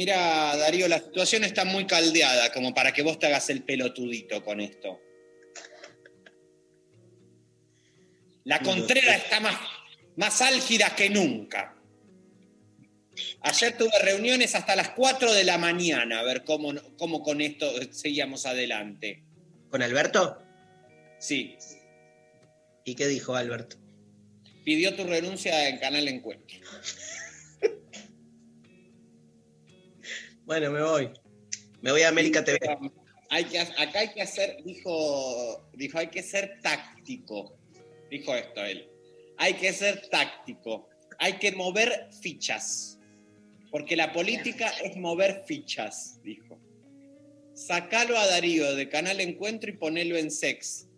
Mira, Darío, la situación está muy caldeada como para que vos te hagas el pelotudito con esto. La Contrera está más, más álgida que nunca. Ayer tuve reuniones hasta las 4 de la mañana a ver cómo, cómo con esto seguíamos adelante. ¿Con Alberto? Sí, ¿Y qué dijo Alberto? pidió tu renuncia en Canal Encuentro. Bueno, me voy. Me voy a América TV. Hay que, acá hay que hacer, dijo, dijo, hay que ser táctico. Dijo esto él. Hay que ser táctico. Hay que mover fichas. Porque la política es mover fichas, dijo. Sacalo a Darío de Canal Encuentro y ponelo en sex.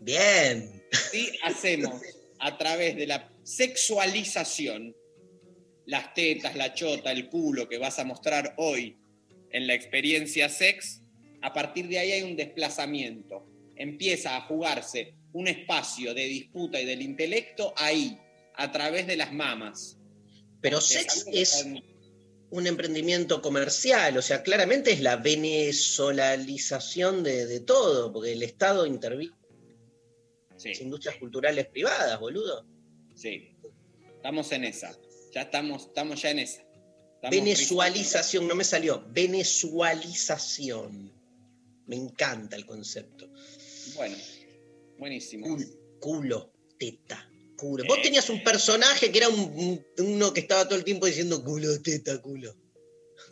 Bien. Sí, hacemos a través de la sexualización las tetas, la chota, el culo que vas a mostrar hoy en la experiencia sex, a partir de ahí hay un desplazamiento. Empieza a jugarse un espacio de disputa y del intelecto ahí, a través de las mamas. Pero sex es un emprendimiento comercial, o sea, claramente es la venezolalización de, de todo, porque el Estado interviene en Sí, las industrias culturales privadas, boludo. sí. Estamos en esa. Ya estamos, estamos ya en esa. Estamos Venezualización, no me salió. Venezualización. Me encanta el concepto. Bueno, buenísimo. Cul- culo, teta, culo. Vos tenías un personaje que era un- un- uno que estaba todo el tiempo diciendo culo, teta, culo.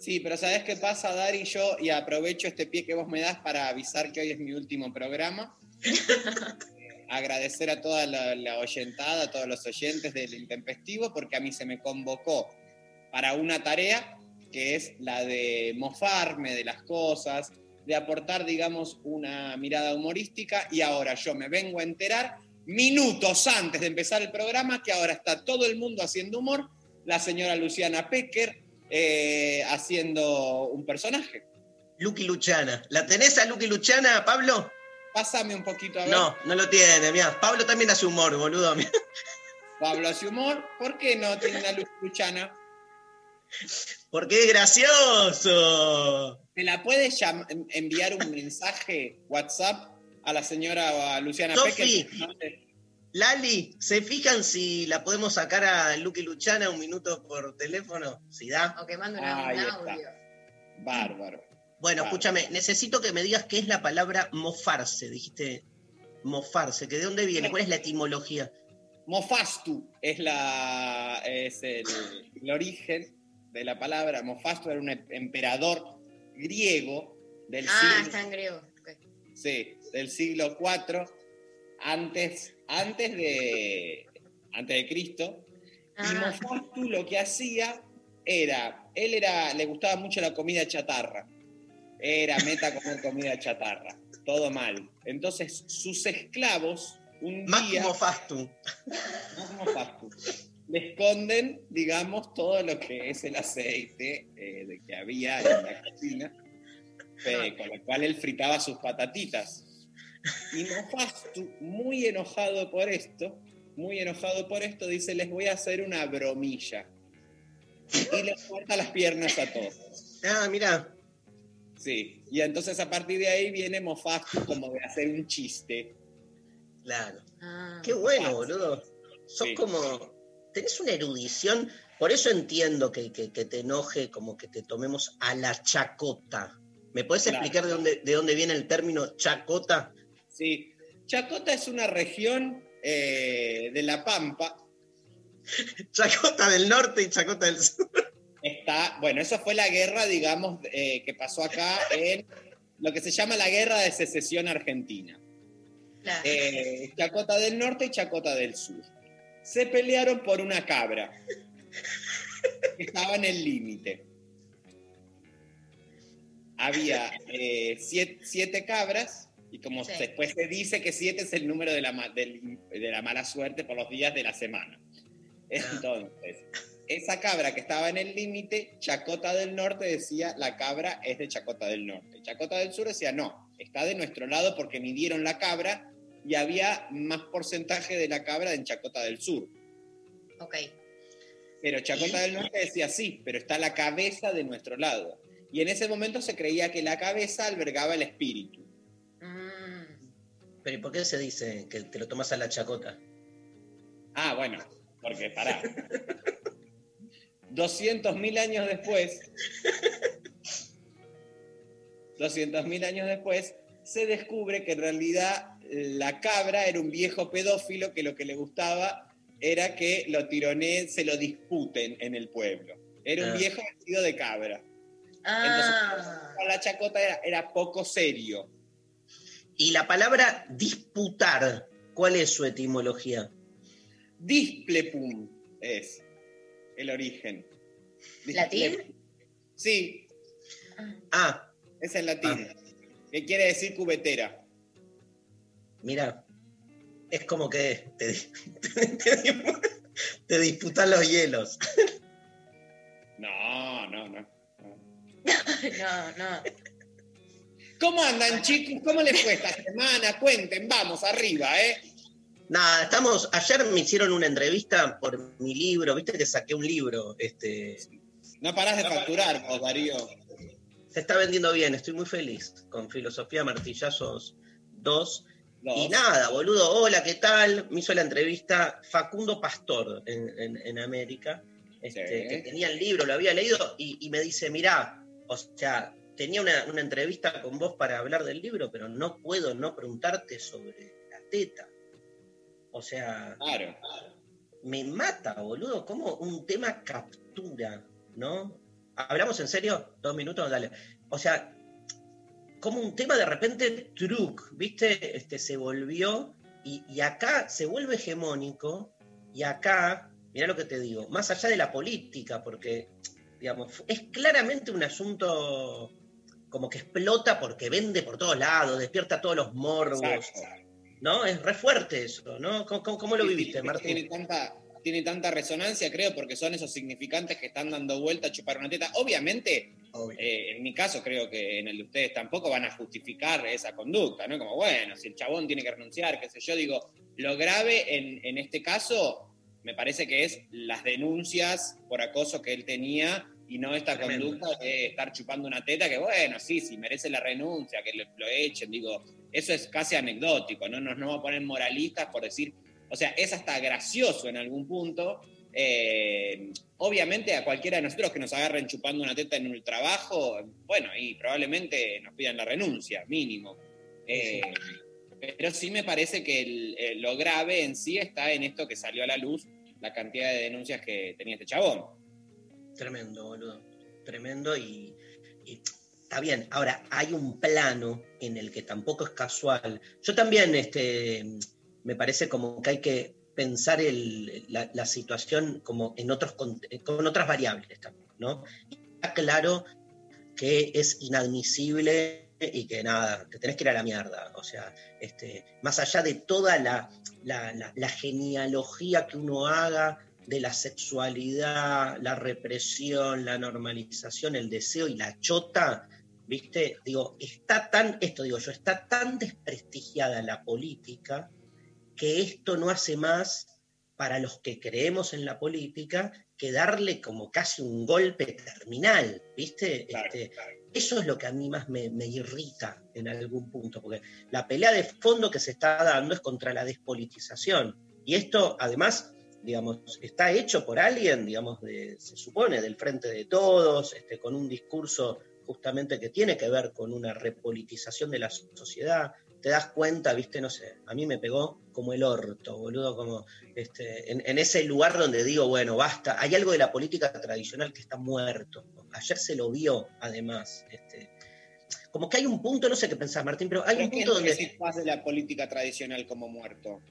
Sí, pero ¿sabés qué pasa, Dari? Yo, y aprovecho este pie que vos me das para avisar que hoy es mi último programa. Agradecer a toda la, la oyentada, a todos los oyentes del Intempestivo, porque a mí se me convocó para una tarea que es la de mofarme de las cosas, de aportar, digamos, una mirada humorística, y ahora yo me vengo a enterar minutos antes de empezar el programa que ahora está todo el mundo haciendo humor, la señora Luciana Pecker eh, haciendo un personaje. Lucky Luchana. ¿La tenés a Lucky Luchana, Pablo? Pásame un poquito a ver. No, no lo tiene, mira. Pablo también hace humor, boludo. mirá. Pablo hace humor. ¿Por qué no tiene una luz luchana? Porque es gracioso. ¿Me la puedes enviar un mensaje WhatsApp a la señora Luciana Sofi. Lali, ¿se fijan si la podemos sacar a Lucky Luchana un minuto por teléfono? Si da. O que mande un Ahí un está. audio. Bárbaro. Bueno, Claro. escúchame, necesito que me digas qué es la palabra mofarse. Dijiste mofarse, que de dónde viene, cuál es la etimología. Mofastu es, la, es el, el origen de la palabra. Mofastu era un emperador griego del Ah, siglo está en griego. ok. Sí, del siglo IV, antes, antes, de, antes de Cristo. Y Ah, Mofastu lo que hacía era, él era, le gustaba mucho la comida chatarra. Era meta comer comida chatarra. Todo mal. Entonces, sus esclavos, un como fastu. más Mofastu, le esconden, digamos, todo lo que es el aceite eh, de que había en la cocina, eh, con lo cual él fritaba sus patatitas. Y Mofastu, muy enojado por esto, muy enojado por esto, dice, les voy a hacer una bromilla. Y les corta las piernas a todos. Ah, mira. Sí, y entonces a partir de ahí viene Mofastu como de hacer un chiste. Claro. ah. Qué bueno, boludo. Sos Sí. como. Tenés una erudición. por eso entiendo que, que- que te enoje como que te tomemos a la chacota. ¿Me puedes Claro. explicar de dónde, de dónde viene el término chacota? Sí. Chacota es una región eh, de La Pampa. Chacota del norte y chacota del sur. Está, bueno, eso fue la guerra, digamos, eh, que pasó acá en lo que se llama la guerra de secesión argentina. Claro. Eh, Chacota del norte y Chacota del sur. Se pelearon por una cabra que estaba en el límite. Había eh, siete, siete cabras y como Sí. después se dice que siete es el número de la, del- de la mala suerte por los días de la semana. Entonces, esa cabra que estaba en el límite, Chacota del Norte decía, la cabra es de Chacota del Norte. Chacota del Sur decía, no, está de nuestro lado porque midieron la cabra y había más porcentaje de la cabra en Chacota del Sur. Ok. Pero Chacota ¿Y? del Norte decía, sí, pero está la cabeza de nuestro lado. Y en ese momento se creía que la cabeza albergaba el espíritu. Mm, Pero ¿y por qué se dice que te lo tomas a la chacota? Ah, bueno, porque pará. 200.000 años después, 200.000 años después, se descubre que en realidad la cabra era un viejo pedófilo que lo que le gustaba era que lo tironeen, se lo disputen en el pueblo. Era un Ah. viejo vestido de cabra. Ah, La chacota era, era poco serio. Y la palabra disputar, ¿cuál es su etimología? Displepum es el origen. ¿Latín? Sí, Ah, es el latín. ¿Qué quiere decir cubetera? mira, es como que te, te, te- te disputan los hielos. No, no, no. no, no. ¿Cómo andan, chicos? ¿Cómo les fue esta semana? Cuenten, vamos, arriba, ¿eh? Nada, estamos. Ayer me hicieron una entrevista por mi libro, viste que saqué un libro. Este, No parás de facturar, vos, Darío. se está vendiendo bien, estoy muy feliz con Filosofía Martillazos 2. Dos. Y nada, boludo, hola, ¿qué tal? Me hizo la entrevista Facundo Pastor en, en- en América, este, Sí. que tenía el libro, lo había leído, y, y me dice, mirá, o sea, tenía una, una entrevista con vos para hablar del libro, pero no puedo no preguntarte sobre la teta. O sea, Claro. me mata, boludo, como un tema captura, ¿no? ¿Hablamos en serio? Dos minutos, dale. O sea, como un tema de repente truc, ¿viste? Este, se volvió y, y acá se vuelve hegemónico y acá, mira lo que te digo, más allá de la política, porque, digamos, es claramente un asunto como que explota porque vende por todos lados, despierta todos los morbos, Exacto. ¿No? Es re fuerte eso, ¿no? ¿Cómo, cómo- cómo lo viviste, Martín? Tiene tanta, tiene tanta resonancia, creo, porque son esos significantes que están dando vuelta a chupar una teta. Obviamente, eh, en mi caso, creo que en el de ustedes tampoco van a justificar esa conducta, ¿no? Como, bueno, si el chabón tiene que renunciar, qué sé yo, digo, lo grave en, en este caso me parece que es las denuncias por acoso que él tenía y no esta Tremendo. conducta de estar chupando una teta, que bueno, sí, sí, merece la renuncia, que lo, lo echen, digo, eso es casi anecdótico, no nos no vamos a poner moralistas por decir, o sea, es hasta gracioso en algún punto. Eh, obviamente a cualquiera de nosotros que nos agarren chupando una teta en un trabajo, bueno, y probablemente nos pidan la renuncia, mínimo. Eh, pero sí me parece que eh, lo grave en sí está en esto que salió a la luz, la cantidad de denuncias que tenía este chabón. Tremendo, boludo. Tremendo y bien. Ahora, hay un plano en el que tampoco es casual. Yo también, este, me parece como que hay que pensar la, situación como en otros con, con otras variables también, ¿no? Está claro que es inadmisible y que nada, te tenés que ir a la mierda. O sea, este, más allá de toda la, la, la- la genealogía que uno haga de la sexualidad, la represión, la normalización, el deseo y la chota, ¿viste? Digo, está tan, esto digo yo, está tan desprestigiada la política que esto no hace más para los que creemos en la política que darle como casi un golpe terminal, ¿viste? Claro, Este, claro. eso es lo que a mí más me, me irrita en algún punto, porque la pelea de fondo que se está dando es contra la despolitización. Y esto, además, digamos, está hecho por alguien, digamos, de- se supone, del frente de todos, este, con un discurso justamente que tiene que ver con una repolitización de la sociedad. Te das cuenta, viste, no sé, a mí me pegó como el orto, boludo, como este, en, en ese lugar donde digo, bueno, basta, hay algo de la política tradicional que está muerto. Ayer se lo vio, además. Este, como que hay un punto, no sé qué pensás, Martín, pero hay ¿Pero un qué punto donde... más de la política tradicional como muerto?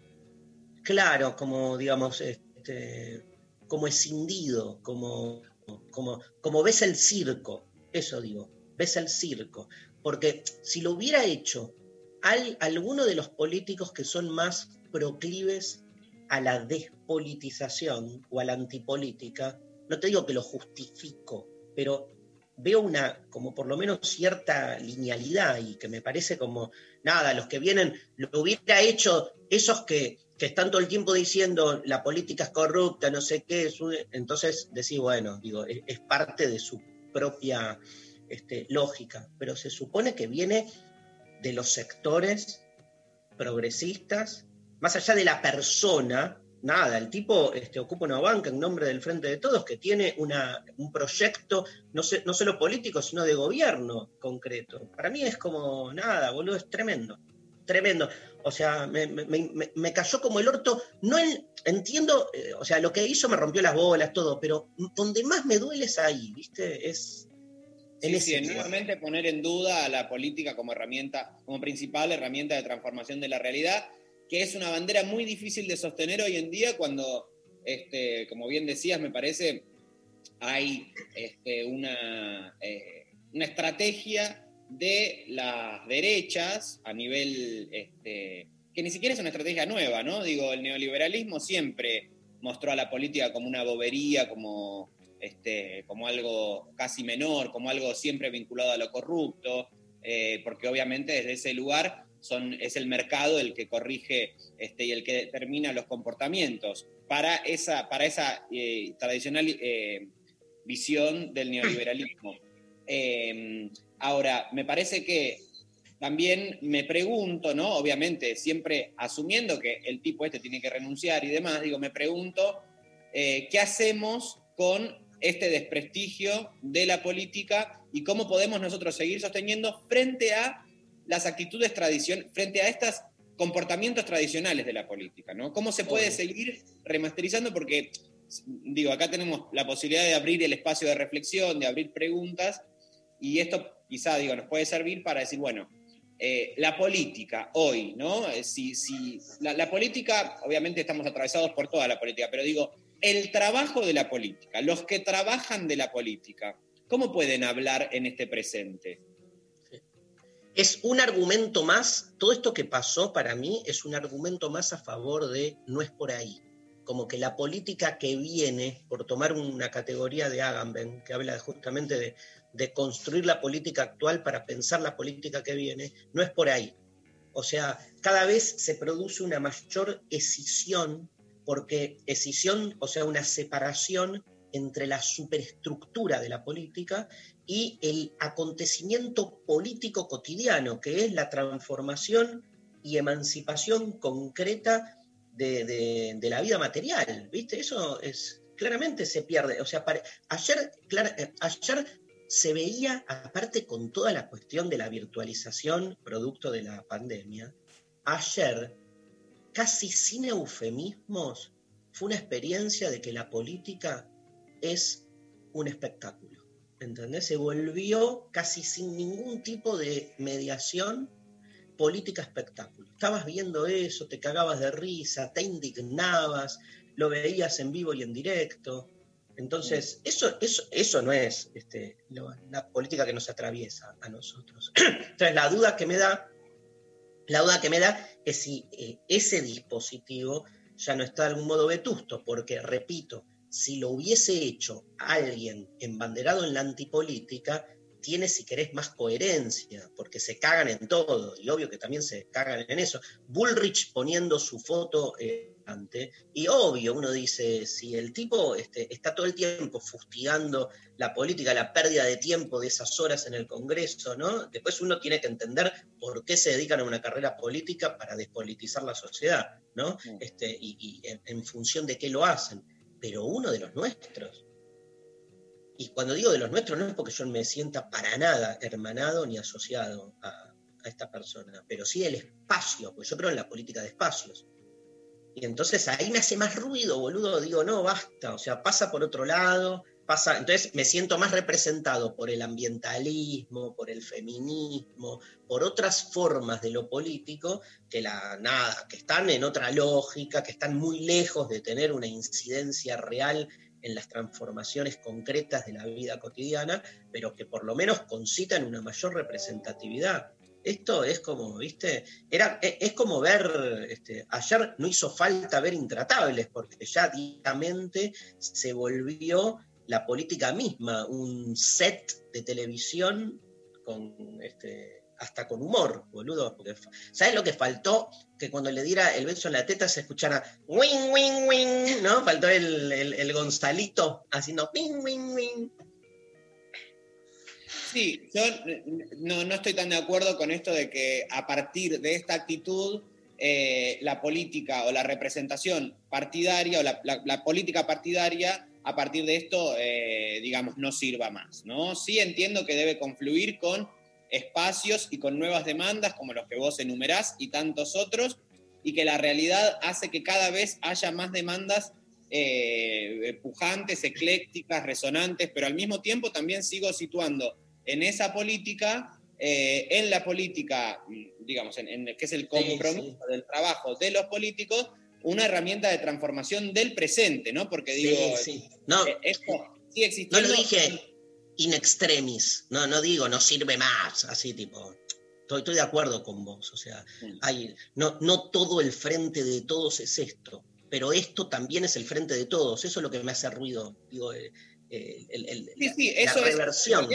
Claro, como digamos, este, como escindido, como, como, como ves el circo, eso digo, ves el circo. Porque si lo hubiera hecho al, alguno de los políticos que son más proclives a la despolitización o a la antipolítica, no te digo que lo justifico, pero veo una, como por lo menos cierta linealidad y que me parece como, nada, los que vienen, lo hubiera hecho esos que, que están todo el tiempo diciendo la política es corrupta, no sé qué, es entonces decís, bueno, digo, es parte de su propia este, lógica, pero se supone que viene de los sectores progresistas, más allá de la persona, nada, el tipo este, ocupa una banca en nombre del Frente de Todos que tiene una, un proyecto, no, no solo político, sino de gobierno concreto. Para mí es como, nada, boludo, es tremendo, tremendo. O sea, me, me- me- me cayó como el orto, no en- entiendo, eh, o sea, lo que hizo me rompió las bolas, todo, pero donde más me duele es ahí, ¿viste? Es... Sí, sí, nuevamente poner en duda a la política como herramienta, como principal herramienta de transformación de la realidad, que es una bandera muy difícil de sostener hoy en día cuando, este, como bien decías, me parece, hay este, una, eh, una estrategia de las derechas a nivel, este, que ni siquiera es una estrategia nueva, ¿no? Digo, el neoliberalismo siempre mostró a la política como una bobería, como este, como algo casi menor, como algo siempre vinculado a lo corrupto, eh, porque obviamente desde ese lugar son, es el mercado el que corrige este, y el que determina los comportamientos para esa, para esa eh, tradicional eh, visión del neoliberalismo. Eh, ahora, me parece que también me pregunto, ¿no? Obviamente, siempre asumiendo que el tipo este tiene que renunciar y demás, digo, me pregunto, eh, ¿qué hacemos con este desprestigio de la política y cómo podemos nosotros seguir sosteniendo frente a las actitudes tradicionales, frente a estos comportamientos tradicionales de la política, ¿no? ¿Cómo se puede seguir remasterizando? Porque, digo, acá tenemos la posibilidad de abrir el espacio de reflexión, de abrir preguntas, y esto quizá, digo, nos puede servir para decir, bueno, eh, la política hoy, ¿no? Eh, Si, si, la, la política, obviamente estamos atravesados por toda la política, pero digo, el trabajo de la política, los que trabajan de la política, ¿cómo pueden hablar en este presente? Es un argumento más, todo esto que pasó para mí es un argumento más a favor de no es por ahí. Como que la política que viene, por tomar una categoría de Agamben, que habla justamente de, de construir la política actual para pensar la política que viene, no es por ahí. O sea, cada vez se produce una mayor escisión, porque escisión, o sea, una separación entre la superestructura de la política y el acontecimiento político cotidiano, que es la transformación y emancipación concreta de, de- la vida material. ¿Viste? Eso es claramente se pierde. O sea, ayer, eh, ayer se veía, aparte con toda la cuestión de la virtualización producto de la pandemia, ayer, casi sin eufemismos, fue una experiencia de que la política es un espectáculo. ¿Entendés? Se volvió casi sin ningún tipo de mediación política espectáculo. Estabas viendo eso, te cagabas de risa, te indignabas, lo veías en vivo y en directo. Entonces, eso, eso, eso no es este, lo- la política que nos atraviesa a nosotros. Entonces, la duda que me da, la duda que me da es si eh, ese dispositivo ya no está de algún modo vetusto, porque, repito, si lo hubiese hecho alguien embanderado en la antipolítica, tiene, si querés, más coherencia, porque se cagan en todo, y obvio que también se cagan en eso. Bullrich poniendo su foto eh, importante. Y obvio, uno dice, si el tipo este, está todo el tiempo fustigando la política, la pérdida de tiempo de esas horas en el Congreso, ¿no? Después uno tiene que entender por qué se dedican a una carrera política para despolitizar la sociedad, ¿no? Este, y, y en, en función de qué lo hacen. Pero uno de los nuestros. Y cuando digo de los nuestros, no es porque yo me sienta para nada hermanado ni asociado a, a esta persona, pero sí el espacio, porque yo creo en la política de espacios. Y entonces ahí me hace más ruido, boludo. Digo, no, basta. O sea, pasa por otro lado, pasa. Entonces me siento más representado por el ambientalismo, por el feminismo, por otras formas de lo político que la nada, que están en otra lógica, que están muy lejos de tener una incidencia real en las transformaciones concretas de la vida cotidiana, pero que por lo menos concitan una mayor representatividad. Esto es como, ¿viste? Era, e- es como ver, este, ayer no hizo falta ver Intratables, porque ya directamente se volvió la política misma, un set de televisión con, este, hasta con humor, boludo. ¿Sabes lo que faltó? Que cuando le diera el beso en la teta se escuchara wing, wing, wing, ¿no? Faltó el, el, el Gonzalito haciendo wing, wing, wing. Sí, yo eh, no, no estoy tan de acuerdo con esto de que a partir de esta actitud eh, la política o la representación partidaria o la, política partidaria a partir de esto, eh, digamos, no sirva más. ¿no? Sí entiendo que debe confluir con espacios y con nuevas demandas como los que vos enumerás y tantos otros, y que la realidad hace que cada vez haya más demandas eh, pujantes, eclécticas, resonantes, pero al mismo tiempo también sigo situando en esa política, eh, en la política, mm, digamos, en, en- que es el compromiso del trabajo de los políticos, una herramienta de transformación del presente, ¿no? Porque digo, Sí, sí. No, eh, esto sigue no existiendo. lo dije in extremis, no, no digo no sirve más, así tipo. Estoy, estoy de acuerdo con vos, o sea, hay, no, no todo el frente de todos es esto, pero esto también es el frente de todos, eso es lo que me hace ruido, digo, eh, el- el- Sí, la- sí, la eso es- reversión.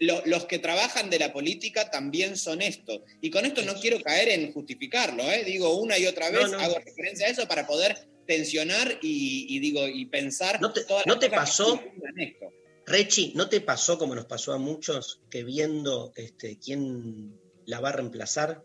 Lo- los que trabajan de la política también son esto. Y con esto no quiero caer en justificarlo, ¿eh? digo una y otra vez, No, no. hago referencia a eso para poder tensionar y, y digo y pensar ¿No te- no pasó? Rechi, ¿no te pasó como nos pasó a muchos que viendo este, quién la va a reemplazar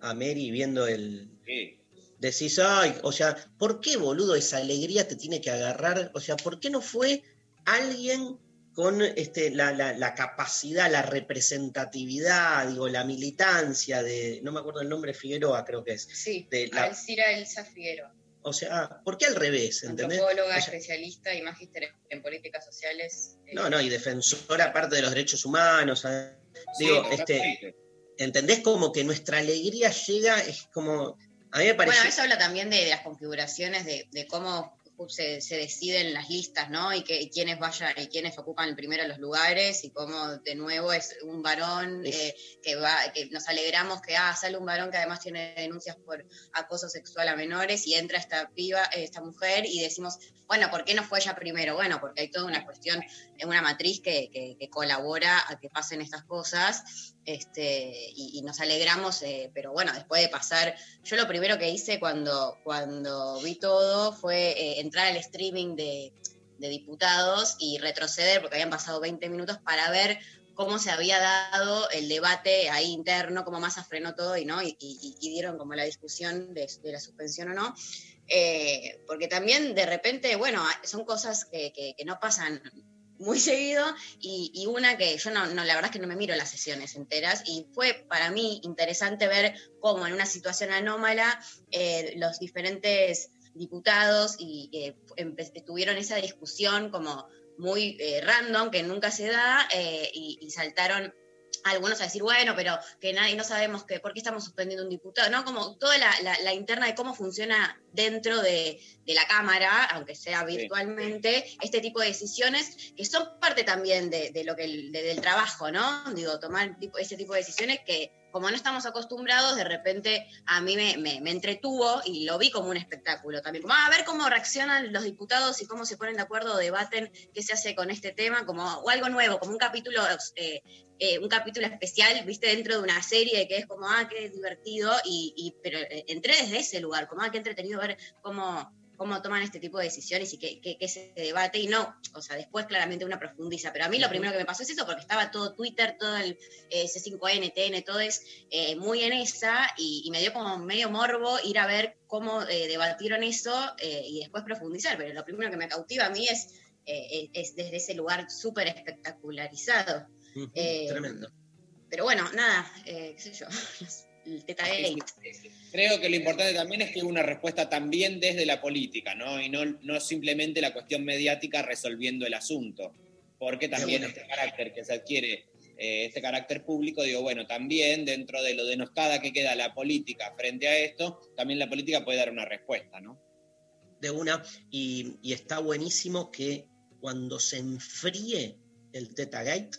a Mary, viendo el, Sí. decís, ay, o sea, ¿por qué, boludo, esa alegría te tiene que agarrar? O sea, ¿por qué no fue alguien con este, la, la- la capacidad, la representatividad, digo, la militancia de, no me acuerdo el nombre, Figueroa creo que es. Sí, De la- Alcira Elsa Figueroa, O sea, ¿por qué al revés? ¿Entendés? antropóloga, O sea, especialista y magíster en políticas sociales. eh, no, no, y defensora aparte de los derechos humanos. ¿sabes? Digo, Sí, este. ¿entendés? Como que nuestra alegría llega, es como, a mí me parece... Bueno, eso habla también de, de las configuraciones, de, de cómo se, se deciden las listas, ¿no? Y, que, y quiénes vayan y quiénes ocupan primero los lugares y cómo de nuevo es un varón eh, que va, que nos alegramos que ah, sale un varón que además tiene denuncias por acoso sexual a menores y entra esta piba, esta mujer y decimos, bueno, ¿por qué no fue ella primero? Bueno, porque hay toda una cuestión, en una matriz que, que- que colabora a que pasen estas cosas, este, y, y nos alegramos, eh, pero bueno, después de pasar yo lo primero que hice cuando, cuando vi todo fue eh, entrar al streaming de, diputados y retroceder, porque habían pasado 20 minutos, para ver cómo se había dado el debate ahí interno, cómo Massa frenó todo y, ¿no? y, dieron como la discusión de, la suspensión o no. Eh, porque también de repente, bueno, son cosas que, no pasan muy seguido y, una que yo no, la verdad es que no me miro las sesiones enteras y fue para mí interesante ver cómo en una situación anómala eh, los diferentes diputados y eh, empe- tuvieron esa discusión como muy eh, random que nunca se da eh, y, y saltaron algunos a decir, bueno, pero que nadie, no sabemos que, por qué estamos suspendiendo un diputado, ¿no? Como toda la, la- la interna de cómo funciona dentro de, de la Cámara, aunque sea virtualmente, este tipo de decisiones que son parte también de, de lo que de- del trabajo, ¿no? Digo, tomar tipo, ese tipo de decisiones que como no estamos acostumbrados, de repente a mí me, entretuvo y lo vi como un espectáculo también. Como "Ah, a ver cómo reaccionan los diputados y cómo se ponen de acuerdo o debaten qué se hace con este tema, como, o algo nuevo, como un capítulo, eh, eh, un capítulo especial, viste, dentro de una serie que es como, ah, qué divertido, y- pero eh, entré desde ese lugar, como, ah, qué entretenido ver cómo cómo toman este tipo de decisiones y qué, qué- qué se debate y no, o sea, después claramente uno profundiza, pero a mí lo primero que me pasó es eso, porque estaba todo Twitter, todo el eh, C5N, TN, todo es eh, muy en esa y, y me dio como medio morbo ir a ver cómo eh, debatieron eso y después profundizar, pero lo primero que me cautiva a mí es, es desde ese lugar súper espectacularizado. Tremendo. Pero bueno, nada, qué sé yo, el Teta Gate. Creo que lo importante también es que una respuesta también desde la política, ¿no? Y no, no simplemente la cuestión mediática resolviendo el asunto. Porque también bueno. este carácter que se adquiere, eh, este carácter público, digo, bueno, también dentro de lo denostada que queda la política frente a esto, también la política puede dar una respuesta, ¿no? de una y, y está buenísimo que cuando se enfríe el Teta Gate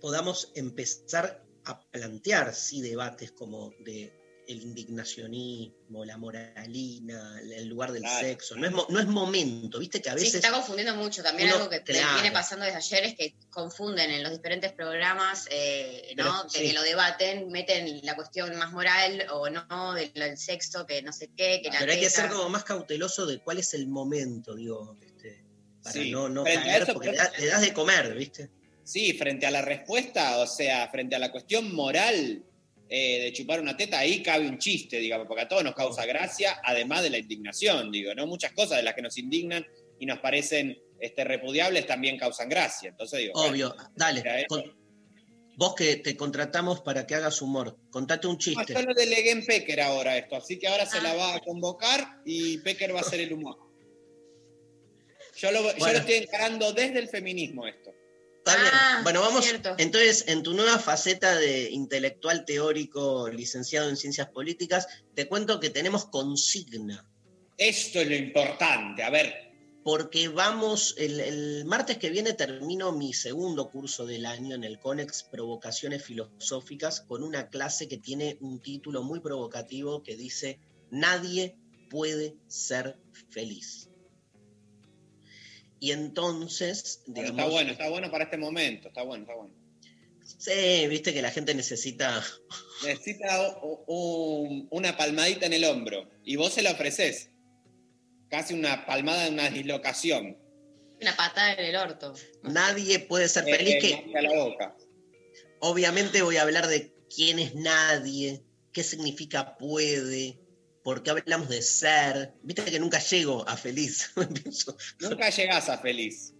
podamos empezar a plantear sí debates como de el indignacionismo, la moralina, el lugar del Claro. sexo. No es, mo- no es momento, viste que a Sí, se veces está confundiendo mucho. También uno- algo que claro. viene pasando desde ayer es que confunden en los diferentes programas, eh, ¿no? Pero, que sí. lo debaten, meten la cuestión más moral o no, del, del sexo, que no sé qué, que la pero hay que ser como más cauteloso de cuál es el momento, digo, este, para Sí. no, no caer, porque le, da- le das de comer, ¿viste? Sí, frente a la respuesta, o sea, frente a la cuestión moral eh, de chupar una teta, ahí cabe un chiste, digamos, porque a todos nos causa gracia, además de la indignación, digo, ¿no? Muchas cosas de las que nos indignan y nos parecen este, repudiables también causan gracia. Entonces digo, Obvio, bueno, dale. con- vos que te contratamos para que hagas humor, contate un no, chiste. yo lo delegué en Pecker ahora esto, así que ahora se Ah. la va a convocar y Pecker va a hacer el humor. Yo lo, yo Bueno. lo estoy encarando desde el feminismo esto. Está bien. Ah, Bueno, vamos. cierto. Entonces, en tu nueva faceta de intelectual teórico licenciado en ciencias políticas, te cuento que tenemos consigna. Esto es lo importante, a ver, Porque vamos, el, el martes que viene termino mi segundo curso del año en el CONEX Provocaciones Filosóficas con una clase que tiene un título muy provocativo que dice Nadie puede ser feliz. Y entonces, digamos, está bueno, está bueno para este momento, está bueno, está bueno. sí, viste que la gente necesita Necesita una palmadita en el hombro y vos se la ofreces. Casi una palmada en una dislocación. Una patada en el orto. Nadie puede ser Eh, feliz. eh, que la boca. obviamente voy a hablar de quién es nadie, qué significa puede, por qué hablamos de ser. Viste que nunca llego a feliz. Nunca llegás a feliz.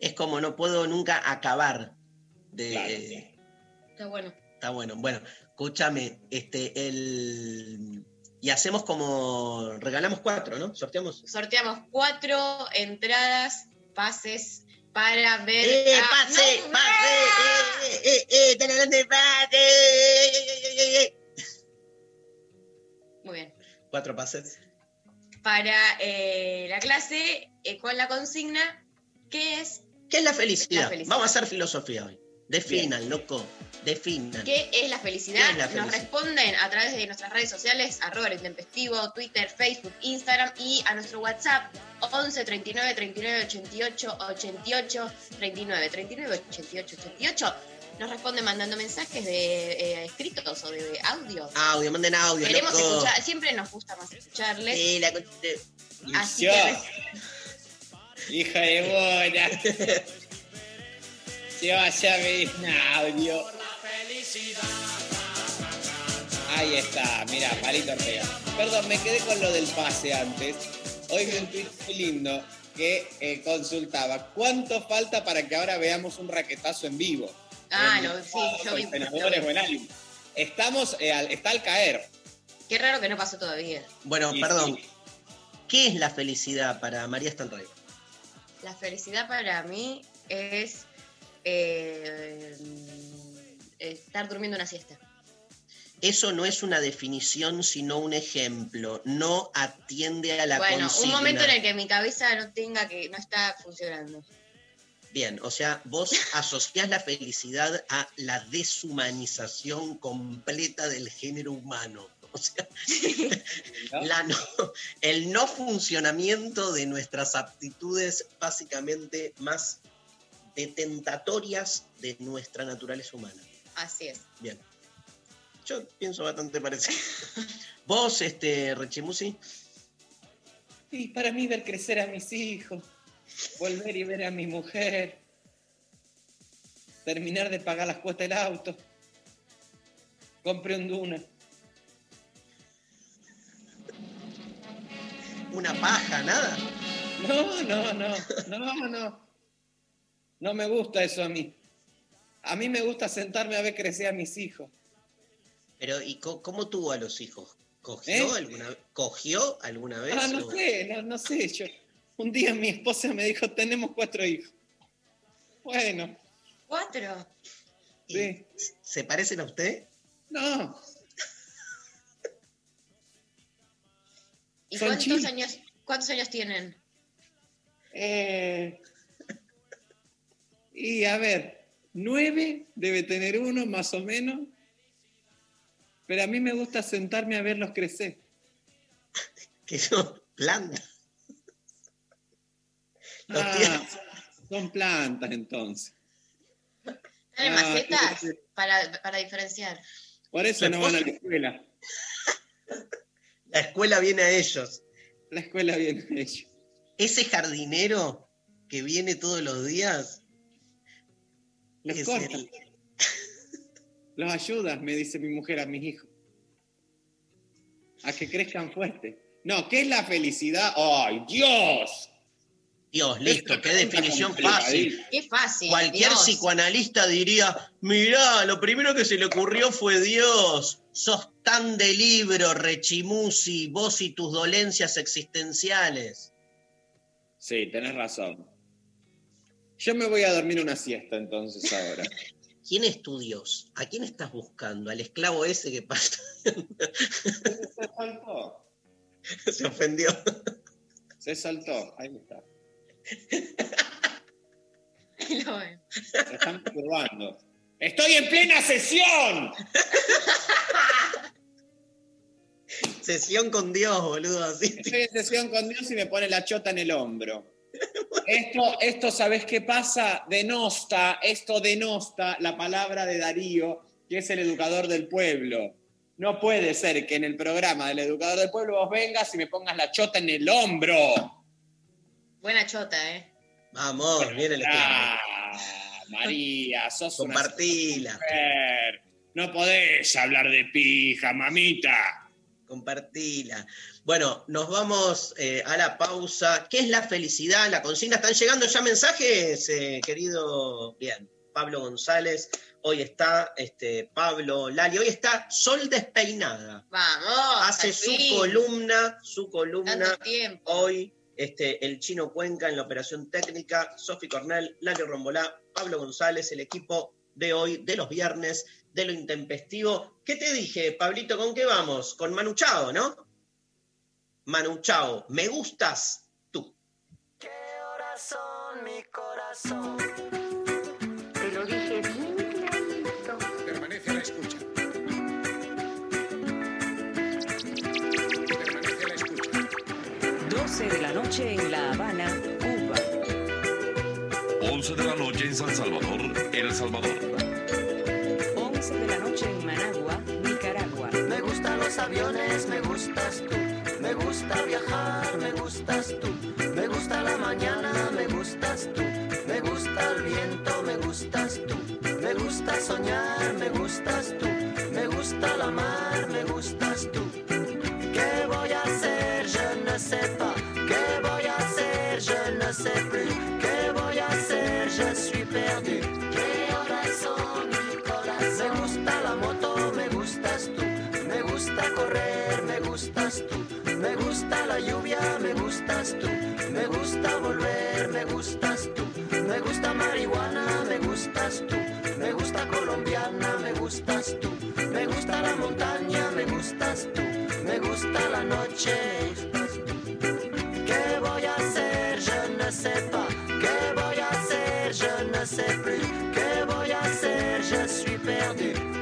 es como no puedo nunca acabar de. Claro, eh, Está bueno. Está bueno. Bueno, escúchame, este, el. Y hacemos como. Regalamos cuatro, ¿no? Sorteamos. Sorteamos cuatro entradas, pases para ver. ¡Eh, a- pase! ¡No! ¡Pase! ¡Eh, eh, eh! ¡Eh, eh, eh, Cuatro pases. Para eh, la clase, eh, con la consigna, ¿qué es ¿Qué es la felicidad? La felicidad. Vamos a hacer filosofía hoy. Definan, loco. Definan. ¿Qué es la felicidad? ¿Qué es la Nos felicidad? responden a través de nuestras redes sociales, arroba el intempestivo, Twitter, Facebook, Instagram y a nuestro WhatsApp 11 39 39 88 88 39 39 88 88. Nos responden mandando mensajes de eh, escritos o de audio. Audio, manden audio, Queremos loco. escuchar, siempre nos gusta más escucharles. Sí, la de- Así que hija de buena. Se vaya a ver un audio. Ahí está, mira, Palito Ortega. Perdón, me quedé con lo del pase antes. Hoy vi un tweet muy lindo que eh, consultaba cuánto falta para que ahora veamos un raquetazo en vivo. Ah, lo, sí, yo vi. en senadores o en alguien. Estamos, eh, al- está al caer. Qué raro que no pasó todavía. Bueno, perdón. sí, ¿Qué es la felicidad para María Stanrey? La felicidad para mí es eh, estar durmiendo una siesta. Eso no es una definición, sino un ejemplo. No atiende a la bueno, consigna. un momento en el que mi cabeza no tenga que no está funcionando. Bien, o sea, vos asociás la felicidad a la deshumanización completa del género humano. O sea, ¿no? la no- el no funcionamiento de nuestras aptitudes básicamente más detentatorias de nuestra naturaleza humana. Así es. Bien. Yo pienso bastante parecido. Vos, este, Rechimusi, Y para mí ver crecer a mis hijos, volver y ver a mi mujer, terminar de pagar las cuotas del auto, compré un Duna. una paja, nada. No, no, no, no, no. No me gusta eso a mí. A mí me gusta sentarme a ver crecer a mis hijos. Pero, ¿y cómo tuvo a los hijos? ¿Cogió ¿Eh? alguna, ¿cogió alguna vez? Ah, no o- sé, no, no sé. Yo, un día mi esposa me dijo, tenemos cuatro hijos. Bueno, Cuatro. ¿Y sí. ¿Se parecen a usted? No, ¿Y Son cuántos años, cuántos años tienen? Eh, y a ver, nueve debe tener uno más o menos, pero a mí me gusta sentarme a verlos crecer. Que son plantas. Los Ah, son plantas entonces. ¿Están en Ah, macetas? sí, sí. Para, para diferenciar. Por eso ¿Se no van a la escuela. La escuela viene a ellos. La escuela viene hecho. Ese jardinero que viene todos los días. Los corta. el- Los ayudas, me dice mi mujer a mis hijos. A que crezcan fuerte. No, ¿qué es la felicidad? ¡Ay, Dios! Dios, listo, Esta qué definición fácil. Qué fácil. Cualquier Dios. psicoanalista diría, mirá, lo primero que se le ocurrió fue Dios. Sos tan de libro, rechimusi, vos y tus dolencias existenciales. Sí, tenés razón. Yo me voy a dormir una siesta entonces ahora. ¿Quién es tu Dios? ¿A quién estás buscando? ¿Al esclavo ese que pasa? Se saltó. se ofendió. Se saltó. Ahí está. Lo veo. Se están probando. ¡Estoy en plena sesión! Sesión con Dios, boludo. Así. Estoy en sesión con Dios y me pone la chota en el hombro. Esto, esto ¿sabes qué pasa? Denosta, esto denosta la palabra de Darío, que es el educador del pueblo. No puede ser que en el programa del educador del pueblo vos vengas y me pongas la chota en el hombro. Buena chota, ¿eh? Vamos, viene el. Ah, María, sos una Compartila, mujer. No podés hablar de pija, mamita. compartila. Bueno, nos vamos eh, a la pausa. ¿Qué es la felicidad? La consigna. ¿Están llegando ya mensajes, eh, querido? Bien, Pablo González. Hoy está este, Pablo Lali. Hoy está Sol Despeinada. Vamos. Hace su fin. columna, su columna Tanto tiempo. Hoy, este, el chino Cuenca en la operación técnica, Sofi Cornell, Lali Rombolá, Pablo González, el equipo de hoy, de los viernes, de lo intempestivo. ¿Qué te dije, Pablito? ¿Con qué vamos? Con Manu Chao, ¿no? Manu Chao, me gustas tú. ¿Qué horas son mi corazón? 12 de la noche en La Habana, Cuba. 11 de la noche en San Salvador, El Salvador. 11 de la noche en Managua, Nicaragua. Me gustan los aviones, me gustas tú. Me gusta viajar, me gustas tú. Me gusta la mañana, me gustas tú. Me gusta el viento, me gustas tú. Me gusta soñar, me gustas tú. Me gusta la mar, me gustas tú. ¿Qué voy a hacer? Je ne sais pas. Me gusta la lluvia, me gustas tú. Me gusta volver, me gustas tú. Me gusta marihuana, me gustas tú. Me gusta colombiana, me gustas tú. Me gusta la montaña, me gustas tú. Me gusta la noche. ¿Qué voy a hacer? Je ne sais pas. ¿Qué voy a hacer? Je ne sais plus. ¿Qué voy a hacer? Je suis perdu.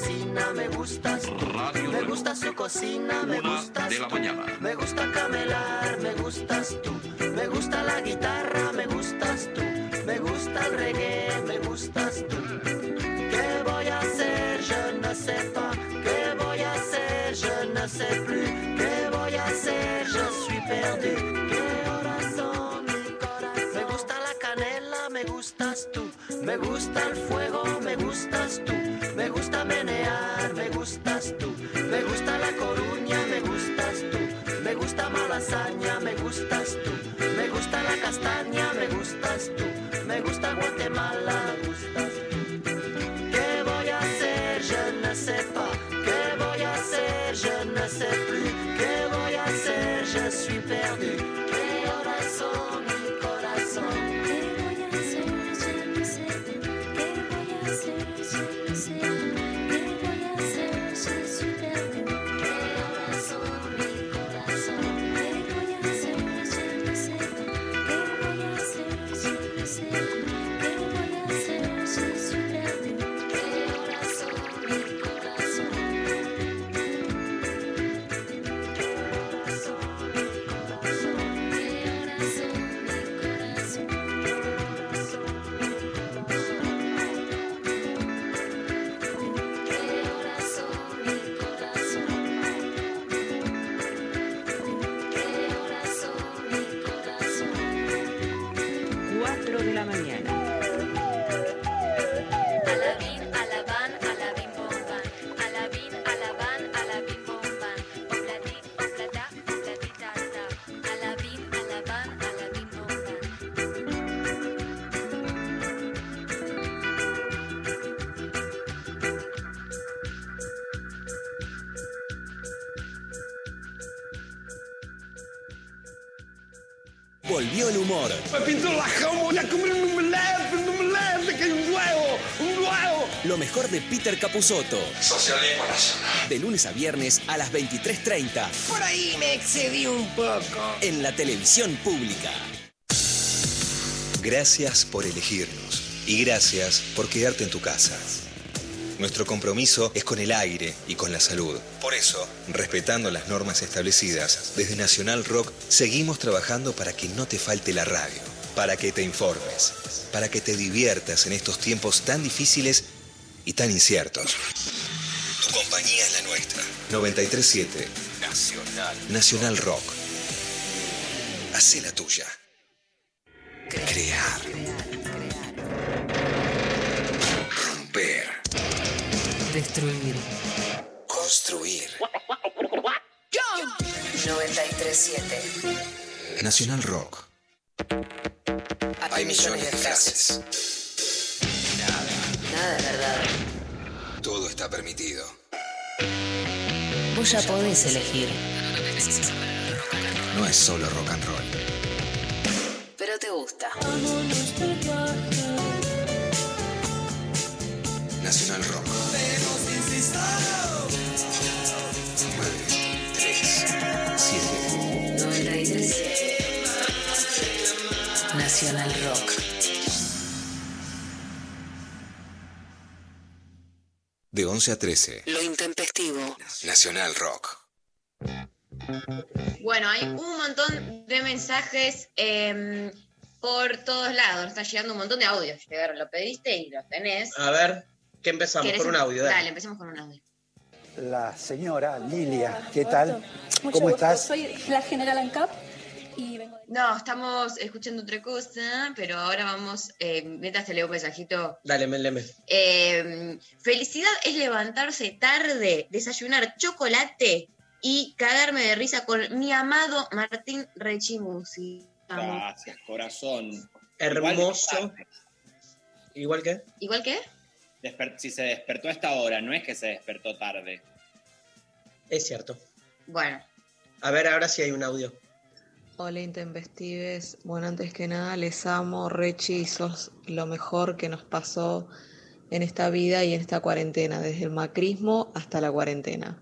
Vecina, me gustas tú. Radio Me gusta su cocina, me gustas de la tú. mañana. Me gusta camelar, me gustas tú. Me gusta la guitarra, me gustas tú. Me gusta el reggae, me gustas tú. Me gusta el fuego, me gustas tú. Me gusta menear, me gustas tú. Me gusta la coruña, me gustas tú. Me gusta malasaña, Peter Capusotto. Socialismo nacional. De lunes a viernes a las 23.30 Por ahí me excedí un poco. en la televisión pública. Gracias por elegirnos y gracias por quedarte en tu casa. Nuestro compromiso es con el aire y con la salud. Por eso, respetando las normas establecidas, desde Nacional Rock seguimos trabajando para que no te falte la radio, para que te informes, para que te diviertas en estos tiempos tan difíciles y tan inciertos. Tu compañía es la nuestra. 937 Nacional. Nacional Rock. Hacé la tuya. Crear. Romper. Destruir. Construir. 937. Nacional Rock. Hay millones de frases. Nada de verdad. Todo está permitido. Vos ya podés elegir. No es solo rock and roll. Pero te gusta. Nacional Rock. 9, 3, 7. 937. Nacional Rock. De 11 a 13. Lo intempestivo. Nacional Rock. Bueno, hay un montón de mensajes em, por todos lados. Está llegando un montón de audios. Llegaron, lo pediste y los tenés. A ver, ¿qué empezamos? ¿Querés Con un audio, dale. Dale, empecemos con un audio. La señora Lilia, ¿qué tal? Mucho ¿Cómo gusto. estás? Soy la general ANCAP. No, estamos escuchando otra cosa, pero ahora vamos, eh, mientras te leo un mensajito. Dale, leme. Eh, felicidad es levantarse tarde, desayunar chocolate y cagarme de risa con mi amado Martín Rechimusi. Gracias, corazón. Hermoso. ¿Igual que? ¿Igual que? Desper- si se despertó a esta hora, no es que se despertó tarde. Es cierto. Bueno, A ver, ahora sí hay un audio. Hola Intempestives, bueno antes que nada les amo, Rechi, sos lo mejor que nos pasó en esta vida y en esta cuarentena, desde el macrismo hasta la cuarentena.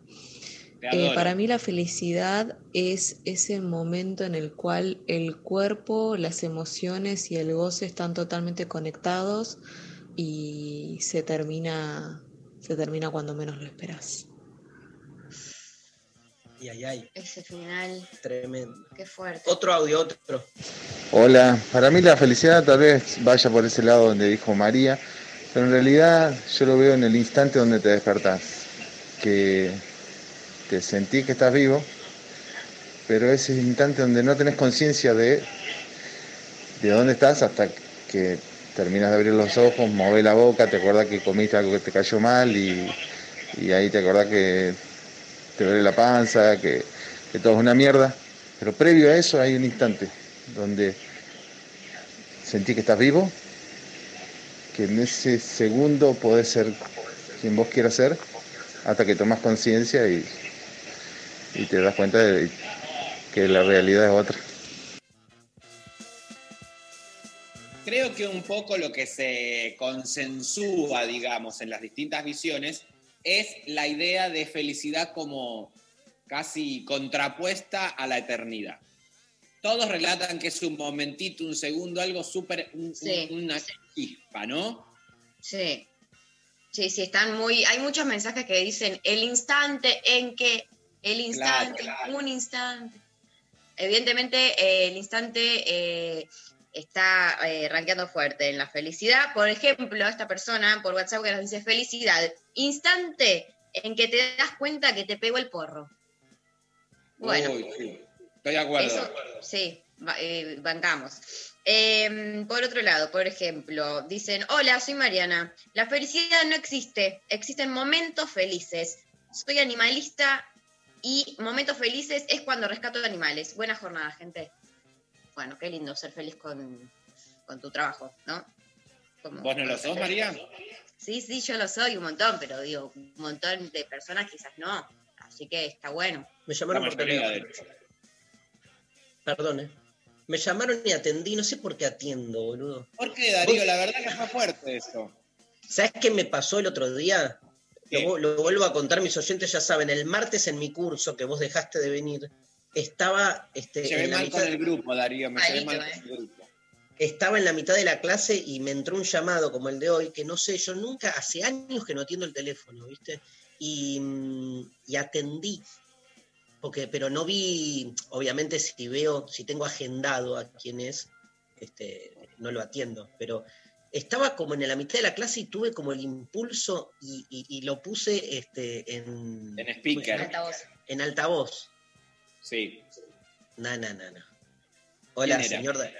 Te Eh, para mí la felicidad es ese momento en el cual el cuerpo, las emociones y el goce están totalmente conectados y se termina, se termina cuando menos lo esperas. Y ay, ay, Ese final, tremendo. qué fuerte. Otro audio, otro. Hola, para mí la felicidad tal vez vaya por ese lado donde dijo María, pero en realidad yo lo veo en el instante donde te despertás, que te sentís que estás vivo, pero ese instante donde no tenés conciencia de, de dónde estás hasta que terminas de abrir los ojos, movés la boca, te acordás que comiste algo que te cayó mal y, y ahí te acordás que te duele la panza, que, que todo es una mierda. Pero previo a eso hay un instante donde sentí que estás vivo, que en ese segundo podés ser quien vos quieras ser, hasta que tomás conciencia y, y te das cuenta de que la realidad es otra. Creo que un poco lo que se consensúa, digamos, en las distintas visiones es la idea de felicidad como casi contrapuesta a la eternidad. Todos relatan que es un momentito, un segundo, algo súper, un- Sí. un- una chispa, ¿no? Sí. Sí, sí, están muy. Hay muchos mensajes que dicen el instante en que. El instante, claro. un instante. Evidentemente, eh, el instante eh, está eh, rankeando fuerte en la felicidad. Por ejemplo, esta persona por WhatsApp que nos dice felicidad, instante en que te das cuenta que te pegó el porro. Bueno. Uy, sí. Estoy de acuerdo. Eso, sí, eh, bancamos. Eh, por otro lado, por ejemplo, dicen, hola, soy Mariana. La felicidad no existe, existen momentos felices. Soy animalista y momentos felices es cuando rescato animales. Buena jornada, gente. Bueno, qué lindo ser feliz con, con tu trabajo, ¿no? Como- ¿Vos no lo sos, María? Sí, sí, yo lo soy un montón, pero digo, un montón de personas quizás no. Así que está bueno. Me llamaron La por teléfono. Perdón, eh. Me llamaron y atendí, no sé por qué atiendo, boludo. ¿Por qué, Darío? La verdad que fue fuerte eso. ¿Sabes qué me pasó el otro día? Lo, lo vuelvo a contar, mis oyentes ya saben. El martes en mi curso, que vos dejaste de venir, estaba, este, Me llevé en, la mal mitad, con el grupo, Darío. Me llevé Malito, mal eh. con el grupo. Estaba en la mitad de la clase y me entró un llamado como el de hoy, que no sé, yo nunca, hace años que no atiendo el teléfono, ¿viste? Y, mm, y atendí. Porque, pero no vi, obviamente si veo, si tengo agendado a quién es, este, no lo atiendo, pero estaba como en la mitad de la clase y tuve como el impulso y, y- y lo puse este, en, En speaker. Altavoz. en altavoz. Sí. No, no, no, no. Hola, ¿Quién era?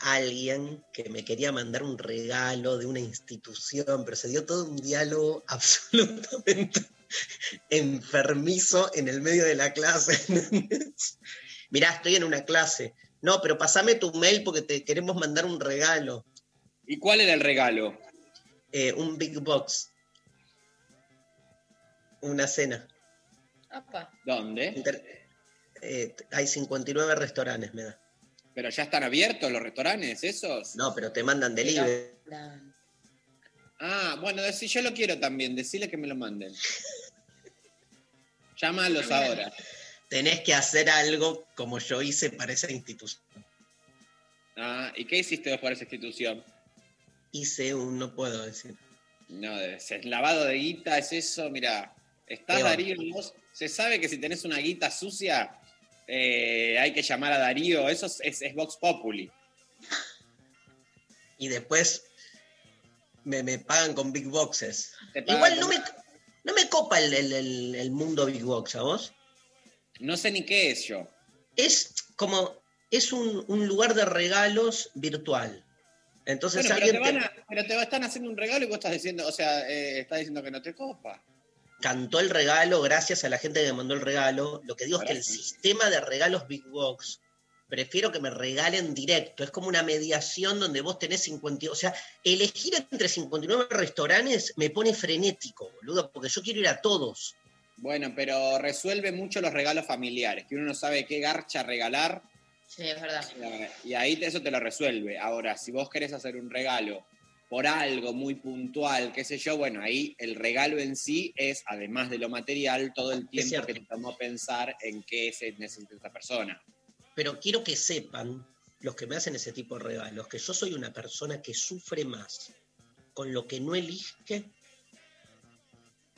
Alguien que me quería mandar un regalo de una institución, pero se dio todo un diálogo absolutamente enfermizo en el medio de la clase. Mirá, estoy en una clase. No, pero pasame tu mail porque te queremos mandar un regalo. ¿Y cuál era el regalo? Eh, un big box. Una cena. ¿Dónde? Inter- eh, hay 59 restaurantes, me da. ¿Pero ya están abiertos los restaurantes esos? No, pero te mandan delivery. Ah, bueno, decí, yo lo quiero también. Decirle que me lo manden. Llámalos ahora. Tenés que hacer algo como yo hice para esa institución. Ah, ¿y qué hiciste vos por esa institución? Hice un, no puedo decir. No, es lavado de guita, es eso, mira. Estás. Darío vos. Se sabe que si tenés una guita sucia, eh, hay que llamar a Darío. Eso es, es- es Vox Populi. Y después me, me pagan con big boxes. Igual no me, no me copa el, el- el- mundo big box, ¿a vos? No sé ni qué es yo. Es como, es un, un lugar de regalos virtual. Entonces Bueno, pero, te van a- pero te están haciendo un regalo y vos estás diciendo, o sea, eh, estás diciendo que no te copa. Cantó el regalo gracias a la gente que me mandó el regalo. Lo que digo es que el sistema de regalos Big Box, prefiero que me regalen directo. Es como una mediación donde vos tenés 50. O sea, elegir entre 59 restaurantes me pone frenético, boludo, porque yo quiero ir a todos. Bueno, pero resuelve mucho los regalos familiares, que uno no sabe qué garcha regalar Sí, es verdad. Y ahí te- eso te lo resuelve. Ahora, si vos querés hacer un regalo por algo muy puntual, qué sé yo, bueno, ahí el regalo en sí es, además de lo material, todo el tiempo que te tomó pensar en qué se necesita esa persona. Pero quiero que sepan, los que me hacen ese tipo de regalos, que yo soy una persona que sufre más con lo que no elige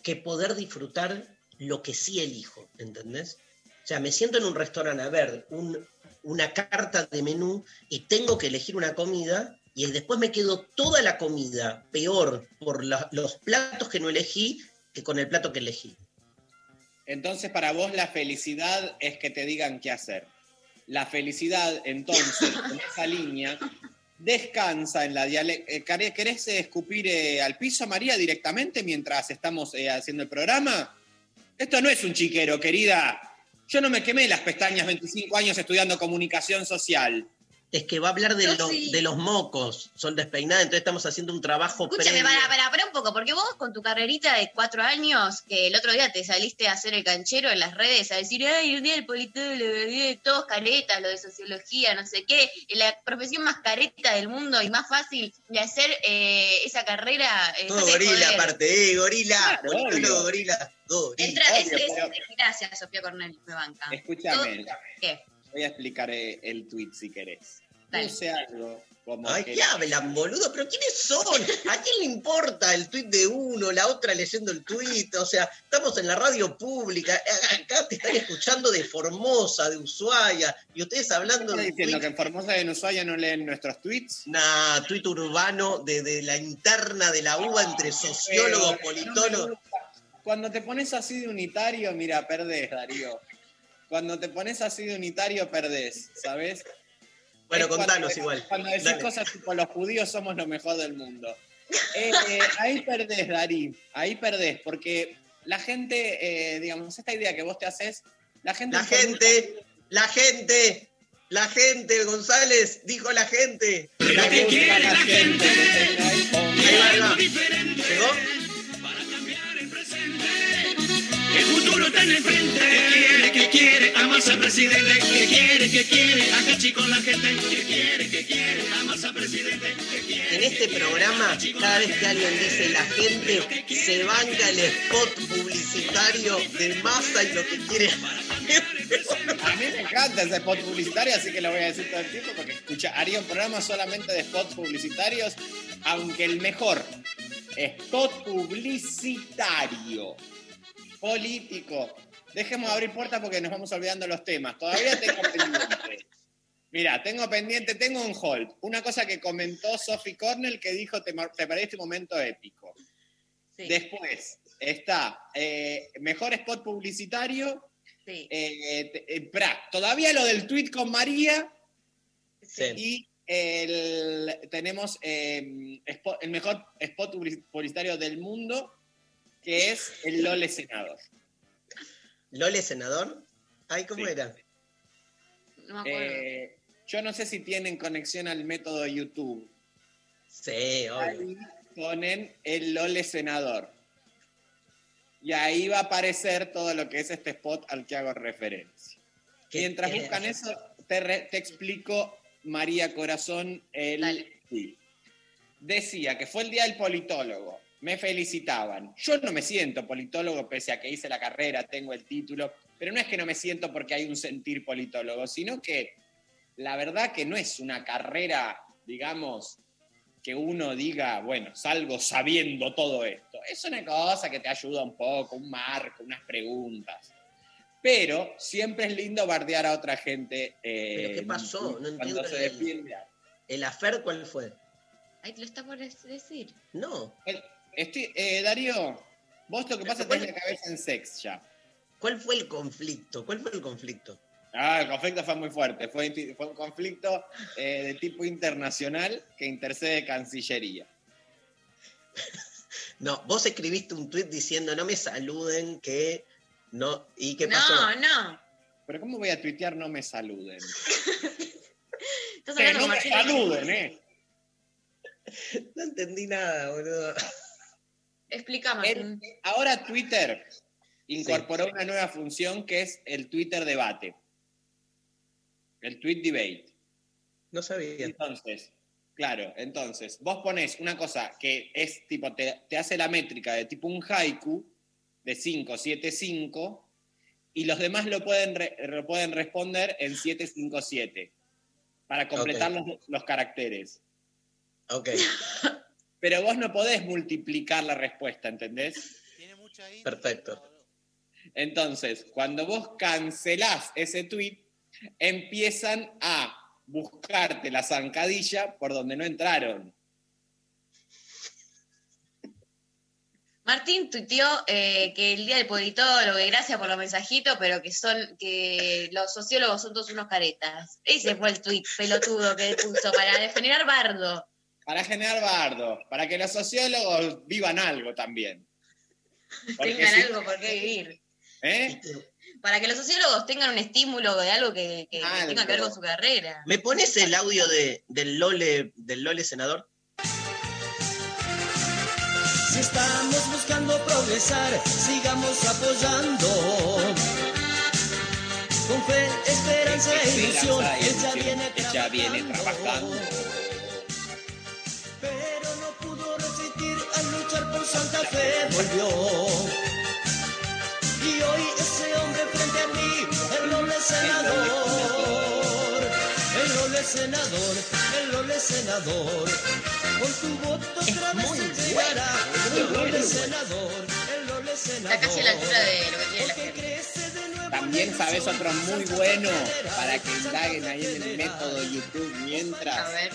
que poder disfrutar lo que sí elijo, ¿entendés? O sea, me siento en un restaurante a ver un- una carta de menú y tengo que elegir una comida y después me quedo toda la comida peor por los platos que no elegí que con el plato que elegí. Entonces, para vos la felicidad es que te digan qué hacer. La felicidad, entonces, en esa línea, descansa en la dialéctica. ¿Querés eh, escupir eh, al piso, María, directamente mientras estamos eh, haciendo el programa? Esto no es un chiquero, querida. Yo no me quemé las pestañas 25 años estudiando comunicación social. Es que va a hablar de, lo- sí. de los mocos, son despeinadas, entonces estamos haciendo un trabajo Escúchame, para, para, para un poco, porque vos con tu carrerita de cuatro años, que el otro día te saliste a hacer el canchero en las redes, a decir, ay, un día el politólogo, el día de todos caretas, lo de sociología, no sé qué, la profesión más careta del mundo y más fácil de hacer eh, esa carrera. eh, Todo gorila, aparte, eh, gorila, Claro, politólogo, gorila, gorila. Entra, es, Obvio, es- pero- gracias, Sofía Cornel, me banca. Escúchame, ¿Qué? Voy a explicar eh, el tweet si querés. Puse algo como Ay, que ¿qué hablan, boludo? ¿Pero quiénes son? ¿A quién le importa el tuit de uno, la otra leyendo el tuit? O sea, estamos en la radio pública, eh, acá te están escuchando de Formosa, de Ushuaia, y ustedes hablando ¿Estás de diciendo que en Formosa de Ushuaia no leen nuestros tweets? nah, tuit urbano de, de la interna de la UBA entre sociólogos, Pero, politólogos. Cuando te pones así de unitario, mira, perdés, Darío. Cuando te pones así de unitario, perdés, ¿sabes? Bueno, Es cuando- contanos igual. Cuando decís Dale. cosas tipo los judíos somos lo mejor del mundo. Eh, eh, ahí perdés, Darí, ahí perdés, porque la gente, eh, digamos, esta idea que vos te haces, la gente... La gente, la gente, la gente, González, dijo la gente. La que quiere la gente. Ahí va, ahí va. ¿Llegó? El futuro está en el frente. Que quiere, que quiere, amas al presidente. Que quiere, que quiere, agachi con la gente. Que quiere, que quiere, amas al presidente. Que quiere. En este programa, cada vez que alguien dice la gente, se banca el spot publicitario de masa y lo que quiere. A mí me encanta ese spot publicitario, así que lo voy a decir todo el tiempo porque escucha, haría un programa solamente de spots publicitarios, aunque el mejor spot publicitario político. Dejemos abrir puertas porque nos vamos olvidando los temas. Todavía tengo pendiente. Mira, tengo pendiente, tengo un hold. Una cosa que comentó Sophie Cornell que dijo, te, te perdiste un momento épico. Sí. Después está eh, mejor spot publicitario. Sí. Eh, eh, todavía lo del tweet con María Sí. y el- tenemos eh, spot- el mejor spot publici- publicitario del mundo, que es el Lole Senador. ¿Lole senador? Ay, ¿cómo Sí. era? No me acuerdo. Eh, yo no sé si tienen conexión al método YouTube. Sí, obvio. Ahí ponen el Lole Senador. Y ahí va a aparecer todo lo que es este spot al que hago referencia. ¿Qué- Mientras buscan eso, te, re- te explico, María Corazón, el Dale. Decía que fue el día del politólogo. Me felicitaban. Yo no me siento politólogo, pese a que hice la carrera, tengo el título, pero no es que no me siento porque hay un sentir politólogo, sino que la verdad que no es una carrera, digamos, que uno diga, bueno, salgo sabiendo todo esto. Es una cosa que te ayuda un poco, un marco, unas preguntas. Pero siempre es lindo bardear a otra gente. eh, ¿Pero qué pasó? No entiendo se el- defiende. ¿El afer cuál fue? Ahí te lo está por decir. No. El- estoy- eh, Darío, vos lo que pasa es que ¿Cuál- tenés la cabeza en sex ya. ¿Cuál fue el conflicto? ¿Cuál fue el conflicto? Ah, el conflicto fue muy fuerte. Fue, un conflicto eh, de tipo internacional que intercede Cancillería. No, vos escribiste un tuit diciendo no me saluden que no. ¿Y qué no, pasó? no. Pero ¿cómo voy a tuitear no me saluden? Que no me saluden, ¿eh? No entendí nada, boludo. Martín. ahora Twitter incorporó una nueva función que es el Twitter debate. El tweet debate. No sabía. Entonces, claro, entonces, vos pones una cosa que es tipo, te, te hace la métrica de tipo un haiku de 5, 7, 5, y los demás lo pueden, re- lo pueden responder en 7, 5, 7, para completar los, los caracteres. Ok, Pero vos no podés multiplicar la respuesta, ¿entendés? perfecto. Entonces, cuando vos cancelás ese tweet, empiezan a buscarte la zancadilla por donde no entraron. Martín tuiteó eh, que el día del politólogo, y gracias por los mensajitos, pero que son que los sociólogos son todos unos caretas. Ese fue el tuit pelotudo que puso para generar bardo. Para generar bardo, para que los sociólogos vivan algo también. Porque tengan si- algo por qué vivir. ¿Eh? Para que los sociólogos tengan un estímulo de algo que, que Algo. tenga que ver con su carrera. ¿Me pones el audio de, del, Lole, del Lole senador? Si estamos buscando progresar, sigamos apoyando. Con fe, esperanza e ilusión, y ella viene Ella viene trabajando. Santa Fe, volvió. Y hoy ese hombre frente a mí, el Lole senador. El Lole senador, el Lole senador. Con tu voto otra vez llegará. El Lole senador, el Lole senador. Está casi a la altura de lo que tiene la gente. También sabes otro muy bueno para que indaguen ahí en el método YouTube mientras. A ver.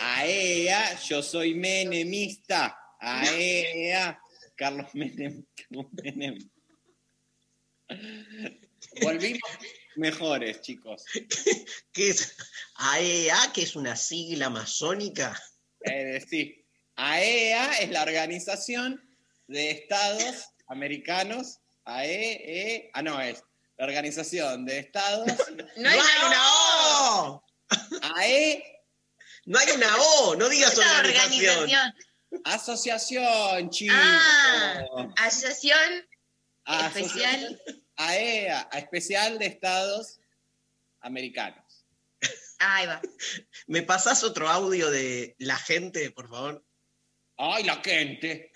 AEA, yo soy menemista. AEA, Carlos Menem. Carlos Menem. Volvimos mejores, chicos. ¿Qué es? AEA, que es una sigla masónica. Eh, sí. AEA es la organización de estados americanos. AEE. Ah, no, es la organización de estados. No hay una O! AE. No hay una O, no digas organización. organización. Asociación, chicos. Ah, asociación especial. AEA, a especial de estados americanos. Ahí va. ¿Me pasás otro audio de la gente, por favor? ¡Ay, la gente!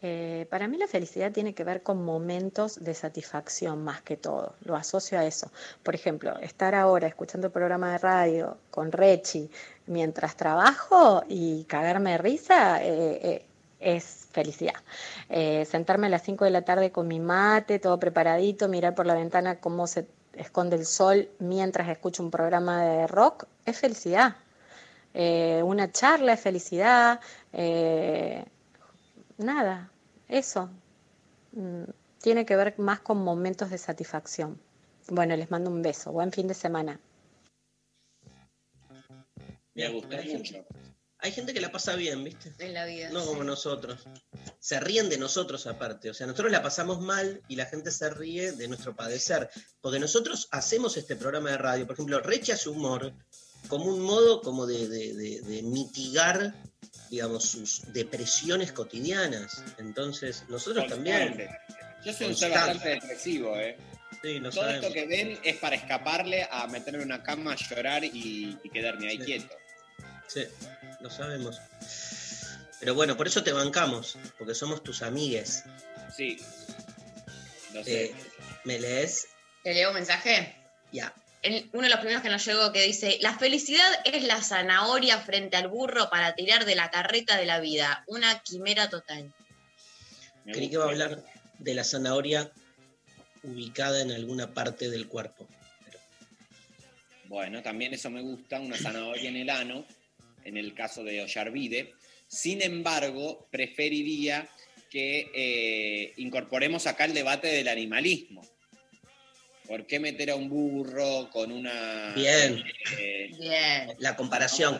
Eh, para mí la felicidad tiene que ver con momentos de satisfacción más que todo. Lo asocio a eso. Por ejemplo, estar ahora escuchando el programa de radio con Rechi mientras trabajo y cagarme de risa eh, eh, es felicidad. Sentarme a las 5 de la tarde con mi mate, todo preparadito, mirar por la ventana cómo se esconde el sol mientras escucho un programa de rock, es felicidad. Eh, una charla es felicidad. eh, nada, eso. Mm, Tiene que ver más con momentos de satisfacción. Bueno, les mando un beso. Buen fin de semana. Me gustó hay mucho. Gente, hay gente que la pasa bien, ¿viste? En la vida. No sí. como nosotros. Se ríen de nosotros aparte. O sea, nosotros la pasamos mal y la gente se ríe de nuestro padecer. Porque nosotros hacemos este programa de radio. Por ejemplo, Reche hace humor como un modo como de, de- de- de mitigar, digamos, sus depresiones cotidianas. Entonces, nosotros también. Yo soy un ser bastante depresivo, ¿eh? Sí, lo Todo sabemos. esto que ven es para escaparle a meterme en una cama, llorar y, y quedarme ahí Sí. quieto. Sí, lo sabemos. Pero bueno, por eso te bancamos, porque somos tus amigues. Sí. Lo sé. Eh, ¿Me lees? ¿Te leo un mensaje? Ya. El- uno de los primeros que nos llegó que dice, la felicidad es la zanahoria frente al burro para tirar de la carreta de la vida. Una quimera total. Creí que iba a hablar de la zanahoria ubicada en alguna parte del cuerpo. Bueno, también eso me gusta, una zanahoria en el ano, en el caso de Ollarvide. Sin embargo, preferiría que eh, incorporemos acá el debate del animalismo. ¿Por qué meter a un burro con una... Bien. eh, Bien. La comparación.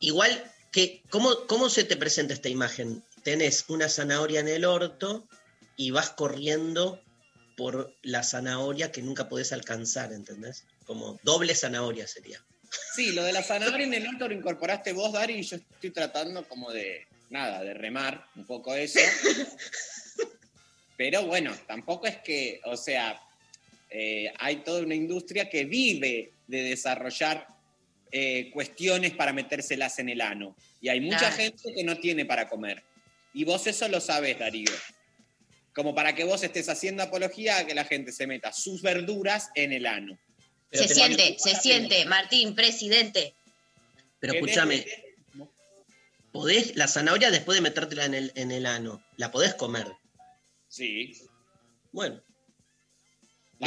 Igual que, ¿cómo, ¿cómo se te presenta esta imagen? Tenés una zanahoria en el orto y vas corriendo por la zanahoria que nunca podés alcanzar, ¿entendés? Como doble zanahoria sería. Sí, lo de la zanahoria en el orto lo incorporaste vos, Dari, y yo estoy tratando como de, nada, de remar un poco eso. Pero bueno, tampoco es que, o sea, eh, hay toda una industria que vive de desarrollar eh, cuestiones para metérselas en el ano. Y hay mucha gente que no tiene para comer. Y vos eso lo sabés, Darío. Como para que vos estés haciendo apología a que la gente se meta sus verduras en el ano. Pero se te- siente, se siente, Martín, presidente. Pero ¿Qué escúchame, podés, la zanahoria después de metértela en el, en el ano, la podés comer. Sí. Bueno,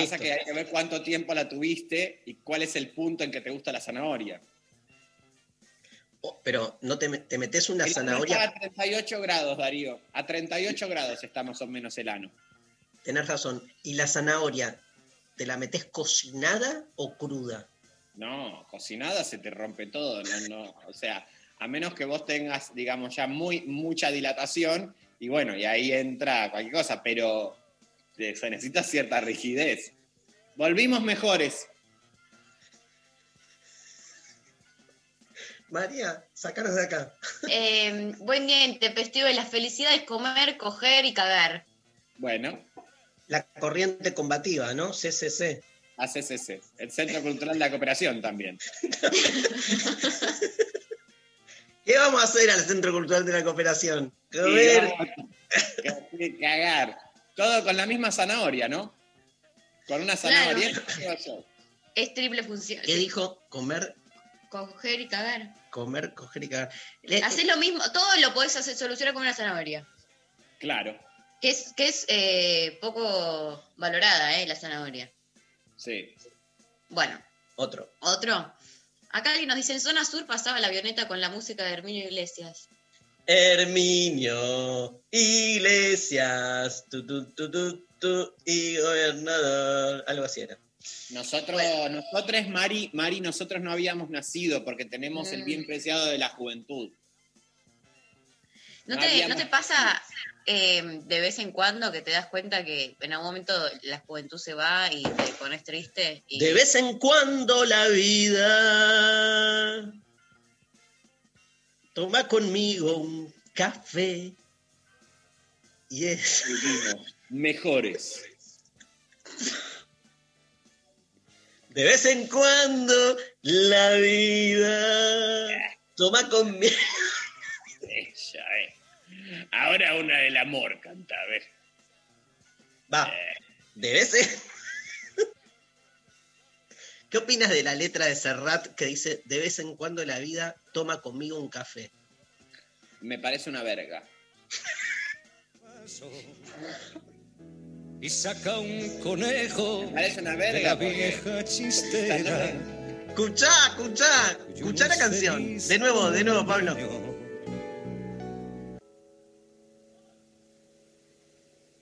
Pasa que hay que ver cuánto tiempo la tuviste y cuál es el punto en que te gusta la zanahoria. oh, pero no te, me- te metes una El zanahoria. está a 38 grados, Darío. A 38 grados está más o menos el ano. Tenés razón. ¿Y la zanahoria, te la metes cocinada o cruda? No, cocinada se te rompe todo. No, no, o sea, a menos que vos tengas, digamos, ya muy, mucha dilatación, y bueno, y ahí entra cualquier cosa, pero se necesita cierta rigidez. Volvimos mejores. María, sacanos de acá. Eh, buen día intempestivo de la felicidad es comer, coger y cagar. Bueno, La corriente combativa, ¿no? CCC. ACCC, el Centro Cultural de la Cooperación también. ¿Qué vamos a hacer al Centro Cultural de la Cooperación? Y Comer. cagar. Todo con la misma zanahoria, ¿no? Con una zanahoria. yo. Es triple función. ¿Qué dijo? Comer, Coger y cagar. comer, coger y cagar. Haces lo mismo, todo lo podés hacer, solucionar con una zanahoria. Claro, Que es, que es eh, poco valorada, ¿eh? La zanahoria. sí. Bueno, Otro. otro. Acá alguien nos dice, en zona sur pasaba la avioneta con la música de Herminio Iglesias. Herminio Iglesias, tu, tu, tu, tu, tu, y gobernador. Algo así era. Nosotros, nosotros, Mari, Mari, nosotros no habíamos nacido porque tenemos el Mm. bien preciado de la juventud. ¿No No te, habíamos- ¿no te pasa eh, de vez en cuando que te das cuenta que en algún momento la juventud se va y te pones triste? Y, De vez en cuando la vida toma conmigo un café y es mejores. de vez en cuando la vida toma conmigo Ella, eh. Ahora una del amor, canta, a ver. va de vez en ¿Qué opinas de la letra de Serrat que dice de vez en cuando la vida toma conmigo un café? Me parece una verga. Y saca un conejo Me parece una de verga. la porque- vieja chistera. Escuchá, escuchá, escuchá la canción. De nuevo, de nuevo, Pablo.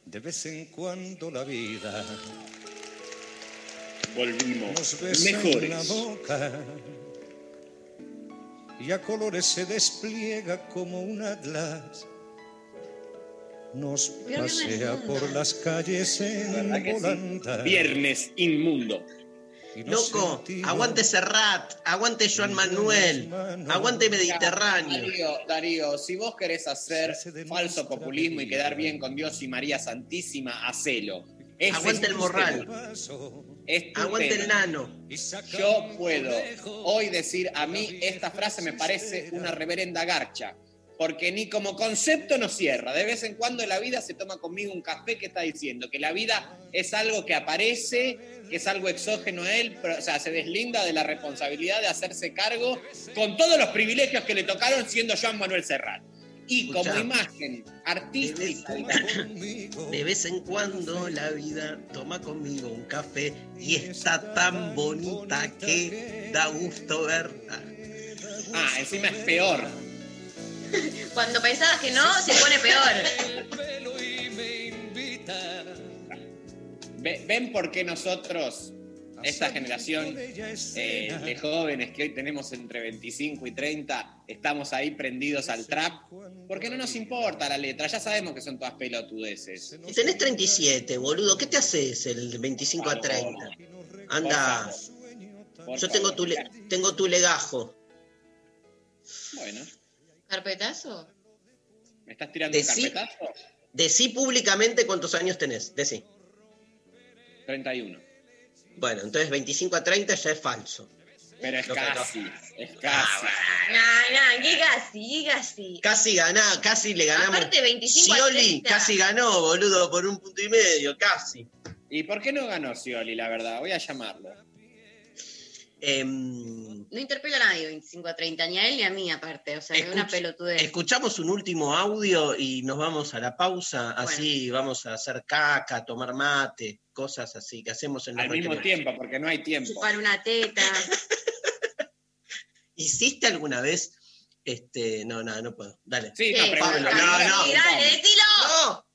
De vez en cuando la vida Volvimos nos besa en la mejores. boca y a colores se despliega como un atlas. Nos pasea por las calles en volanta. Viernes inmundo. Loco, aguante Serrat, aguante Joan Manuel, aguante Mediterráneo. Darío, Darío, si vos querés hacer falso populismo y quedar bien con Dios y María Santísima, hacelo. Ese Aguante el morral. Aguante el nano. Yo puedo hoy decir, a mí esta frase me parece una reverenda garcha, porque ni como concepto no cierra. De vez en cuando la vida se toma conmigo un café que está diciendo que la vida es algo que aparece, que es algo exógeno a él, pero, o sea, se deslinda de la responsabilidad de hacerse cargo con todos los privilegios que le tocaron siendo Joan Manuel Serrat. Y como imagen artística. De vez en cuando la vida toma conmigo un café y está tan bonita que da gusto verla. ah, encima es peor. Cuando pensabas que no, se pone peor. ¿Ven por qué nosotros, esta generación eh, de jóvenes que hoy tenemos entre 25 y 30, estamos ahí prendidos al trap? Porque no nos importa la letra, ya sabemos que son todas pelotudeces. Si tenés 37, boludo, ¿qué te haces el 25 a 30? Anda, yo tengo tu, le- tengo tu legajo. Bueno, ¿Carpetazo? ¿me estás tirando un Decí- carpetazo? Decí públicamente cuántos años tenés. Decí. 31. Bueno, entonces 25 a 30 ya es falso. Pero es Lo que casi, no. es casi. No, no, ¿qué casi? ¿Qué casi? Casi ganá, casi le ganamos. Aparte, 25 a Scioli 30. casi ganó, boludo, por un punto y medio, casi. ¿Y por qué no ganó Scioli, la verdad? Voy a llamarlo. Em, No interpelo a nadie 25 a 30, ni a él ni a mí aparte. O sea, es una pelotudez. escuchamos un último audio y nos vamos a la pausa, así vamos a hacer caca, tomar mate, cosas así que hacemos en los Al mismo tiempo, porque no hay tiempo. Chupar una teta. ¿Hiciste alguna vez? Este, no, no, no puedo. Dale. Sí, no. Pablo, no, no. Sí, dale, decilo. No.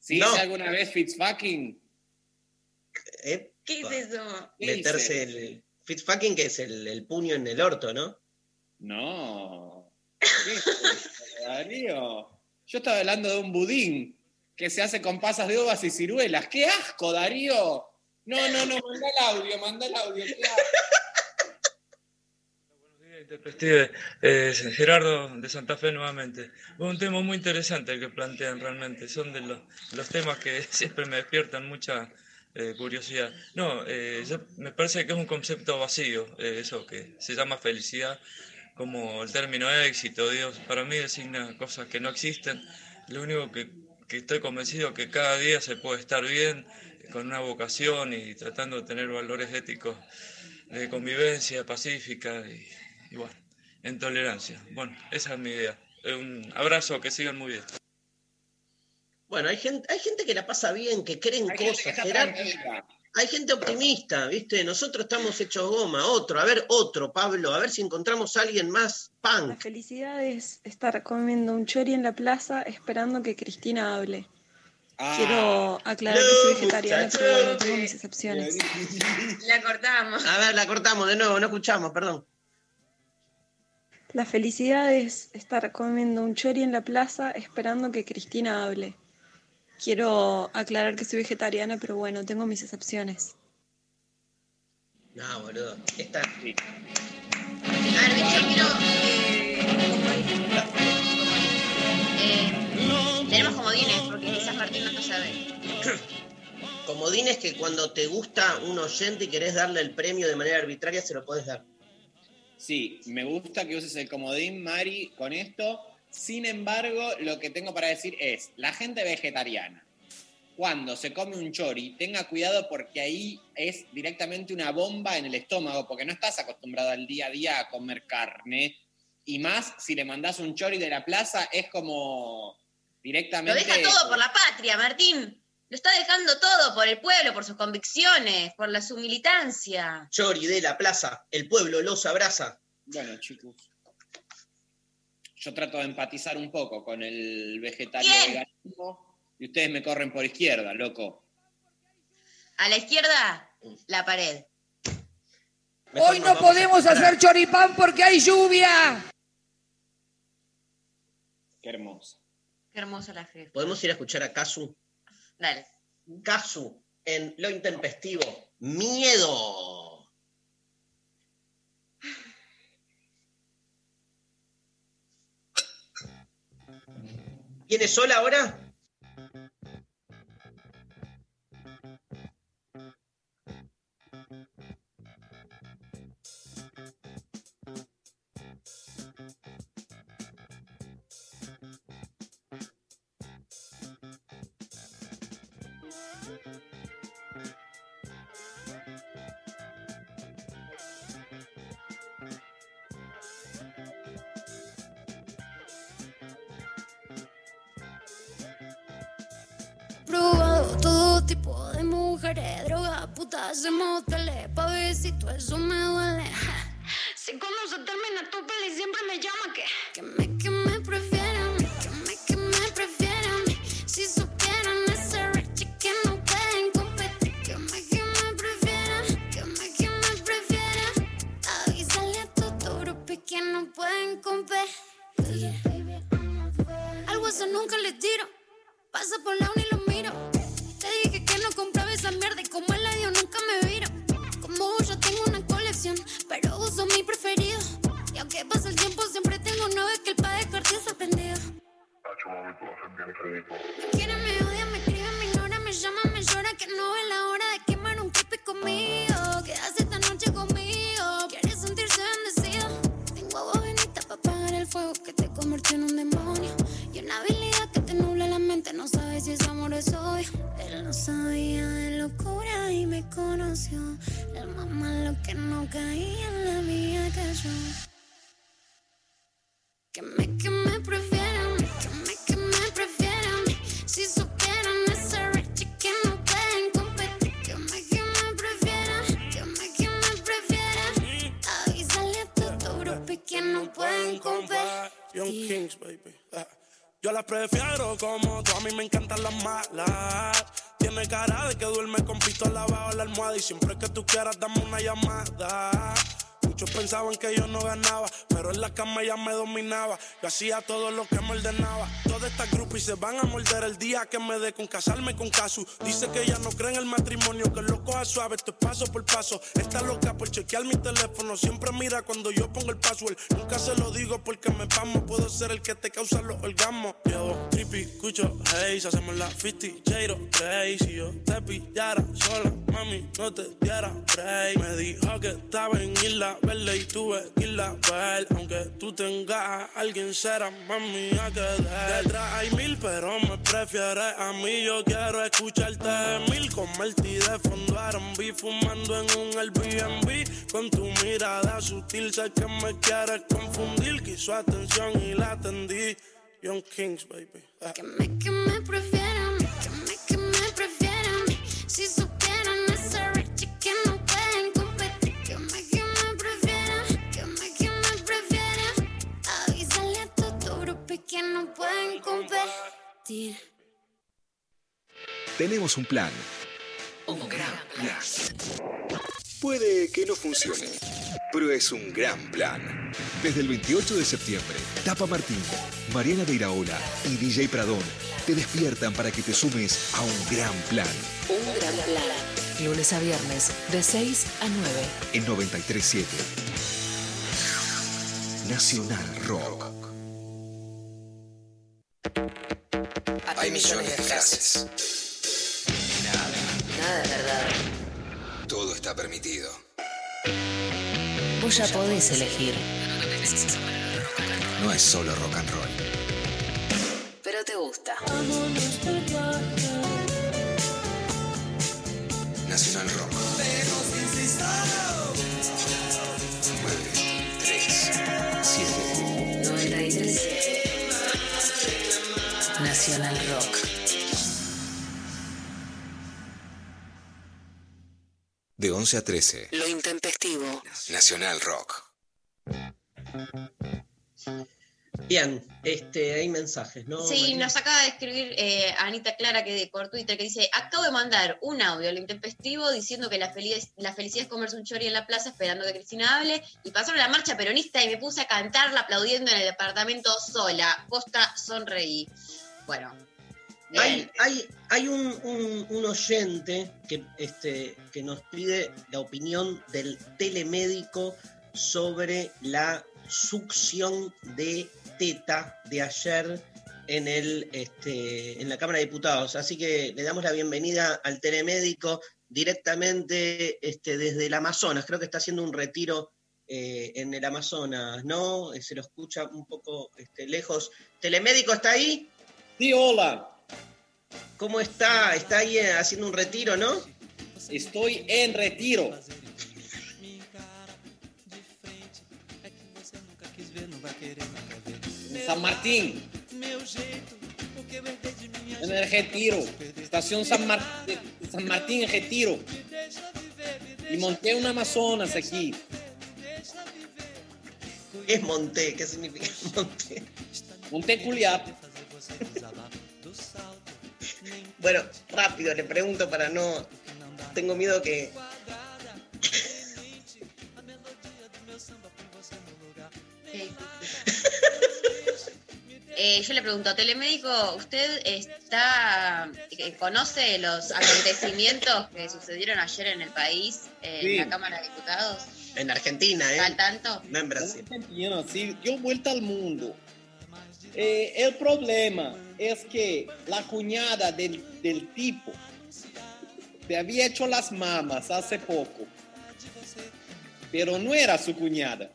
¿Sí No. hice alguna vez Fitzfucking? Eh, ¿Qué es eso? ¿Qué meterse el fitfucking que es el, el puño en el orto, ¿no? No. ¿Qué es Darío? Yo estaba hablando de un budín que se hace con pasas de uvas y ciruelas. ¡Qué asco, Darío! No, no, no, manda el audio, manda el audio. ¿qué asco? Intempestive, eh, Gerardo de Santa Fe nuevamente. Un tema muy interesante el que plantean realmente. Son de los, los temas que siempre me despiertan mucha eh, curiosidad. No, eh, me parece que es un concepto vacío, eh, eso que se llama felicidad, como el término éxito. Para mí designa cosas que no existen. Lo único que, que estoy convencido que cada día se puede estar bien, con una vocación y tratando de tener valores éticos de convivencia pacífica y, y bueno, en tolerancia. Bueno, esa es mi idea. Un abrazo, que sigan muy bien. Bueno, hay gente, hay gente que la pasa bien, que creen Hay cosas. Hay gente optimista, ¿viste? Nosotros estamos hechos goma. Otro, a ver, otro, Pablo, a ver si encontramos a alguien más La punk. felicidad es estar comiendo un chori en la plaza esperando que Cristina hable. Ah, Quiero aclarar que soy vegetariana, pero bueno, tengo mis excepciones. La cortamos. A ver, la cortamos de nuevo, no escuchamos, perdón. La felicidad es estar comiendo un chori en la plaza esperando que Cristina hable. Quiero aclarar que soy vegetariana, pero bueno, tengo mis excepciones. No, boludo. Esta. A ver, yo quiero. Eh, tenemos comodines, porque quizás Martín no lo sabe. Comodines que cuando te gusta un oyente y querés darle el premio de manera arbitraria, se lo podés dar. Sí, me gusta que uses el comodín, Mari, con esto. Sin embargo, lo que tengo para decir es, la gente vegetariana, cuando se come un chori, tenga cuidado porque ahí es directamente una bomba en el estómago, porque no estás acostumbrado al día a día a comer carne. Y más, si le mandás un chori de la plaza, es como Lo directamente... deja todo por la patria, Martín. Lo está dejando todo por el pueblo, por sus convicciones, por la su militancia. Chori de la plaza, el pueblo los abraza. Bueno, chicos. Yo trato de empatizar un poco con el vegetariano veganismo y ustedes me corren por izquierda, loco. A la izquierda, la pared. Mejor Hoy no podemos hacer choripán porque hay lluvia. Qué hermoso. Qué hermosa la fe. ¿Podemos ir a escuchar a Casu? Dale. Casu, en Lo Intempestivo. Miedo. ¿Viene sola ahora? Todo tipo de mujeres, droga, putas, de moteles, pavecito, eso me duele. Prefiero como tú, a mí me encantan las malas. Tiene cara de que duerme con pistola bajo la almohada y siempre que tú quieras dame una llamada. Pensaban que yo no ganaba, pero en la cama ya me dominaba. Yo hacía todo lo que me ordenaba. Todas estas groupies se van a morder el día que me dé con casarme con Casu. Dice que ella no cree en el matrimonio, que lo coja suave, esto es paso por paso. Está loca por chequear mi teléfono, siempre mira cuando yo pongo el password. Nunca se lo digo porque me pamo, puedo ser el que te causa los orgasmos. Llevo trippy, escucho haze, hacemos la 50, Jero, crazy. Si yo te pillara sola, mami, no te diera break. Me dijo que estaba en Isla Verde y tuve que irla a ver. Aunque tú tengas a alguien, será mami a quedar. Detrás hay mil, pero me prefieres a mí. Yo quiero escucharte de mil. Convertí de fondo R&B, fumando en un Airbnb. Con tu mirada sutil, sé que me quieres confundir. Quiso atención y la atendí. Young Kings, baby. Que me, que me prefieran, que me, que me prefieran. Que no pueden competir. Tenemos un plan. Un gran plan. Puede que no funcione, pero es un gran plan. Desde el 28 de septiembre, Tapa Martín, Mariana de Iraola y DJ Pradón te despiertan para que te sumes a un gran plan Un gran plan. Lunes a viernes, de 6 a 9. en 937. Nacional Rock. Hay millones de frases. Nada de verdad. Todo está permitido. Vos ya podés elegir, No es solo rock and roll. pero te gusta. Nacional Rock. De 11 a 13. Lo intempestivo. Nacional Rock. Bien, este, hay mensajes, ¿no? Sí, María? nos acaba de escribir eh, Anita Clara que de, por Twitter que dice, acabo de mandar un audio al intempestivo diciendo que la, feliz, la felicidad es comerse un chori en la plaza esperando que Cristina hable y pasaron la marcha peronista y me puse a cantarla aplaudiendo en el departamento sola. Posta, sonreí. Bueno. Hay, hay, hay un, un- un oyente que, este, que nos pide la opinión del telemédico sobre la succión de teta de ayer en, el, este, en la Cámara de Diputados. Así que le damos la bienvenida al telemédico directamente este, desde el Amazonas. Creo que está haciendo un retiro eh, en el Amazonas, ¿no? Eh, Se lo escucha un poco este, lejos. ¿Telemédico está ahí? Sí, hola. ¿Cómo está? Está ahí eh, haciendo un retiro, ¿no? Estoy en retiro. En San Martín. En el retiro. Estación San, Mar- San Martín en retiro. Y monté un Amazonas aquí. ¿Qué es monté? ¿Qué significa monté? Monté Culiap. Bueno, rápido, le pregunto para no... Tengo miedo que... Eh, yo le pregunto, telemédico, ¿usted está eh, conoce los acontecimientos que sucedieron ayer en el país, en Sí. la Cámara de Diputados? En Argentina, ¿eh? ¿Está al tanto? No en Brasil. Dio vuelta al mundo. É, é eh, el problema es que la cuñada del, del tipo te había hecho las mamas hace poco, pero no era su cuñada.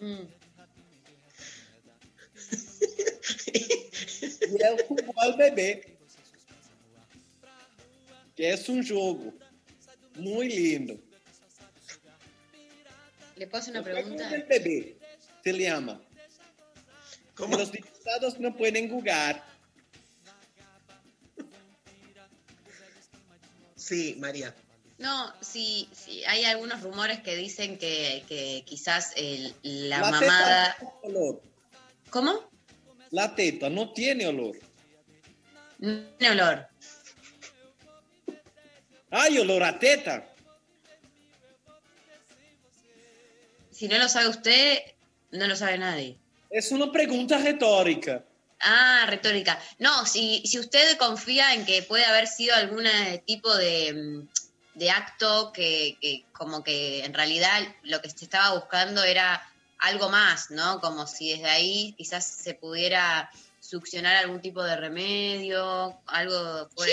Hum. e ela fumou o bebê. Que é um jogo muito lindo. Le posso uma pergunta? O bebê se le ama. ¿Cómo? Los diputados no pueden jugar. Sí, María. No, sí, sí, hay algunos rumores que dicen que, que quizás el- la, La mamada... teta no tiene olor. ¿Cómo? La teta no tiene olor. No tiene olor. Hay olor a teta. Si no lo sabe usted, no lo sabe nadie. Es una pregunta retórica. Ah, retórica. No, si, si usted confía en que puede haber sido algún eh, tipo de, mm, de acto que, que como que en realidad lo que se estaba buscando era algo más, ¿no? Como si desde ahí quizás se pudiera succionar algún tipo de remedio, algo... fue-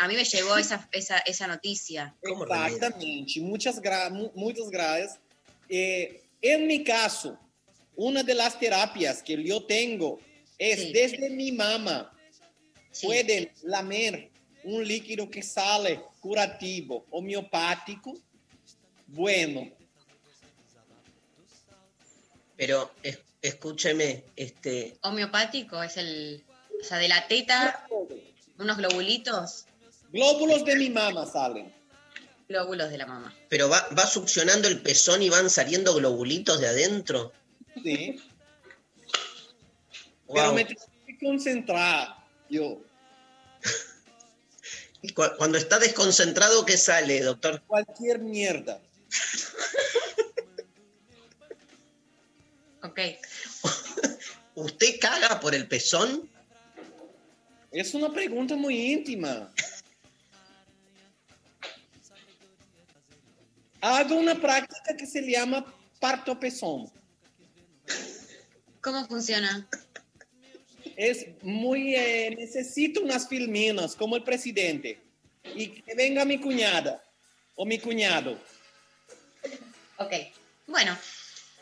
A mí me llegó esa, esa, esa noticia. Exactamente. Muchas, gra- mu- muchas gracias. Eh, en mi caso, una de las terapias que yo tengo es Sí. desde mi mamá. Pueden lamer un líquido que sale curativo, homeopático. Bueno, Pero es- escúcheme, este, Homeopático es el... O sea, de la teta, unos globulitos, glóbulos de mi mamá salen. glóbulos de la mamá. pero va, va succionando el pezón y van saliendo globulitos de adentro. Sí. Pero Wow. me tengo que concentrar. Yo, Y cu- cuando está desconcentrado, ¿qué sale, doctor? cualquier mierda. Ok. ¿Usted caga por el pezón? Es una pregunta muy íntima. Hago una práctica que se llama parto pezón. ¿Cómo funciona? Es muy... eh, necesito unas filminas como el presidente. Y que venga mi cuñada o mi cuñado. Ok. Bueno,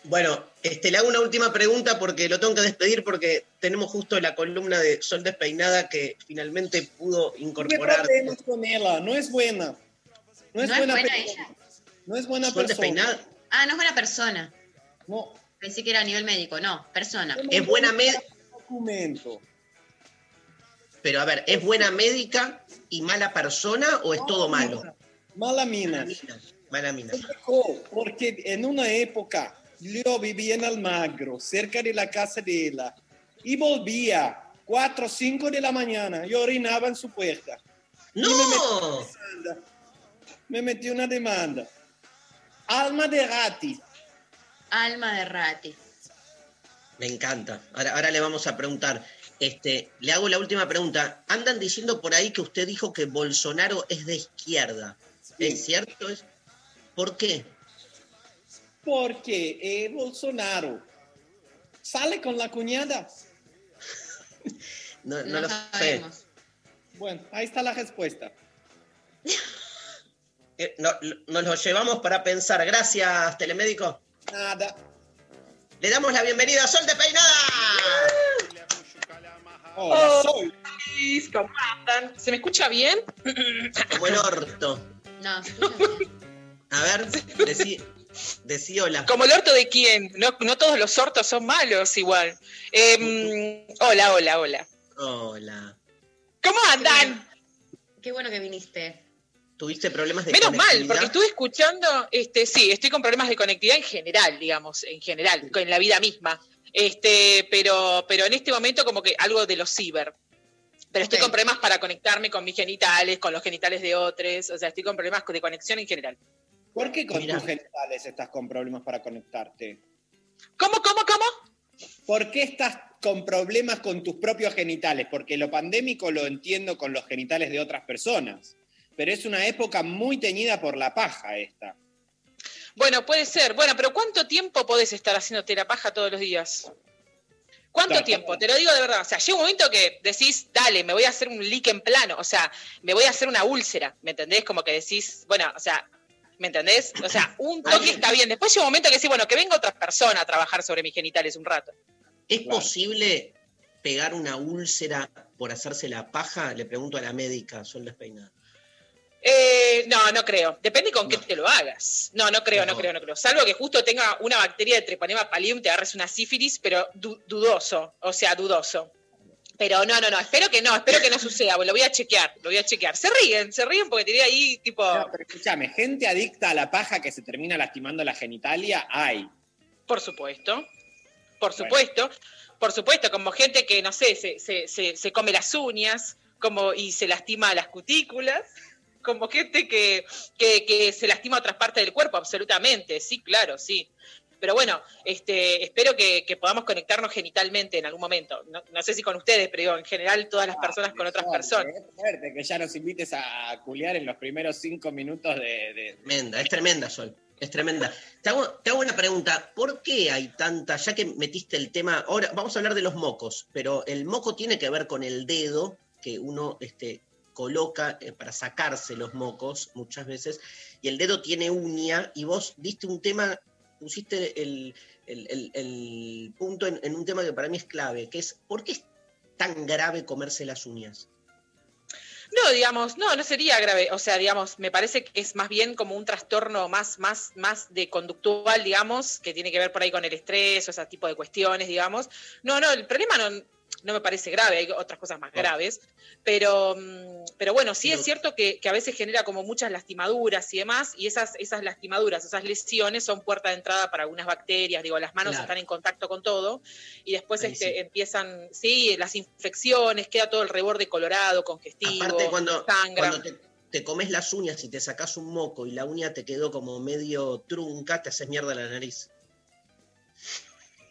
Bueno, este, le hago una última pregunta porque lo tengo que despedir porque tenemos justo la columna de Sol Despeinada que finalmente pudo incorporar. problemas con ella. No es buena. No es ¿No es buena, buena persona. ella? No es buena Sol persona. Despeinada ah, no es buena persona. No. Pensé que era a nivel médico. No, persona. es buena médica, Documento. pero a ver, ¿es buena médica y mala persona o es todo malo? Mala mina. Mala mina. Porque en una época yo vivía en Almagro, cerca de la casa de ella, y volvía 4 o 5 de la mañana. Yo orinaba en su puerta. ¡No! Y me metí una demanda. Me metí una demanda. Alma de Gatti. Alma de rati. Me encanta. Ahora, ahora le vamos a preguntar. Este, le hago la última pregunta. Andan diciendo por ahí que usted dijo que Bolsonaro es de izquierda. ¿Es cierto? ¿Es? ¿Por qué? Porque eh, Bolsonaro sale con la cuñada. No, no No lo sé. sabemos. Bueno, ahí está la respuesta. Eh, no- nos lo llevamos para pensar. Gracias, telemédico. Nada. Le damos la bienvenida a Sol de Peinada. Hola, Sol. ¿Cómo andan? ¿Se me escucha bien? Como el orto. No, A ver, decí, decí hola. ¿Como el orto de quién? No, no todos los ortos son malos igual. Em, hola, hola, hola. Hola. ¿Cómo andan? Qué bueno que viniste. ¿Tuviste problemas de Menos mal, porque estuve escuchando, este, sí, estoy con problemas de conectividad en general, digamos, en general, en la vida misma. Este, pero, pero en este momento como que algo de los ciber. Pero estoy con problemas para conectarme con mis genitales, con los genitales de otros, o sea, estoy con problemas de conexión en general. ¿Por qué con tus genitales estás con problemas para conectarte? ¿Cómo, cómo, cómo? ¿Por qué estás con problemas con tus propios genitales? Porque lo pandémico lo entiendo con los genitales de otras personas. Pero es una época muy teñida por la paja esta. Bueno, puede ser. Bueno, pero ¿cuánto tiempo podés estar haciéndote la paja todos los días? ¿Cuánto Claro. tiempo? Te lo digo de verdad. O sea, llega un momento que decís, dale, me voy a hacer un leak en plano. O sea, me voy a hacer una úlcera. ¿Me entendés? Como que decís, bueno, o sea, ¿me entendés? O sea, un toque está bien. Después llega un momento que decís, bueno, que venga otra persona a trabajar sobre mis genitales un rato. ¿Es posible pegar una úlcera por hacerse la paja? Le pregunto a la médica, Sol Despeinada. Eh, no, no creo. Depende con qué te lo hagas. No, no creo, no. No. creo, no creo. Salvo que justo tenga una bacteria de Treponema pallidum, te agarres una sífilis, pero du- dudoso. O sea, dudoso. Pero no, no, no. Espero que no, espero que no suceda. Lo voy a chequear, lo voy a chequear. Se ríen, se ríen porque tiré ahí tipo. No, pero escúchame, gente adicta a la paja que se termina lastimando la genitalia, hay. Por supuesto. Por supuesto. Por supuesto, como gente que, no sé, se, se, se, se come las uñas como, y se lastima las cutículas. Como gente que, que, que se lastima otras partes del cuerpo, absolutamente. Sí, claro, sí. Pero bueno, este, espero que, que podamos conectarnos genitalmente en algún momento. No, no sé si con ustedes, pero digo, en general todas las personas con otras personas. Es fuerte que ya nos invites a culiar en los primeros cinco minutos de. de- Tremenda, es tremenda, Sol. Es tremenda. Te hago, te hago una pregunta. ¿Por qué hay tanta, ya que metiste el tema, ahora vamos a hablar de los mocos, pero el moco tiene que ver con el dedo que uno este, coloca eh, para sacarse los mocos muchas veces, y el dedo tiene uña, y vos diste un tema, pusiste el, el- el- punto en, en un tema que para mí es clave, que es, ¿por qué es tan grave comerse las uñas? No, digamos, no, no sería grave. O sea, digamos, me parece que es más bien como un trastorno más, más, más de conductual, digamos, que tiene que ver por ahí con el estrés o ese tipo de cuestiones, digamos. No, no, el problema no, no me parece grave, hay otras cosas más graves. Pero, mm, pero bueno, sí es cierto que, que a veces genera como muchas lastimaduras y demás, y esas, esas lastimaduras, esas lesiones son puerta de entrada para algunas bacterias, digo, las manos Claro. están en contacto con todo, y después Ahí este, sí. empiezan, sí, las infecciones, queda todo el reborde colorado, congestivo, Aparte, cuando, sangra. cuando te, te comes las uñas y te sacas un moco y la uña te quedó como medio trunca, te haces mierda la nariz.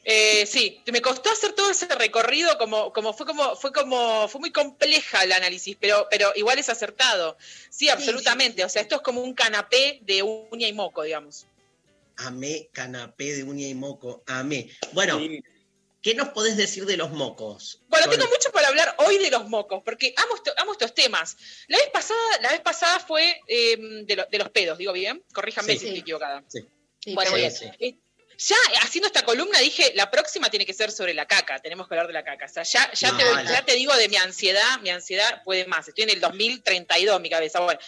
Eh, sí, me costó hacer todo ese recorrido, como, como fue como, fue como, fue muy compleja el análisis, pero, pero igual es acertado. Sí, absolutamente. O sea, esto es como un canapé de uña y moco, digamos. Amé canapé de uña y moco, amé. Bueno, ¿qué nos podés decir de los mocos? Bueno, tengo mucho para hablar hoy de los mocos, porque amo, esto- amo estos temas. La vez pasada, la vez pasada fue eh, de, lo- de los pedos, digo bien, corríjanme Sí. si estoy equivocada. Sí. Bueno, bien. Ya haciendo esta columna dije, la próxima tiene que ser sobre la caca, tenemos que hablar de la caca. O sea, ya, ya, No, te, ya te digo de mi ansiedad, mi ansiedad puede más, estoy en el 2032 mi cabeza. Bueno,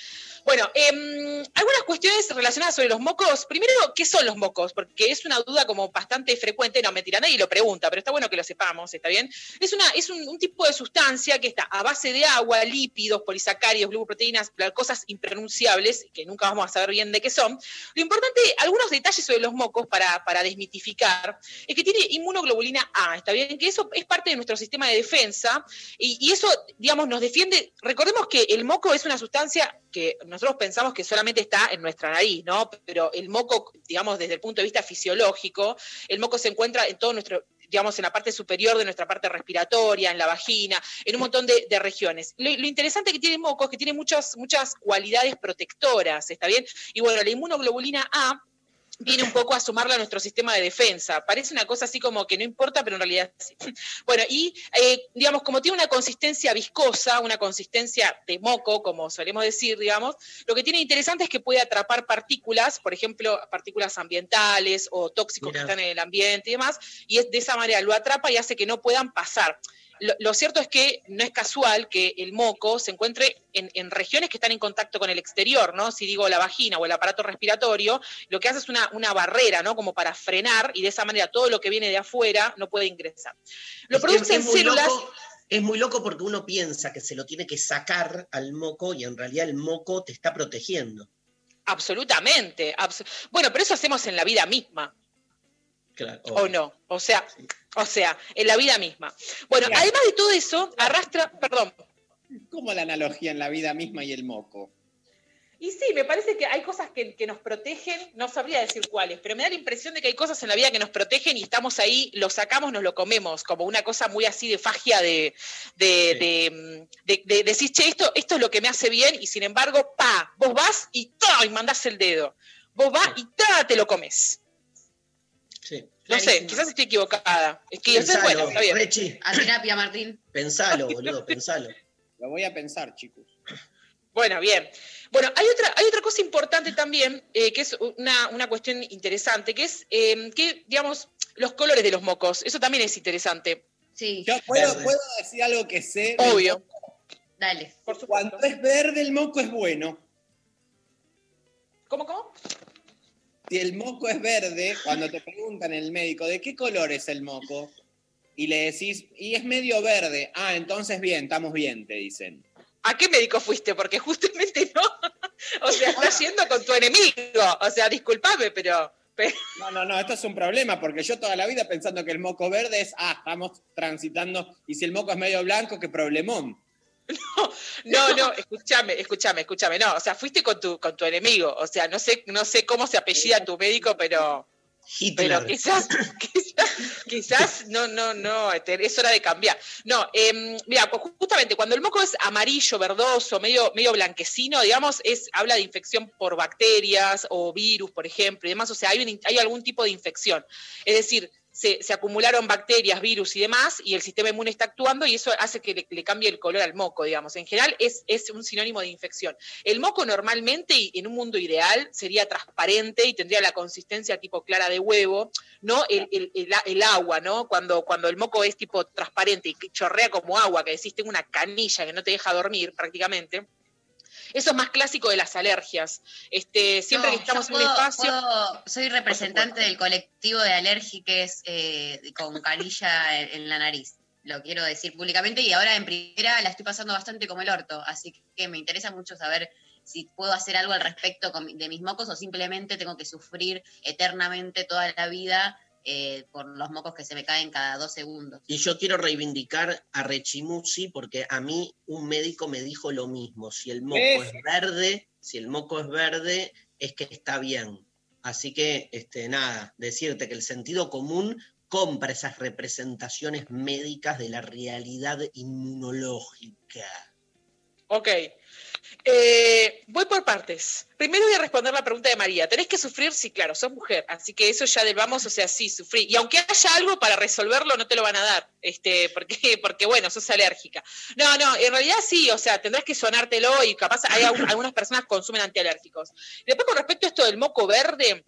bueno em, algunas cuestiones relacionadas sobre los mocos. Primero, ¿qué son los mocos? Porque es una duda como bastante frecuente, no mentira, nadie lo pregunta, pero está bueno que lo sepamos, ¿está bien? Es, una, es un, tipo de sustancia que está a base de agua, lípidos, polisacáridos, glucoproteínas, cosas impronunciables, que nunca vamos a saber bien de qué son. Lo importante, algunos detalles sobre los mocos para, para desmitificar, es que tiene inmunoglobulina A, ¿está bien? Que eso es parte de nuestro sistema de defensa y, y eso, digamos, nos defiende. Recordemos que el moco es una sustancia que nosotros pensamos que solamente está en nuestra nariz, ¿no? Pero el moco, digamos, desde el punto de vista fisiológico, el moco se encuentra en todo nuestro digamos, en la parte superior de nuestra parte respiratoria, en la vagina, en un montón de, regiones. Lo, lo interesante que tiene el moco es que tiene muchas, muchas cualidades protectoras, ¿está bien? Y bueno, la inmunoglobulina A viene un poco a sumarla a nuestro sistema de defensa. Parece una cosa así como que no importa, pero en realidad sí. Bueno, y eh, digamos, como tiene una consistencia viscosa, una consistencia de moco, como solemos decir, digamos, lo que tiene interesante es que puede atrapar partículas, por ejemplo, partículas ambientales o tóxicos Mirá. que están en el ambiente y demás, y es de esa manera lo atrapa y hace que no puedan pasar. Lo, lo cierto es que no es casual que el moco se encuentre en, en regiones que están en contacto con el exterior, ¿no? Si digo la vagina o el aparato respiratorio, lo que hace es una, una barrera, ¿no? Como para frenar y de esa manera todo lo que viene de afuera no puede ingresar. Lo Es producen es células. loco- es muy loco porque uno piensa que se lo tiene que sacar al moco y en realidad el moco te está protegiendo. Absolutamente. abso- bueno, pero eso hacemos en la vida misma. Claro. ¿O no? O sea, o sea, en la vida misma. Bueno, Claro. además de todo eso, arrastra, perdón, ¿Cómo la analogía en la vida misma y el moco? Y sí, me parece que hay cosas que, que nos protegen, no sabría decir cuáles, pero me da la impresión de que hay cosas en la vida que nos protegen y estamos ahí, lo sacamos, nos lo comemos, como una cosa muy así de fagia de, de, de, de- de decir, che, esto, esto es lo que me hace bien, y sin embargo, pa, vos vas y, ¡ta! y mandás el dedo. Vos vas y ¡ta! te lo comes. Sí. No sé, quizás estoy equivocada. Es que Pensalo, bueno, está bien. Rechi, A terapia, Martín. pensalo, boludo, pensalo. Lo voy a pensar, chicos. Bueno, bien. Bueno, hay otra, hay otra cosa importante también, eh, que es una, una cuestión interesante, que es eh, que, digamos, los colores de los mocos. Eso también es interesante. Sí. Yo puedo, puedo decir algo que sé. Obvio. Dale. Cuando es verde, el moco es bueno. ¿Cómo, cómo? Si el moco es verde, cuando te preguntan el médico, ¿de qué color es el moco? Y le decís, y es medio verde. Ah, entonces bien, estamos bien, te dicen. ¿A qué médico fuiste? Porque justamente no. O sea, estás yendo con tu enemigo. O sea, discúlpame, pero. pero- No, no, no, esto es un problema, porque yo toda la vida pensando que el moco verde es, ah, estamos transitando, y si el moco es medio blanco, qué problemón. No, no, escúchame, escúchame, escúchame. No, o sea, fuiste con tu, con tu enemigo. O sea, no sé, no sé cómo se apellida tu médico, pero. Pero Hitler. quizás, quizás, quizás, no, no, no, este, es hora de cambiar. No, em, mira, pues justamente cuando el moco es amarillo, verdoso, medio, medio blanquecino, digamos, es, habla de infección por bacterias o virus, por ejemplo, y demás, o sea, hay, un- hay algún tipo de infección. Es decir, se, se acumularon bacterias, virus y demás, y el sistema inmune está actuando y eso hace que le, cambie el color al moco, digamos. En general es, es un sinónimo de infección. El moco normalmente, en un mundo ideal, sería transparente y tendría la consistencia tipo clara de huevo, ¿no? El, el- agua, ¿no? Cuando, cuando el moco es tipo transparente y chorrea como agua, que decís tengo una canilla que no te deja dormir prácticamente. Eso es más clásico de las alergias. Este, siempre No, que estamos en un espacio. puedo- soy representante del colectivo de alérgiques eh, con canilla en, en la nariz. Lo quiero decir públicamente y ahora en primera la estoy pasando bastante como el orto, así que me interesa mucho saber si puedo hacer algo al respecto de mis mocos o simplemente tengo que sufrir eternamente toda la vida eh, por los mocos que se me caen cada dos segundos. Y yo quiero reivindicar a Rechimusi porque a mí un médico me dijo lo mismo. Si el moco es verde, si el moco es verde, es que está bien. Así que, este, nada, decirte que el sentido común compra esas representaciones médicas de la realidad inmunológica. Ok. Eh, voy por partes. Primero voy a responder la pregunta de María. ¿Tenés que sufrir? Sí, claro, sos mujer. Así que eso ya del vamos, o sea, sí, sufrí. Y aunque haya algo para resolverlo, no te lo van a dar. Este, porque, porque bueno, sos alérgica. No, no, en realidad sí, o sea, tendrás que sonártelo y capaz hay algunas personas que consumen antialérgicos. Después, con respecto a esto del moco verde,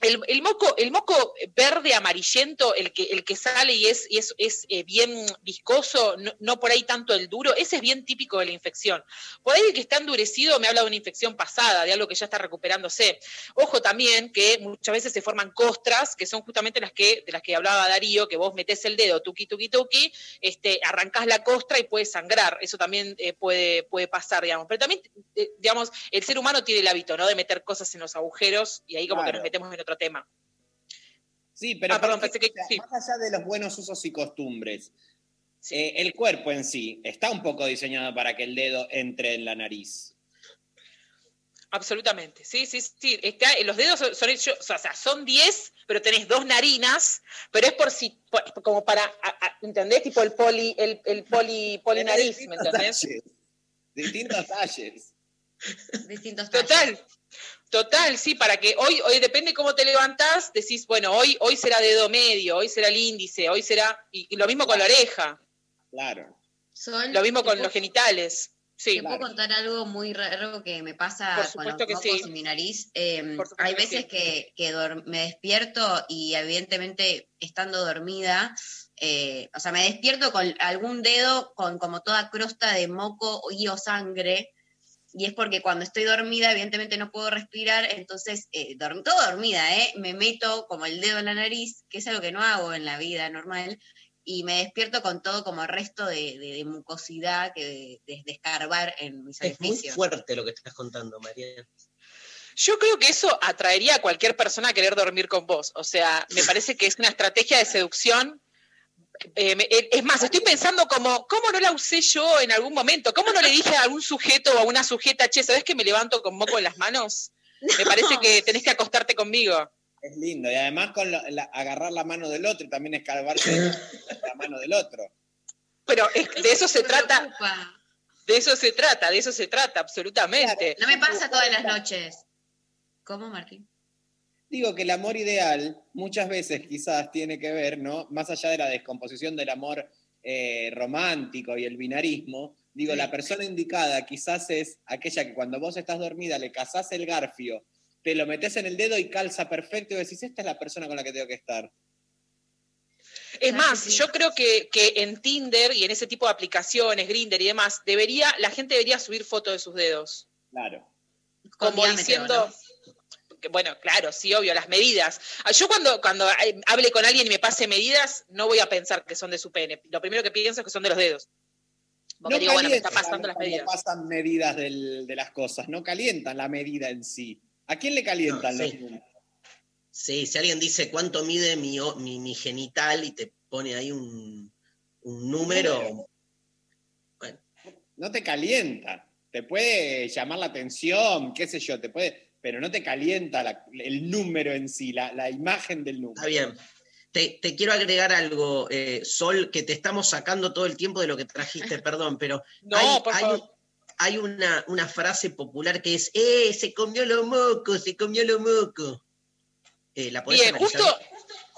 el, el moco, el moco verde amarillento, el que, el que sale y es, y es, es, eh, bien viscoso, no, no por ahí tanto el duro, ese es bien típico de la infección. Por ahí el que está endurecido me habla de una infección pasada, de algo que ya está recuperándose. Ojo también que muchas veces se forman costras, que son justamente las que, de las que hablaba Darío, que vos metés el dedo, tuki, tuki, tuki, este, arrancás la costra y puede sangrar. Eso también eh, puede, puede pasar, digamos. Pero también, eh, digamos, el ser humano tiene el hábito, ¿no? De meter cosas en los agujeros y ahí como que nos metemos en otro tema. Sí, pero Ah, perdón, por pensé que- ejemplo, sí. más allá de los buenos usos y costumbres, eh, el cuerpo en sí está un poco diseñado para que el dedo entre en la nariz. Absolutamente, sí, sí, sí. Está, los dedos son, son hechos- o sea, son 10, pero tenés dos narinas, pero es por si, por- como para, a- a- ¿entendés? Tipo el poli, el, el poli, polinariz, ¿me Distintos entendés? talles, Distintos talles. Distintos Total, total, sí, para que hoy, hoy depende cómo te levantás, decís, bueno, hoy, hoy será dedo medio, hoy será el índice, hoy será, y, y lo mismo con la oreja, Claro. Sol, lo mismo ¿te con puedo- los genitales, sí. ¿Te puedo contar algo muy raro que me pasa con los que sí. y mi nariz? Eh, Por supuesto hay que veces sí. que, que me despierto y evidentemente estando dormida, eh, o sea, me despierto con algún dedo con como toda crosta de moco y o sangre. Y es porque cuando estoy dormida, evidentemente no puedo respirar, entonces, eh, dorm- todo dormida, ¿eh? Me meto como el dedo en la nariz, que es algo que no hago en la vida normal, y me despierto con todo como resto de, de- de mucosidad que de, escarbar en mis Es muy orificios. fuerte lo que estás contando, María. Yo creo que eso atraería a cualquier persona a querer dormir con vos. O sea, me parece que es una estrategia de seducción. Eh, eh, es más, estoy pensando como, ¿cómo no la usé yo en algún momento? ¿Cómo no le dije a algún sujeto o a una sujeta, che, ¿sabes que me levanto con moco en las manos? Me parece que tenés que acostarte conmigo. Es lindo. Y además con lo- la- agarrar la mano del otro y también escarbarse la mano del otro. Pero es- de eso se trata, preocupa. de eso se trata, de eso se trata, absolutamente. No me pasa todas las noches. ¿Cómo, Martín? Digo que el amor ideal muchas veces quizás tiene que ver, ¿no? Más allá de la descomposición del amor eh, romántico y el binarismo, digo, Sí. la persona indicada quizás es aquella que cuando vos estás dormida le cazás el garfio, te lo metes en el dedo y calza perfecto y decís, esta es la persona con la que tengo que estar. Es más, yo creo que, que en Tinder y en ese tipo de aplicaciones, Grinder y demás, debería, la gente debería subir fotos de sus dedos. Claro. Como diciendo. Bueno, claro, sí, obvio, las medidas. Ah, Yo cuando, cuando hable con alguien y me pase medidas, no voy a pensar que son de su pene. Lo primero que pienso es que son de los dedos. Porque No digo, bueno, me está calientan pasando las medidas. pasan medidas del- de las cosas, no calientan la medida en sí. ¿A quién le calientan No, los sí. números? Sí, si alguien dice cuánto mide mi, mi genital y te pone ahí un, un número, No te calienta. Te puede llamar la atención, qué sé yo, te puede, pero no te calienta la- el número en sí, la, la imagen del número. está bien. Te, te quiero agregar algo, eh, Sol, que te estamos sacando todo el tiempo de lo que trajiste, perdón, pero No, hay, por hay- favor. hay una, una frase popular que es, ¡eh, se comió los mocos, se comió los mocos! Eh, ¿La podés Bien, analizar? justo,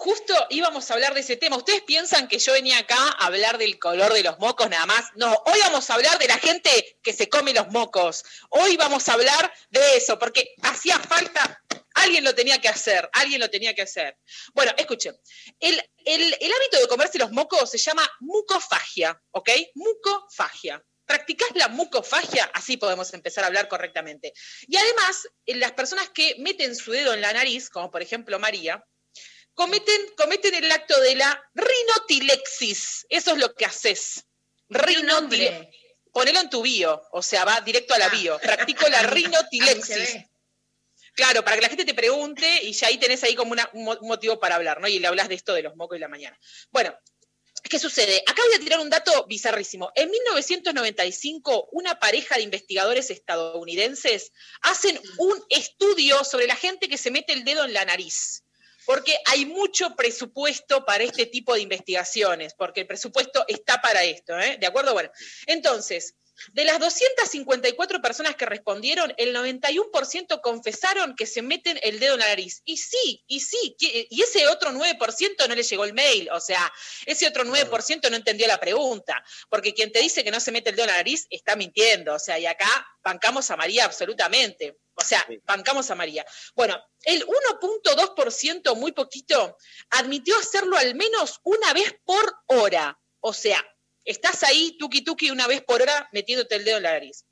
justo íbamos a hablar de ese tema. ¿Ustedes piensan que yo venía acá a hablar del color de los mocos nada más? No, hoy vamos a hablar de la gente que se come los mocos. Hoy vamos a hablar de eso, porque hacía falta, alguien lo tenía que hacer, alguien lo tenía que hacer. Bueno, escuchen, el, el- el hábito de comerse los mocos se llama mucofagia, ¿ok? Mucofagia. ¿Practicás la mucofagia? Así podemos empezar a hablar correctamente. Y además, eh, las personas que meten su dedo en la nariz, como por ejemplo María, cometen, cometen el acto de la rinotilexis. Eso es lo que haces. Rinotilexis. Ponelo en tu bio, o sea, va directo a la bio. Practico la rinotilexis. Claro, para que la gente te pregunte y ya ahí tenés ahí como una- un mo- un motivo para hablar, ¿no? Y le hablas de esto de los mocos y la mañana. Bueno, ¿qué sucede? Acá voy a tirar un dato bizarrísimo. En 1995, una pareja de investigadores estadounidenses hacen un estudio sobre la gente que se mete el dedo en la nariz. Porque hay mucho presupuesto para este tipo de investigaciones, porque el presupuesto está para esto, ¿eh? ¿De acuerdo? Bueno, entonces, de las 254 personas que respondieron, el 91% confesaron que se meten el dedo en la nariz. Y sí, y sí, y ese otro 9% no le llegó el mail, o sea, ese otro 9% no entendió la pregunta, porque quien te dice que no se mete el dedo en la nariz está mintiendo, o sea, y acá bancamos a María absolutamente. O sea, bancamos a María. Bueno, el 1.2%, muy poquito, admitió hacerlo al menos una vez por hora. O sea, estás ahí, tuki tuki, una vez por hora metiéndote el dedo en la nariz.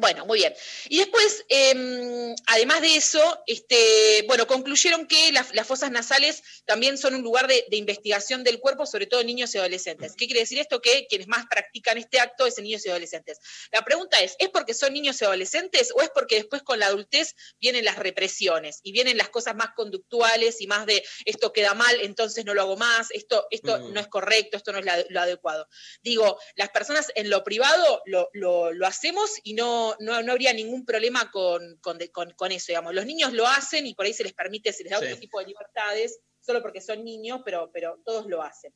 Bueno, muy bien. Y después, eh, además de eso, este, bueno, concluyeron que las, las fosas nasales también son un lugar de, de investigación del cuerpo, sobre todo en niños y adolescentes. ¿Qué quiere decir esto? Que quienes más practican este acto es en niños y adolescentes. La pregunta es, ¿es porque son niños y adolescentes o es porque después con la adultez vienen las represiones y vienen las cosas más conductuales y más de esto queda mal, entonces no lo hago más, esto, esto Mm. no es correcto, esto no es la- lo adecuado? Digo, las personas en lo privado lo, lo- lo hacemos y no, no, no habría ningún problema con, con, de- con- con eso, digamos. Los niños lo hacen y por ahí se les permite, se les da Sí. otro tipo de libertades, solo porque son niños, pero, pero todos lo hacen.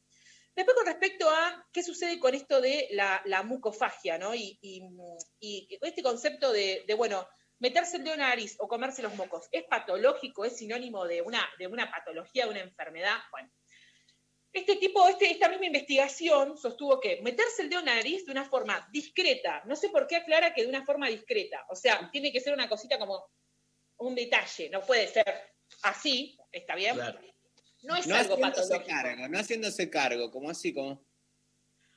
Después, con respecto a qué sucede con esto de la, la mucofagia, ¿no? Y, y- y este concepto de, de, bueno, meterse el dedo en la nariz o comerse los mocos, ¿es patológico? ¿Es sinónimo de una, de una patología, de una enfermedad? Bueno, este tipo, este, esta misma investigación sostuvo que meterse el dedo en la nariz de una forma discreta, no sé por qué aclara que de una forma discreta, o sea, tiene que ser una cosita como un detalle, no puede ser así, ¿está bien? No es no algo haciéndose patológico. cargo, no haciéndose cargo, como así, como.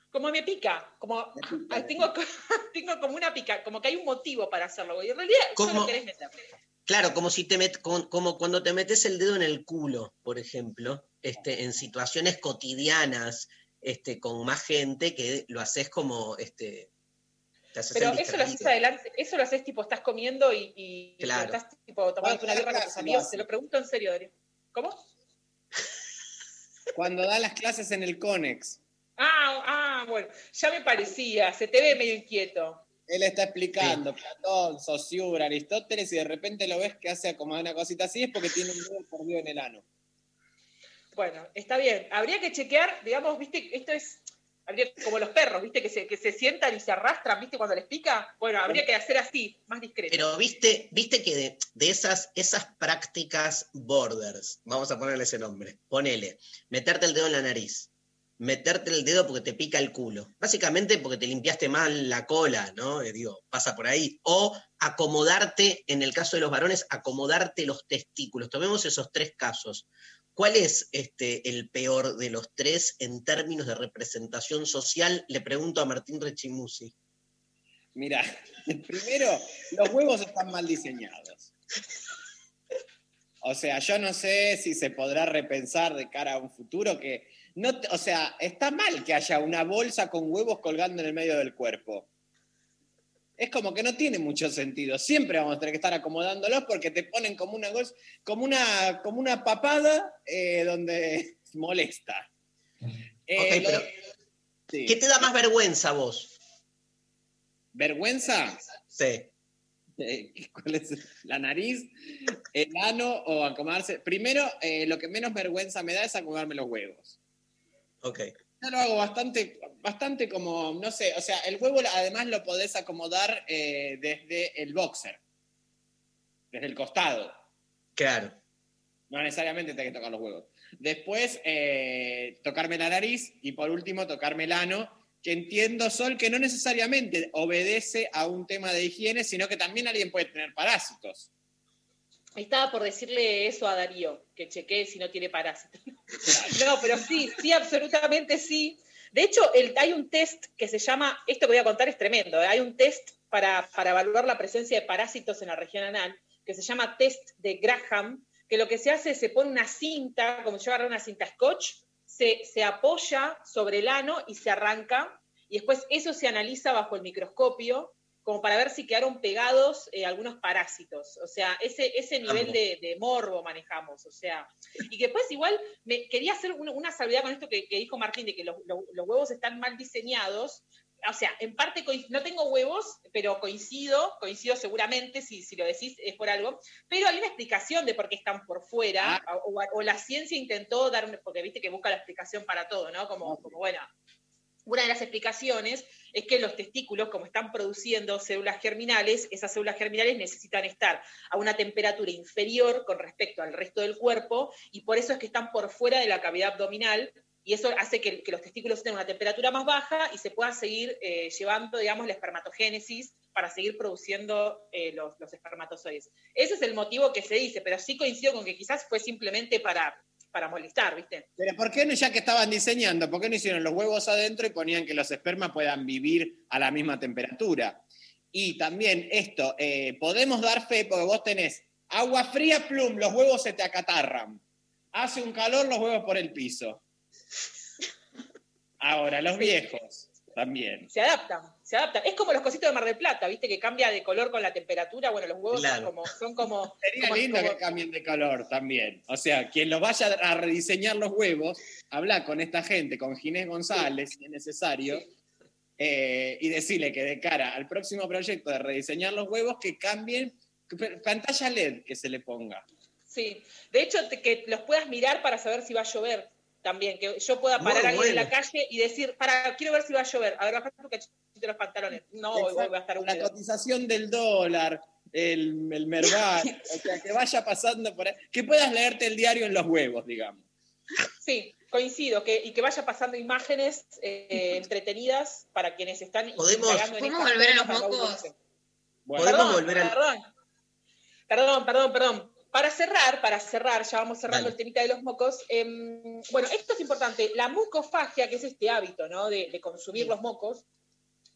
Como me pica, como ah, tengo, tengo como una pica, como que hay un motivo para hacerlo, y en realidad ¿Cómo? solo querés meter. Claro, como si te met- como cuando te metes el dedo en el culo, por ejemplo, este, en situaciones cotidianas, este, con más gente, que lo haces como este, te haces Pero eso lo haces adelante, eso lo haces tipo, estás comiendo y, y- y Claro. estás tipo tomando una birra con tus amigos, te lo pregunto en serio, Darío. ¿Cómo? Cuando da las clases en el Conex. Ah, ah, bueno, ya me parecía, se te ve medio inquieto. Él está explicando Platón, Saussure, Aristóteles, y de repente lo ves que hace como una cosita así, es porque tiene un dedo perdido en el ano. Bueno, está bien. Habría que chequear, digamos, viste, esto es habría- como los perros, viste, que se, que se sientan y se arrastran, viste, cuando les pica. Bueno, habría que hacer así, más discreto. Pero viste, viste que de, de esas, esas prácticas borders, vamos a ponerle ese nombre, ponele, meterte el dedo en la nariz, meterte el dedo porque te pica el culo, básicamente porque te limpiaste mal la cola, ¿no? Eh, digo, pasa por ahí. O acomodarte, en el caso de los varones, acomodarte los testículos. Tomemos esos tres casos. ¿Cuál es este, el peor de los tres en términos de representación social? Le pregunto a Martín Rechimusi. Mira, primero, los huevos están mal diseñados. O sea, yo no sé si se podrá repensar de cara a un futuro que no, o sea, está mal que haya una bolsa con huevos colgando en el medio del cuerpo. Es como que no tiene mucho sentido. Siempre vamos a tener que estar acomodándolos porque te ponen como una como una, como una papada eh, donde molesta. Eh, lo- pero sí. ¿qué te da más vergüenza vos? ¿Vergüenza? Sí. Eh, ¿Cuál es? ¿La nariz? ¿El ano o acomodarse? Primero, eh, lo que menos vergüenza me da es acomodarme los huevos. Ok. Yo lo hago bastante, bastante como, no sé, o sea, el huevo además lo podés acomodar eh, desde el boxer, desde el costado. Claro. No necesariamente tenés que tocar los huevos. Después, eh, tocarme la nariz y por último, tocarme el ano, que entiendo, Sol, que no necesariamente obedece a un tema de higiene, sino que también alguien puede tener parásitos. Estaba por decirle eso a Darío, que chequee si no tiene parásitos. No, pero sí, sí, absolutamente sí. De hecho, hay un test que se llama, esto que voy a contar es tremendo, ¿eh? hay un test para, para evaluar la presencia de parásitos en la región anal, que se llama test de Graham, que lo que se hace es se pone una cinta, como si yo agarrara una cinta scotch, se, se apoya sobre el ano y se arranca, y después eso se analiza bajo el microscopio, como para ver si quedaron pegados eh, algunos parásitos. O sea, ese, ese nivel de, de morbo manejamos. O sea, y que después igual me quería hacer una, una salvedad con esto que, que dijo Martín, de que los, los- los huevos están mal diseñados. O sea, en parte no tengo huevos, pero coincido, coincido seguramente, si, si lo decís es por algo, pero hay una explicación de por qué están por fuera, o, o la ciencia intentó dar, un- porque viste que busca la explicación para todo, ¿no? Como, como bueno, una de las explicaciones es que los testículos, como están produciendo células germinales, esas células germinales necesitan estar a una temperatura inferior con respecto al resto del cuerpo y por eso es que están por fuera de la cavidad abdominal y eso hace que, los testículos tengan una temperatura más baja y se pueda seguir eh, llevando, digamos, la espermatogénesis para seguir produciendo eh, los, los espermatozoides. Ese es el motivo que se dice, pero sí coincido con que quizás fue simplemente para, para molestar, ¿viste? Pero ¿por qué no, ya que estaban diseñando, por qué no hicieron los huevos adentro y ponían que los espermas puedan vivir a la misma temperatura? Y también esto, eh, podemos dar fe porque vos tenés agua fría, plum, los huevos se te acatarran. Hace un calor, los huevos por el piso. Ahora, los viejos también. Se adaptan, se adaptan. Es como los cositos de Mar del Plata, ¿viste? Que cambia de color con la temperatura. Bueno, los huevos Claro. son como... Son como Sería como- lindo como- que cambien de color también. O sea, quien los vaya a rediseñar los huevos, habla con esta gente, con Ginés González, si es necesario, eh, y decirle que de cara al próximo proyecto de rediseñar los huevos, que cambien que- pantalla LED que se le ponga. Sí, de hecho, te- que los puedas mirar para saber si va a llover también, que yo pueda Muy parar a alguien en la calle y decir, para, quiero ver si va a llover, a ver, bajate un cachito los pantalones. No, hoy va a estar La húmedo. cotización del dólar, el, el merval, o sea, que vaya pasando por ahí, que puedas leerte el diario en los huevos, digamos. Sí, coincido, que, y que vaya pasando imágenes eh, entretenidas para quienes están Podemos- ¿Podemos volver a los mocos? Podemos Perdón, volver al- perdón. Perdón, perdón, perdón. Para cerrar, para cerrar, ya vamos cerrando Dale. el temita de los mocos. em, bueno, esto es importante. La mucofagia, que es este hábito, ¿no? De, de consumir los mocos,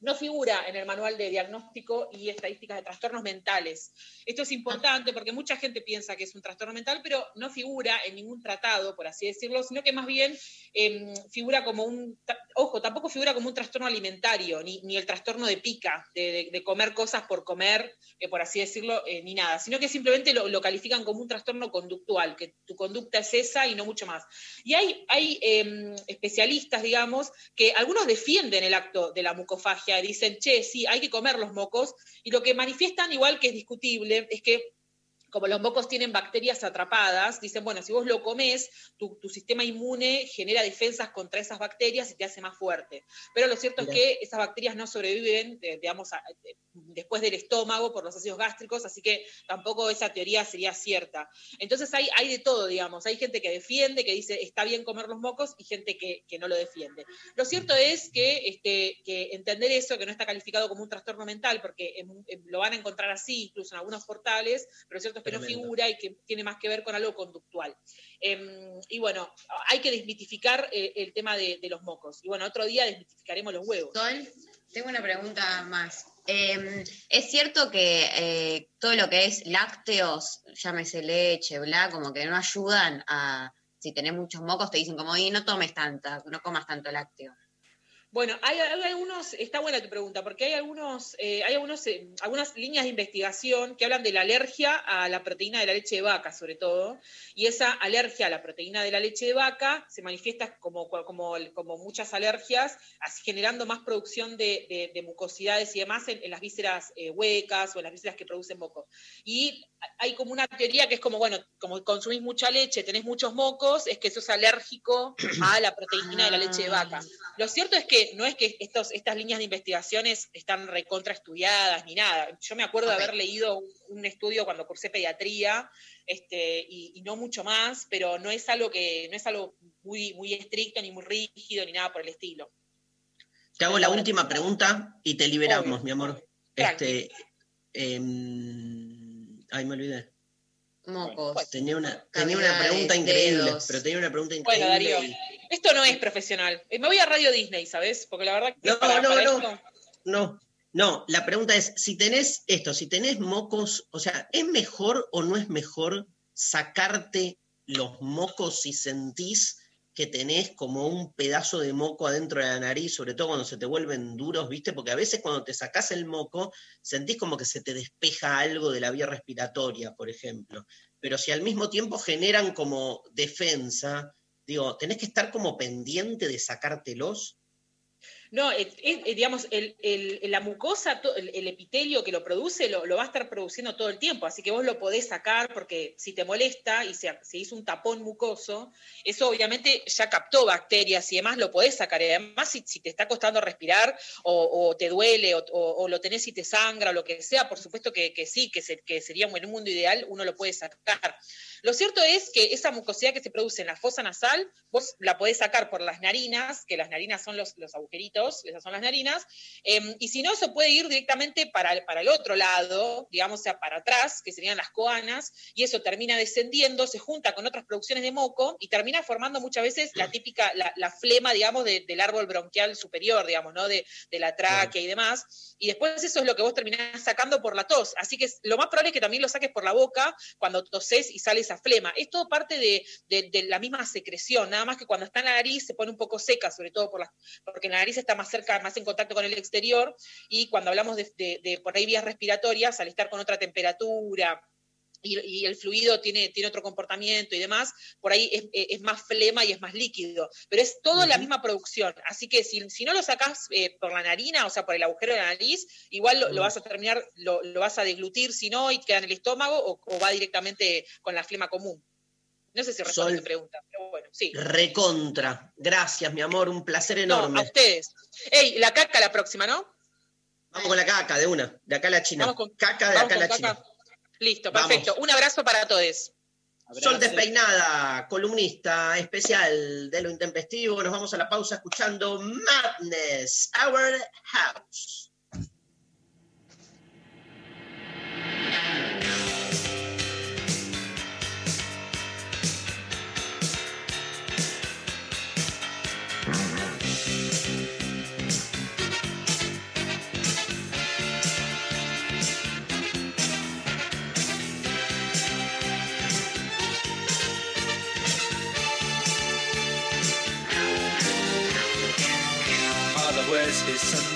no figura en el manual de diagnóstico y estadísticas de trastornos mentales. Esto es importante porque mucha gente piensa que es un trastorno mental, pero no figura en ningún tratado, por así decirlo, sino que más bien em, figura como un, ojo, tampoco figura como un trastorno alimentario, ni, ni el trastorno de pica, de, de- de comer cosas por comer, eh, por así decirlo, eh, ni nada, sino que simplemente lo, lo califican como un trastorno conductual, que tu conducta es esa y no mucho más. Y hay, hay em, especialistas, digamos, que algunos defienden el acto de la mucofagia, dicen, che, sí, hay que comer los mocos, y lo que manifiestan, igual que es discutible, es que como los mocos tienen bacterias atrapadas, dicen, bueno, si vos lo comes, tu, tu sistema inmune genera defensas contra esas bacterias y te hace más fuerte. Pero lo cierto es que esas bacterias no sobreviven, digamos, después del estómago por los ácidos gástricos, así que tampoco esa teoría sería cierta. Entonces hay, hay de todo, digamos. Hay gente que defiende, que dice está bien comer los mocos, y gente que, que no lo defiende. Lo cierto es que, este, que entender eso, que no está calificado como un trastorno mental, porque en- en- lo van a encontrar así, incluso en algunos portales, pero lo cierto Tremendo. figura y que tiene más que ver con algo conductual. Em, y bueno, hay que desmitificar eh, el tema de, de los mocos. Y bueno, otro día desmitificaremos los huevos. Sol, tengo una pregunta más. Eh, ¿Es cierto que eh, todo lo que es lácteos, llámese leche, bla, como que no ayudan a, si tenés muchos mocos, te dicen como, y no tomes tanta, no comas tanto lácteo? Bueno, hay, hay algunos, está buena tu pregunta, porque hay algunos, eh, hay algunos, eh, algunas líneas de investigación que hablan de la alergia a la proteína de la leche de vaca, sobre todo, y esa alergia a la proteína de la leche de vaca se manifiesta como, como, como muchas alergias, así generando más producción de, de- de mucosidades y demás en, en las vísceras eh, huecas o en las vísceras que producen moco. Y hay como una teoría que es como, bueno, como consumís mucha leche, tenés muchos mocos, es que sos alérgico a la proteína de la leche de vaca. Lo cierto es que no es que estos, estas líneas de investigaciones están recontra estudiadas ni nada. Yo me acuerdo de haber leído un, un estudio cuando cursé pediatría este, y, y no mucho más, pero no es algo que no es algo muy, muy estricto ni muy rígido ni nada por el estilo. Te hago la última pregunta y te liberamos, Obvio. mi amor. Este, em, ay, me olvidé. Mocos. Tenía una, tenía una pregunta increíble, dedos. pero tenía una pregunta increíble. Bueno, Darío, y- esto no es profesional. Eh, Me voy a Radio Disney, ¿sabes? Porque la verdad que No, para- no, para no. esto- No, no, la pregunta es, si tenés esto, si tenés mocos, o sea, ¿es mejor o no es mejor sacarte los mocos si sentís que tenés como un pedazo de moco adentro de la nariz, sobre todo cuando se te vuelven duros, ¿viste? Porque a veces cuando te sacás el moco, sentís como que se te despeja algo de la vía respiratoria, por ejemplo. Pero si al mismo tiempo generan como defensa, digo, tenés que estar como pendiente de sacártelos. No, digamos, el, el- la mucosa, el, el epitelio que lo produce, lo, lo va a estar produciendo todo el tiempo, así que vos lo podés sacar porque si te molesta y se, se hizo un tapón mucoso, eso obviamente ya captó bacterias y demás, lo podés sacar. Y además, si, si te está costando respirar o, te duele o, lo tenés y te sangra o lo que sea, por supuesto que, que sí, que, se- que sería un mundo ideal, uno lo puede sacar. Lo cierto es que esa mucosidad que se produce en la fosa nasal, vos la podés sacar por las narinas, que las narinas son los, los agujeritos, esas son las narinas, em, y si no, eso puede ir directamente para, el- para el otro lado, digamos, o sea, para atrás, que serían las coanas, y eso termina descendiendo, se junta con otras producciones de moco y termina formando muchas veces la típica, la, flema, digamos, de- del árbol bronquial superior, digamos, ¿no? De, de la tráquea y demás. Y después eso es lo que vos terminás sacando por la tos. Así que lo más probable es que también lo saques por la boca cuando toses y sale flema. Es todo parte de, la misma secreción, nada más que cuando está en la nariz se pone un poco seca, sobre todo porque la nariz está más cerca, más en contacto con el exterior, y cuando hablamos de- de por ahí vías respiratorias, al estar con otra temperatura, y, y el fluido tiene, tiene otro comportamiento y demás, por ahí es, es más flema y es más líquido, pero es todo la misma producción, así que si, si no lo sacás eh, por la narina, o sea, por el agujero de la nariz, igual lo, lo vas a terminar, lo, lo vas a deglutir, si no, y queda en el estómago, o, o va directamente con la flema común. No sé si responde tu pregunta, pero bueno, sí. Recontra. Gracias, mi amor, un placer No, enorme. a ustedes. Ey, la caca la próxima, ¿no? Vamos con la caca, de una, de acá a la China. Vamos con- caca de acá a la caca. Listo, Vamos. perfecto. Un abrazo para todos. Sol Despeinada, columnista especial de lo intempestivo. Nos vamos a la pausa escuchando Madness, Our House.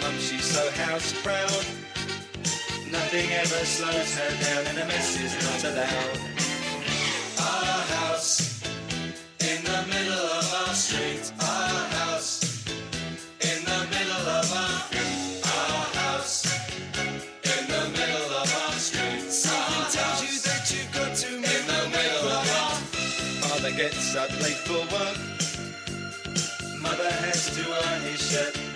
mum, she's so house proud. Nothing ever slows her down, and a mess is not allowed. Our house in the middle of our street. Our house in the middle of our street. Our house in the middle of our street. Something tells you that you've got to in the middle of our. Father gets up late for work. Mother has to iron his shirt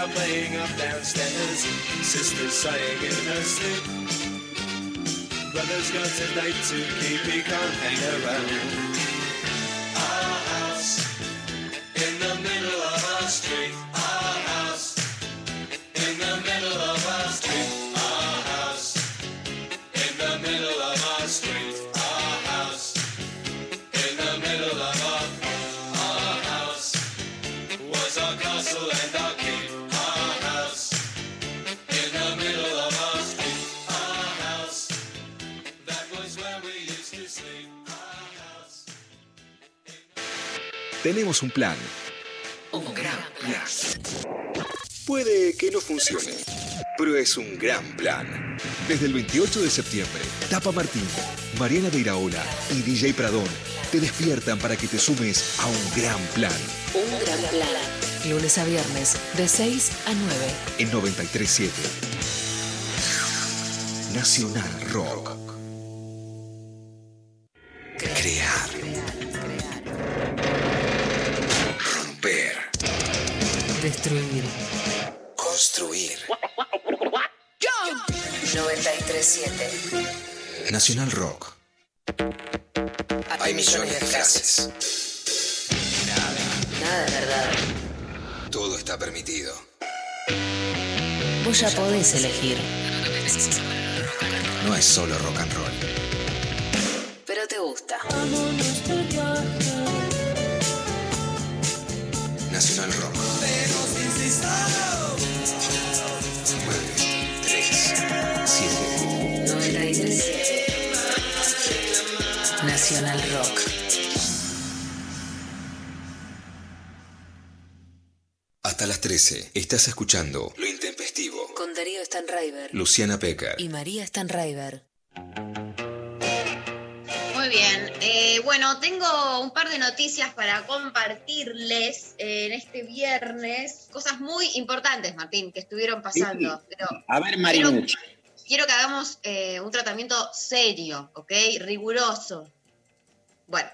Are playing up downstairs. Sister's sighing in her sleep. Brother's got a date to keep, he can't hang around. Tenemos un plan. Un gran plan. Puede que no funcione, pero es un gran plan. Desde el 28 de septiembre, Tapa Martín, Mariana de Iraola y DJ Pradón te despiertan para que te sumes a un gran plan Un gran plan. Lunes a viernes, de 6 a 9. en 937. Nacional Rock. Nacional Rock. Hay millones de frases. Nada de verdad. Todo está permitido. Vos ya podés elegir. No es solo rock and roll. Pero te gusta. Nacional Rock. 9, 3, 7. Nacional Rock. Hasta las 13. Estás escuchando Lo Intempestivo. Con Darío Stanraiver. Luciana Pecker. Y María Stanraiver. Muy bien. Eh, bueno, tengo un par de noticias para compartirles eh, en este viernes. Cosas muy importantes, Martín, que estuvieron pasando. Pero A ver, Marinuch. quiero que hagamos eh, un tratamiento serio, ¿ok? Riguroso. Bueno,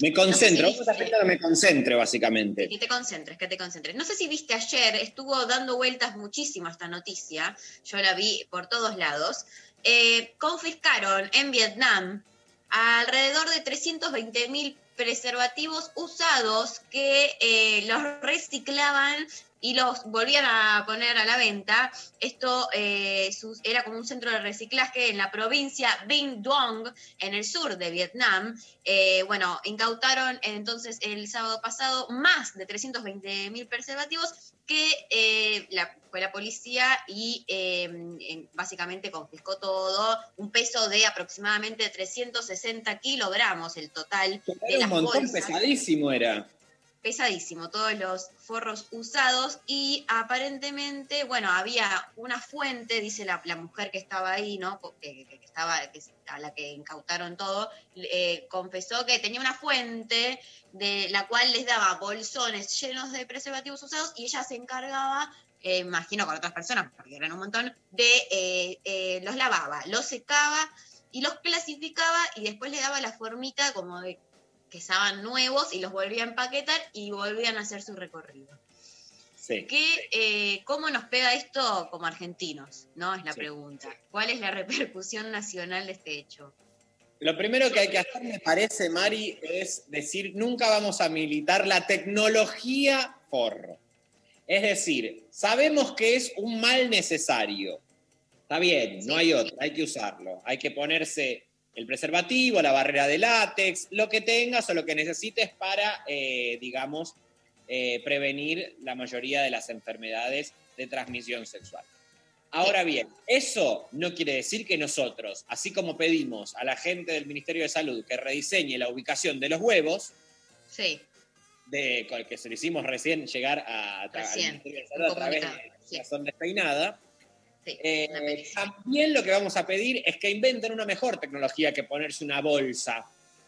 Me concentro, No sé si vos estás pensando que me concentre, básicamente. que te concentres, que te concentres. No sé si viste ayer, estuvo dando vueltas muchísimo esta noticia. Yo la vi por todos lados. Eh, confiscaron en Vietnam alrededor de 320 mil preservativos usados que eh, los reciclaban y los volvían a poner a la venta. Esto eh, sus- era como un centro de reciclaje en la provincia Binh Duong, en el sur de Vietnam. Eh, bueno, incautaron entonces el sábado pasado más de 320 mil preservativos que eh, la, fue la policía y eh, en- básicamente confiscó todo, un peso de aproximadamente 360 kilogramos el total de las un montón bolsas pesadísimo, era. Pesadísimo, todos los forros usados y aparentemente, bueno, había una fuente, dice la, mujer que estaba ahí, ¿no? Que estaba, que- a la que incautaron todo, eh, confesó que tenía una fuente de la cual les daba bolsones llenos de preservativos usados y ella se encargaba, eh, imagino con otras personas, porque eran un montón, de eh, eh, los lavaba, los secaba y los clasificaba y después le daba la formita como de que estaban nuevos y los volvía a empaquetar y volvían a hacer su recorrido. Sí. ¿Qué, eh, ¿Cómo nos pega esto como argentinos? ¿No? Es la Sí, pregunta. ¿Cuál es la repercusión nacional de este hecho? Lo primero que hay que hacer, me parece, Mari, es decir, nunca vamos a militar la tecnología forro. Es decir, sabemos que es un mal necesario. Está bien, no hay otro, hay que usarlo. Hay que ponerse el preservativo, la barrera de látex, lo que tengas o lo que necesites para, eh, digamos, eh, prevenir la mayoría de las enfermedades de transmisión sexual. Ahora bien, eso no quiere decir que nosotros, así como pedimos a la gente del Ministerio de Salud que rediseñe la ubicación de los huevos, Sí, de, con el que se lo hicimos recién llegar a, al Recién, Ministerio de Salud a través de la razón despeinada. Sí, Eh, también lo que vamos a pedir es que inventen una mejor tecnología que ponerse una bolsa.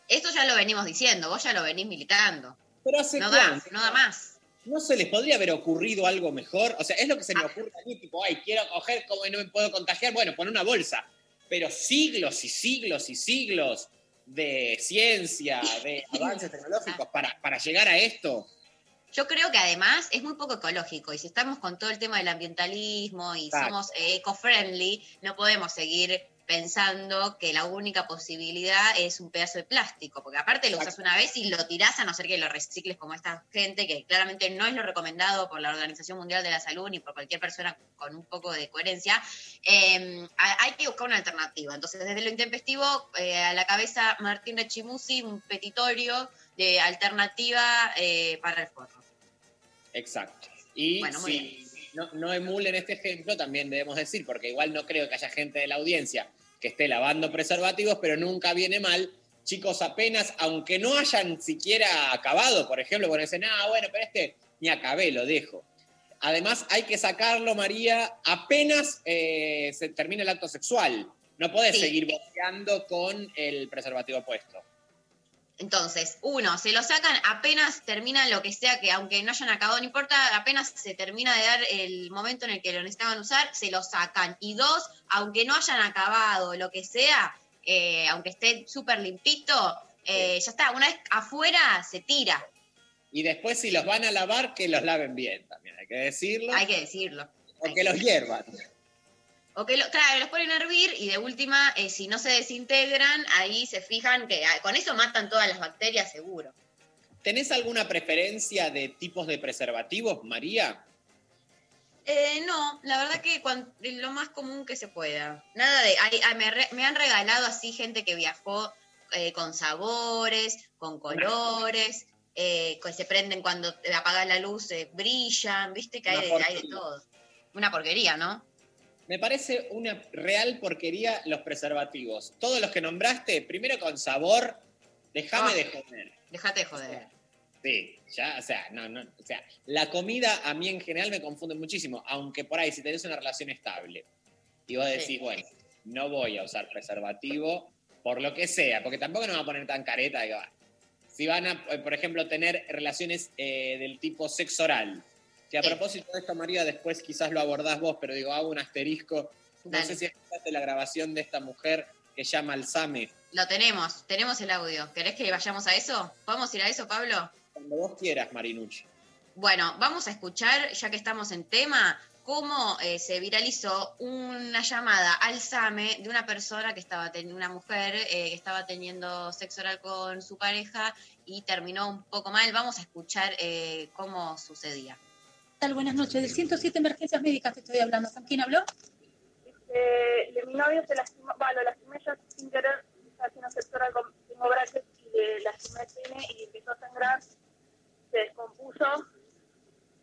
Esto ya lo venimos diciendo, vos ya lo venís militando. Pero hace No da, no da más. ¿No se les podría haber ocurrido algo mejor? O sea, es lo que se me ocurre a mí, tipo, ay, quiero coger, ¿cómo no me puedo contagiar? Bueno, pon una bolsa. Pero siglos y siglos y siglos de ciencia, de avances tecnológicos para, para llegar a esto. Yo creo que además es muy poco ecológico y si estamos con todo el tema del ambientalismo y somos eco-friendly, no podemos seguir pensando que la única posibilidad es un pedazo de plástico, porque aparte lo usas una vez y lo tirás a no ser que lo recicles como esta gente, que claramente no es lo recomendado por la Organización Mundial de la Salud ni por cualquier persona con un poco de coherencia. Eh, ha- hay que buscar una alternativa. Entonces, desde lo intempestivo, eh, a la cabeza Martín Rechimusi, un petitorio de alternativa eh, para el forro. Exacto. Y Bueno, muy si no, no emulen este ejemplo, también debemos decir, porque igual no creo que haya gente de la audiencia que esté lavando preservativos, pero nunca viene mal. Chicos, apenas, aunque no hayan siquiera acabado, por ejemplo, cuando dicen, ah, bueno, pero este ni acabé, lo dejo. Además, hay que sacarlo, María, apenas eh, se termina el acto sexual. No podés Sí. seguir boceando con el preservativo puesto. Entonces, uno, se lo sacan apenas termina lo que sea, que aunque no hayan acabado, no importa, apenas se termina de dar el momento en el que lo necesitaban usar, se lo sacan. Y dos, aunque no hayan acabado lo que sea, eh, aunque esté súper limpito, eh, ya está, una vez afuera se tira, Y después, si los van a lavar, que los laven bien también, hay que decirlo. hay que decirlo. O que los hiervan. O que lo- claro, los ponen a hervir y de última, eh, si no se desintegran, ahí se fijan que ah, con eso matan todas las bacterias seguro. ¿Tenés alguna preferencia de tipos de preservativos, María? Eh, no, la verdad que lo más común que se pueda. Nada de. ay, me, re- me han regalado así gente que viajó eh, con sabores, con colores, que se prenden cuando apagas la luz, brillan, viste que hay, de- hay de porquería. todo. Una porquería, ¿no? Me parece una real porquería los preservativos. Todos los que nombraste, primero con sabor, déjame Ah. de joder. Déjate de joder. Sí, ya, o sea, no, no, o sea, la comida a mí en general me confunde muchísimo, aunque por ahí si tenés una relación estable y vos decís, Sí. bueno, no voy a usar preservativo por lo que sea, porque tampoco nos va a poner tan careta va. Si van a, por ejemplo, tener relaciones eh, del tipo sexo oral, que a propósito de esto, María, después quizás lo abordás vos, pero digo, hago un asterisco. No Dale. sé si escuchaste la grabación de esta mujer que llama al SAME. Lo tenemos, tenemos el audio. ¿Querés que vayamos a eso? ¿Podemos ir a eso, Pablo? Cuando vos quieras, Marinucci. Bueno, vamos a escuchar, ya que estamos en tema, cómo eh, se viralizó una llamada al SAME de una persona que estaba teniendo, una mujer eh, que estaba teniendo sexo oral con su pareja y terminó un poco mal. Vamos a escuchar eh, cómo sucedía. ¿Qué tal? Buenas noches. Del 107 Emergencias Médicas te estoy hablando. ¿Con quién habló? De mi novio se lastimó, lo lastimé yo sin querer, estaba haciendo sexo oral con, tengo brackets y le lastimé el pene y empezó a sangrar, se descompuso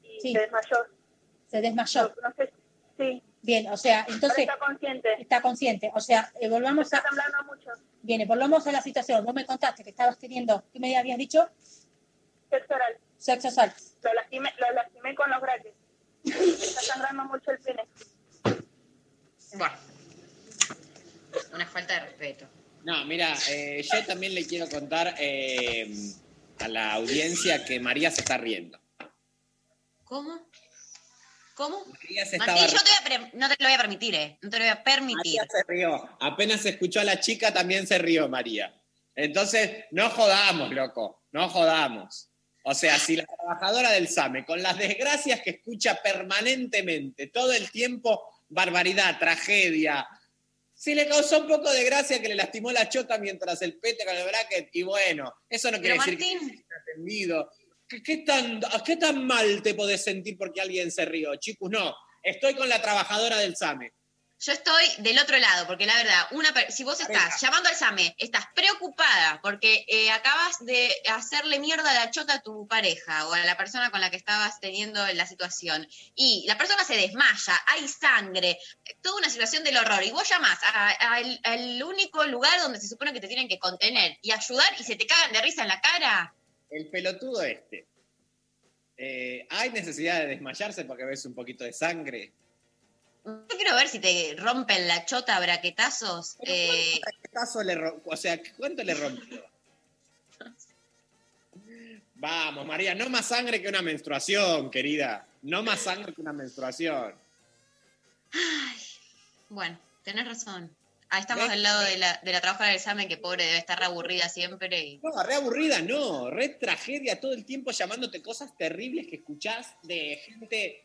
y Sí. se desmayó. Se desmayó. No, no sé, sí, Bien, o sea, entonces está consciente, está consciente. O sea, eh, volvamos está a. temblando mucho, Bien, volvamos a la situación. Vos me contaste que estabas teniendo, ¿qué me habías dicho? Sexo oral, Sexo oral. lo lastimé, lo lastimé con los brackets, está sangrando mucho el pene. Bueno, una falta de respeto. No, mira, eh, yo también le quiero contar eh, a la audiencia que María se está riendo. ¿Cómo? ¿Cómo? María se Martín, estaba yo te voy a pre- no te lo voy a permitir, ¿eh? No te lo voy a permitir. María se rió. Apenas escuchó a la chica, también se rió María. Entonces, no jodamos, loco, no jodamos. O sea, si la trabajadora del SAME, con las desgracias que escucha permanentemente, todo el tiempo, barbaridad, tragedia, Sí le causó un poco de gracia que le lastimó la chota mientras el pete con el bracket. Y bueno, eso no quiere Pero decir que Martín, esté atendido. ¿Qué, qué tan, ¿Qué tan mal te podés sentir porque alguien se rió? Chicos, no. Estoy con la trabajadora del SAME. Yo estoy del otro lado, porque la verdad, una si vos estás llamando al SAME, estás preocupada porque eh, acabas de hacerle mierda a la chota a tu pareja o a la persona con la que estabas teniendo la situación, y la persona se desmaya, hay sangre, toda una situación del horror, y vos llamás al único lugar donde se supone que te tienen que contener y ayudar y se te cagan de risa en la cara. El pelotudo este. Eh, ¿Hay necesidad de desmayarse porque ves un poquito de sangre? Yo quiero ver si te rompen la chota a braquetazos. eh, ¿Qué caso le o sea, ¿cuánto le rompió? Vamos, María, no más sangre que una menstruación, querida. No más sangre que una menstruación. Bueno, tenés razón. Ah, estamos al lado de la, de la trabajadora del examen que pobre debe estar re aburrida siempre. Y... No, re aburrida, no. Re tragedia todo el tiempo llamándote cosas terribles que escuchás de gente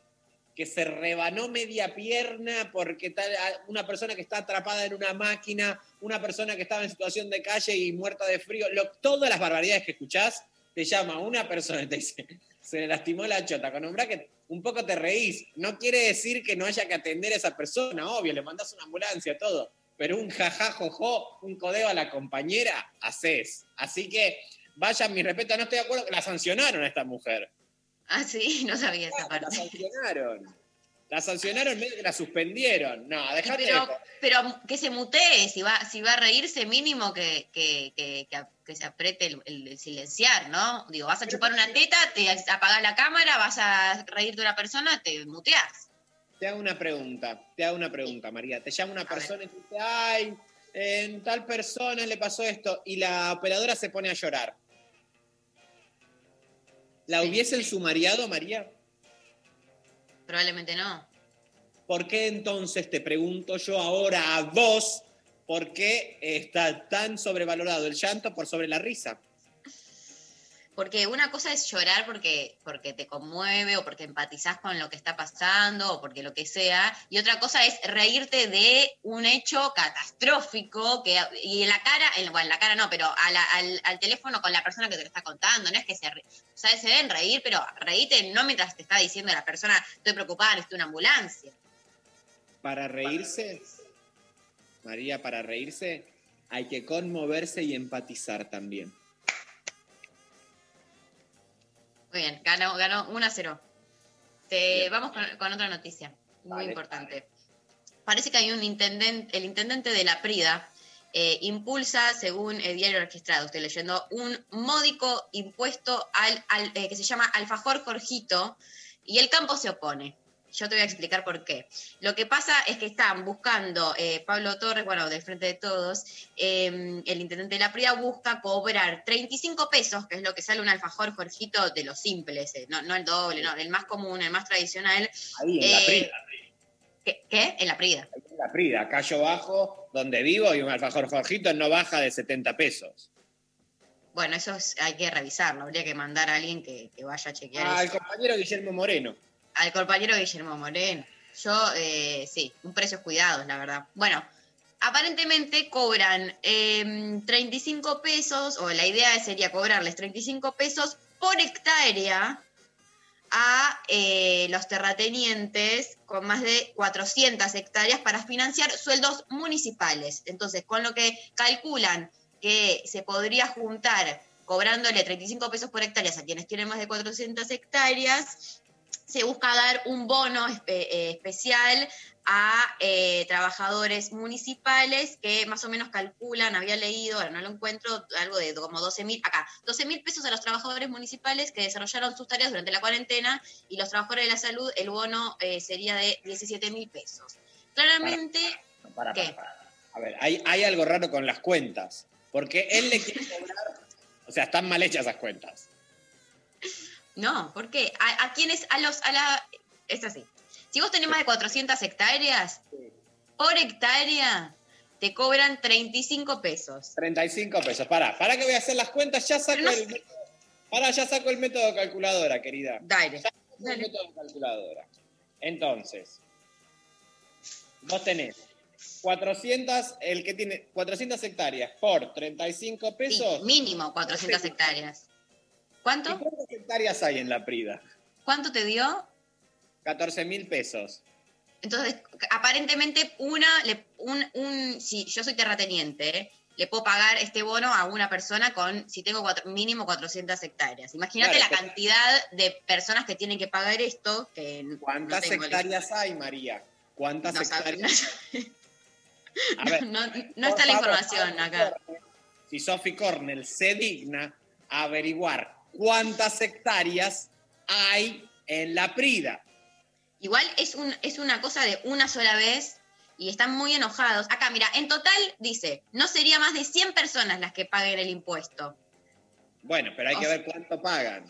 que se rebanó media pierna porque tal, a- una persona que está atrapada en una máquina, una persona que estaba en situación de calle y muerta de frío. Lo- todas las barbaridades que escuchás, te llama una persona y te dice, se le lastimó la chota con un bracket, un poco te reís. No quiere decir que no haya que atender a esa persona, obvio, le mandás una ambulancia, todo. Pero un jajá, jojo, un codeo a la compañera, haces. Así que, vaya, mi respeto, no estoy de acuerdo, la sancionaron a esta mujer. Ah, sí, no sabía esa La parte. sancionaron. La sancionaron, medio que la suspendieron. No, dejate Pero, de... pero que se mutee, si va, si va a reírse, mínimo que, que, que, que, se apriete el, el- el silenciar, ¿no? Digo, vas a chupar una teta, te apagás la cámara, vas a reírte de una persona, te muteás. Te hago una pregunta, te hago una pregunta, María. Te llama una persona y te dice, ay, en tal persona le pasó esto, y la operadora se pone a llorar. ¿La hubiesen sumariado, María? Probablemente no. ¿Por qué entonces te pregunto yo ahora a vos por qué está tan sobrevalorado el llanto por sobre la risa? Porque una cosa es llorar porque, porque te conmueve o porque empatizás con lo que está pasando o porque lo que sea, y otra cosa es reírte de un hecho catastrófico que, y en la cara, en, bueno, en la cara no, pero al, teléfono con la persona que te lo está contando, no es que se, o sea, se deben reír, pero reíte no mientras te está diciendo la persona, estoy preocupada, necesito una ambulancia. Para reírse, María, para reírse hay que conmoverse y empatizar también. Muy bien, ganó, ganó 1 a 0. Te, vamos con, con otra noticia, muy Vale, importante. Parece que hay un intendente, el intendente de la Prida eh, impulsa, según el diario registrado, estoy leyendo, un módico impuesto al, al, eh, que se llama Alfajor Jorgito, y el campo se opone. Yo te voy a explicar por qué. Lo que pasa es que están buscando, eh, Pablo Torres, bueno, del Frente de Todos, eh, el intendente de la Prida busca cobrar 35 pesos, que es lo que sale un alfajor Jorgito de los simples, eh, no, no el doble, no, el más común, el más tradicional. Ahí, en la Eh, Prida. ¿Qué? qué? En la Prida. En la Prida, acá yo bajo donde vivo y un alfajor Jorgito no baja de 70 pesos. Bueno, eso es- hay que revisarlo, habría que mandar a alguien que, que vaya a chequear Ah, el eso. compañero Guillermo Moreno. Al compañero Guillermo Moreno. Yo, eh, sí, un precios cuidados, la verdad. Bueno, aparentemente cobran eh, 35 pesos, o la idea sería cobrarles 35 pesos por hectárea a eh, los terratenientes con más de 400 hectáreas para financiar sueldos municipales. Entonces, con lo que calculan que se podría juntar cobrándole 35 pesos por hectárea a quienes tienen más de 400 hectáreas, se busca dar un bono espe- eh, especial a eh, trabajadores municipales que más o menos calculan, había leído, ahora no lo encuentro, algo de como 12 mil, acá, 12 mil pesos a los trabajadores municipales que desarrollaron sus tareas durante la cuarentena y los trabajadores de la salud, el bono eh, sería de 17 mil pesos. Claramente, Para, ¿qué? A ver, hay, hay algo raro con las cuentas. Porque él le quiere cobrar. O sea, están mal hechas esas cuentas. No, ¿por qué? ¿A, a quiénes? A los, a la, es así. Si vos tenés más de 400 hectáreas, por hectárea te cobran 35 pesos. 35 pesos. Para, para que voy a hacer las cuentas, ya saco no el método. Para, ya saco el método calculadora, querida. Dale. Ya saco el método calculadora. Entonces, vos tenés 400, el que tiene 400 hectáreas por 35 Sí, pesos. mínimo 400 hectáreas. ¿Cuánto? ¿Y cuántas hectáreas hay en la Prida? ¿Cuánto te dio? 14 mil pesos. Entonces, aparentemente, una, un, un, si yo soy terrateniente, ¿eh? le puedo pagar este bono a una persona con, si tengo cuatro- mínimo 400 ¿Cuántas No sabe- hectáreas? A ver, No, no está la información acá. si Sophie Cornell se digna a averiguar cuántas hectáreas hay en la Prida. Igual es, un, es una cosa de una sola vez y están muy enojados. Acá, mira, en total dice, no sería más de 100 personas las que paguen el impuesto. Bueno, pero hay O que sea- ver cuánto pagan.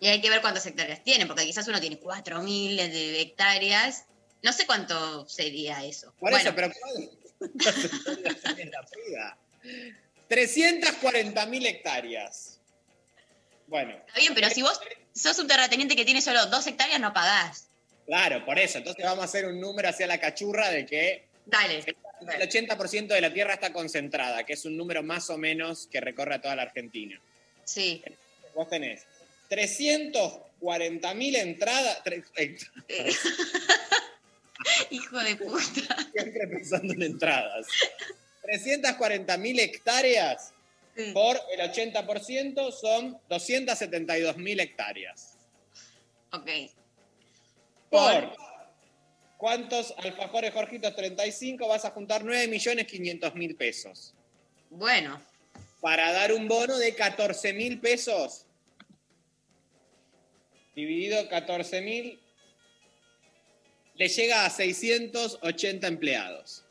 Y hay que ver cuántas hectáreas tienen, porque quizás uno tiene 4.000 de hectáreas. No sé cuánto sería eso. Por bueno, eso, pero ¿cuántas hectáreas hay en la Prida? 340 mil hectáreas. Bueno, está bien, pero si vos sos un terrateniente que tiene solo dos hectáreas, no pagás. claro, por eso. Entonces vamos a hacer un número hacia la cachurra de que Dale. el 80% de la tierra está concentrada, que es un número más o menos que recorre a toda la Argentina. Sí. Vos tenés 340 mil entradas. tre- eh, Hijo de puta. Siempre pensando en entradas. 340 mil por el 80% son 272 mil hectáreas. Ok. Por cuántos alfajores Jorgitos 35 vas a juntar 9 millones 500 mil pesos. Bueno, Para dar un bono de 14 mil pesos. Dividido 14 mil. Le llega a 680 empleados.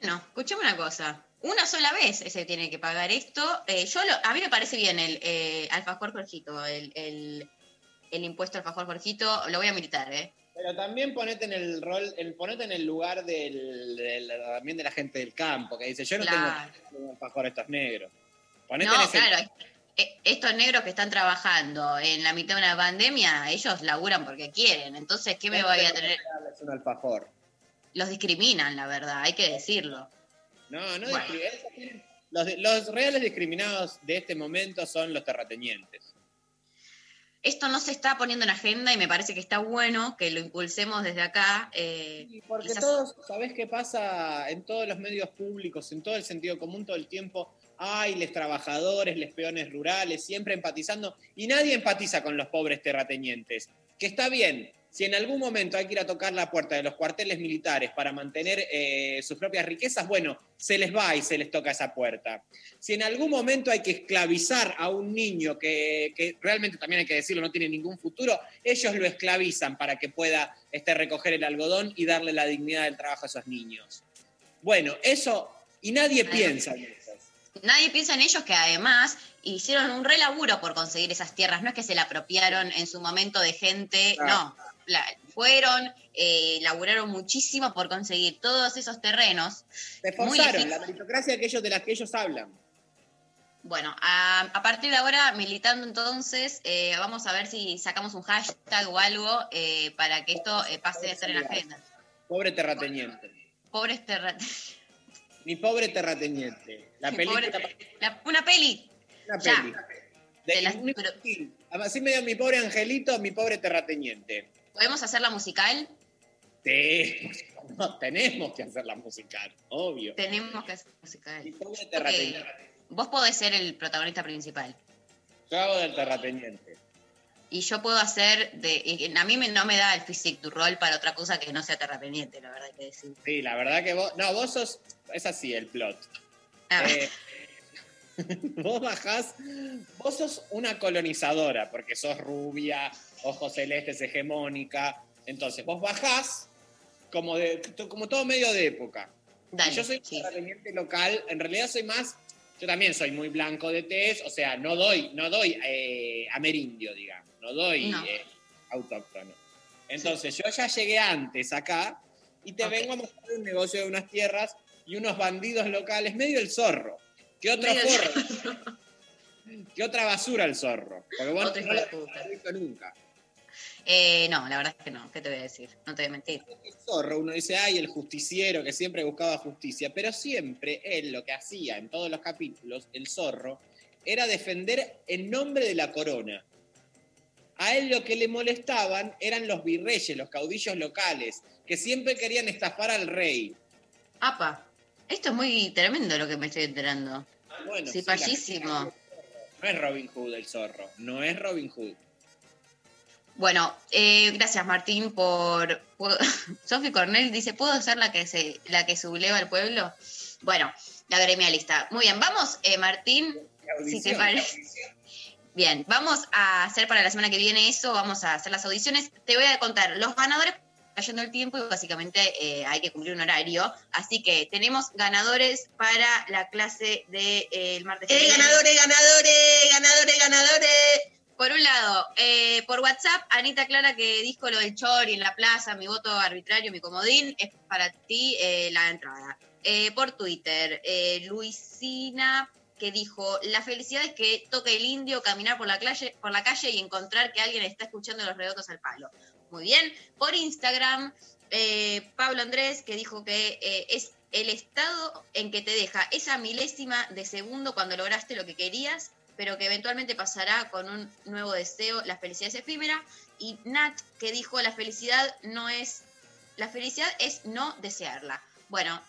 bueno, escuchame una cosa. Una sola vez se tiene que pagar esto. Eh, yo lo- a mí me parece bien el eh, alfajor Jorgito, el, el, el impuesto alfajor Jorgito. Lo voy a militar, ¿eh? Pero también ponete en el rol, el, ponete en el lugar del, del- también de la gente del campo, que dice, yo no Claro. tengo un alfajor estos negros. Ponete No, en ese- claro. eh, Estos negros que están trabajando en la mitad de una pandemia, ellos laburan porque quieren. Entonces, ¿qué me voy a tener? un alfajor. Los discriminan, la verdad, hay que decirlo. No, no Bueno. los, los reales discriminados de este momento son los terratenientes. Esto no se está poniendo en agenda y me parece que está bueno que lo impulsemos desde acá. eh, Porque quizás- todos, ¿sabés qué pasa en todos los medios públicos, en todo el sentido común, todo el tiempo? Ay, les trabajadores, les peones rurales, siempre empatizando, y nadie empatiza con los pobres terratenientes. Que está bien, si en algún momento hay que ir a tocar la puerta de los cuarteles militares para mantener eh, sus propias riquezas, bueno, se les va y se les toca esa puerta. Si en algún momento hay que esclavizar a un niño que, que realmente también hay que decirlo, no tiene ningún futuro, ellos lo esclavizan para que pueda este, recoger el algodón y darle la dignidad del trabajo a esos niños. Bueno, eso, y nadie piensa en eso. Nadie piensa en ellos que además hicieron un relaburo por conseguir esas tierras. No es que se la apropiaron en su momento de gente, no. La- fueron, eh, laburaron muchísimo por conseguir todos esos terrenos. Se esforzaron, la meritocracia de, de la que ellos hablan. Bueno, a, a partir de ahora, militando entonces, eh, vamos a ver si sacamos un hashtag o algo eh, para que esto eh, pase a estar en la agenda. Pobre terrateniente. Pobres terratenientes. Mi pobre terrateniente. La Mi pobre- La- una peli. Una Ya. peli. De- un infantil. Así medio mi pobre angelito, mi pobre terrateniente. ¿Podemos hacerla musical? Sí, no, tenemos que hacer la musical, obvio. Tenemos que hacer musical. Pobre Ok, terrateniente. Vos podés ser el protagonista principal. Yo hago del terrateniente. Y yo puedo hacer de. y A mí me- no me da el physique tu rol para otra cosa que no sea terrateniente, la verdad que decir. Sí, la verdad que vos. No, vos sos. Es así el plot. A ver. Eh, vos bajás. Vos sos una colonizadora, porque sos rubia, ojos celestes, hegemónica. Entonces, vos bajás como, de, como todo medio de época. Dale, yo soy un terrateniente local. En realidad soy más. Yo también soy muy blanco de tez, o sea, no doy, no doy eh, amerindio, digamos, no doy No. eh, autóctono. Entonces, yo ya llegué antes acá y te vengo a mostrar un negocio de unas tierras y unos bandidos locales, medio el zorro. ¿Qué el forra? ¿Qué otra basura el zorro? Porque vos Otro no lo has visto nunca. Eh, no, la verdad es que no. ¿Qué te voy a decir? No te voy a mentir. El zorro, uno dice, ay, el justiciero que siempre buscaba justicia, pero siempre él lo que hacía en todos los capítulos, el zorro, era defender en nombre de la corona. A él lo que le molestaban eran los virreyes, los caudillos locales, que siempre querían estafar al rey. Apa, esto es muy tremendo lo que me estoy enterando. Bueno, Sí, fallísimo. No es Robin Hood el zorro, no es Robin Hood. Bueno, eh, gracias Martín por... por- Sofi Cornell dice, ¿puedo ser la que se la que subleva al pueblo? Bueno, la gremialista. Muy bien, vamos, eh, Martín, si te audición, parece. Bien, vamos a hacer para la semana que viene eso, vamos a hacer las audiciones. Te voy a contar los ganadores cayendo el tiempo y básicamente eh, hay que cumplir un horario. Así que tenemos ganadores para la clase del de, el martes. ¡Eh, ganadores, ganadores, ganadores, ganadores! Por un lado, eh, por WhatsApp, Anita Clara que dijo lo del chori en la plaza, mi voto arbitrario, mi comodín, es para ti eh, la entrada. Eh, por Twitter, eh, Luisina que dijo, la felicidad es que toque el indio, caminar por la, calle, por la calle y encontrar que alguien está escuchando los redotos al palo. Muy bien. Por Instagram, Pablo Andrés que dijo que es el estado en que te deja esa milésima de segundo cuando lograste lo que querías pero que eventualmente pasará con un nuevo deseo, la felicidad es efímera, y Nat que dijo la felicidad no es, la felicidad es no desearla. Bueno,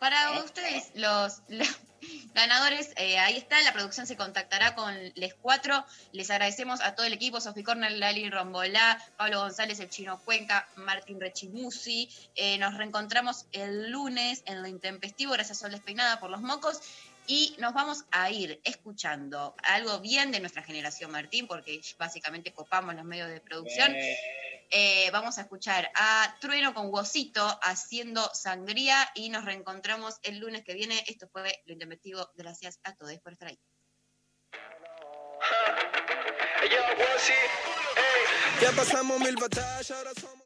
para ustedes, los, los ganadores, eh, ahí está, la producción se contactará con les cuatro, les agradecemos a todo el equipo, Sofi Cornell, Lali Rombolá, Pablo González, el Chino Cuenca, Martín Rechimusi, Eh, nos reencontramos el lunes en lo intempestivo, gracias a Sol Despeinada por los mocos, y nos vamos a ir escuchando algo bien de nuestra generación, Martín, porque básicamente copamos los medios de producción. Eh, vamos a escuchar a Trueno con Wosito haciendo sangría y nos reencontramos el lunes que viene. Esto fue Lo Intempestivo. Gracias a todos por estar ahí. Ya pasamos mil batallas, ahora somos.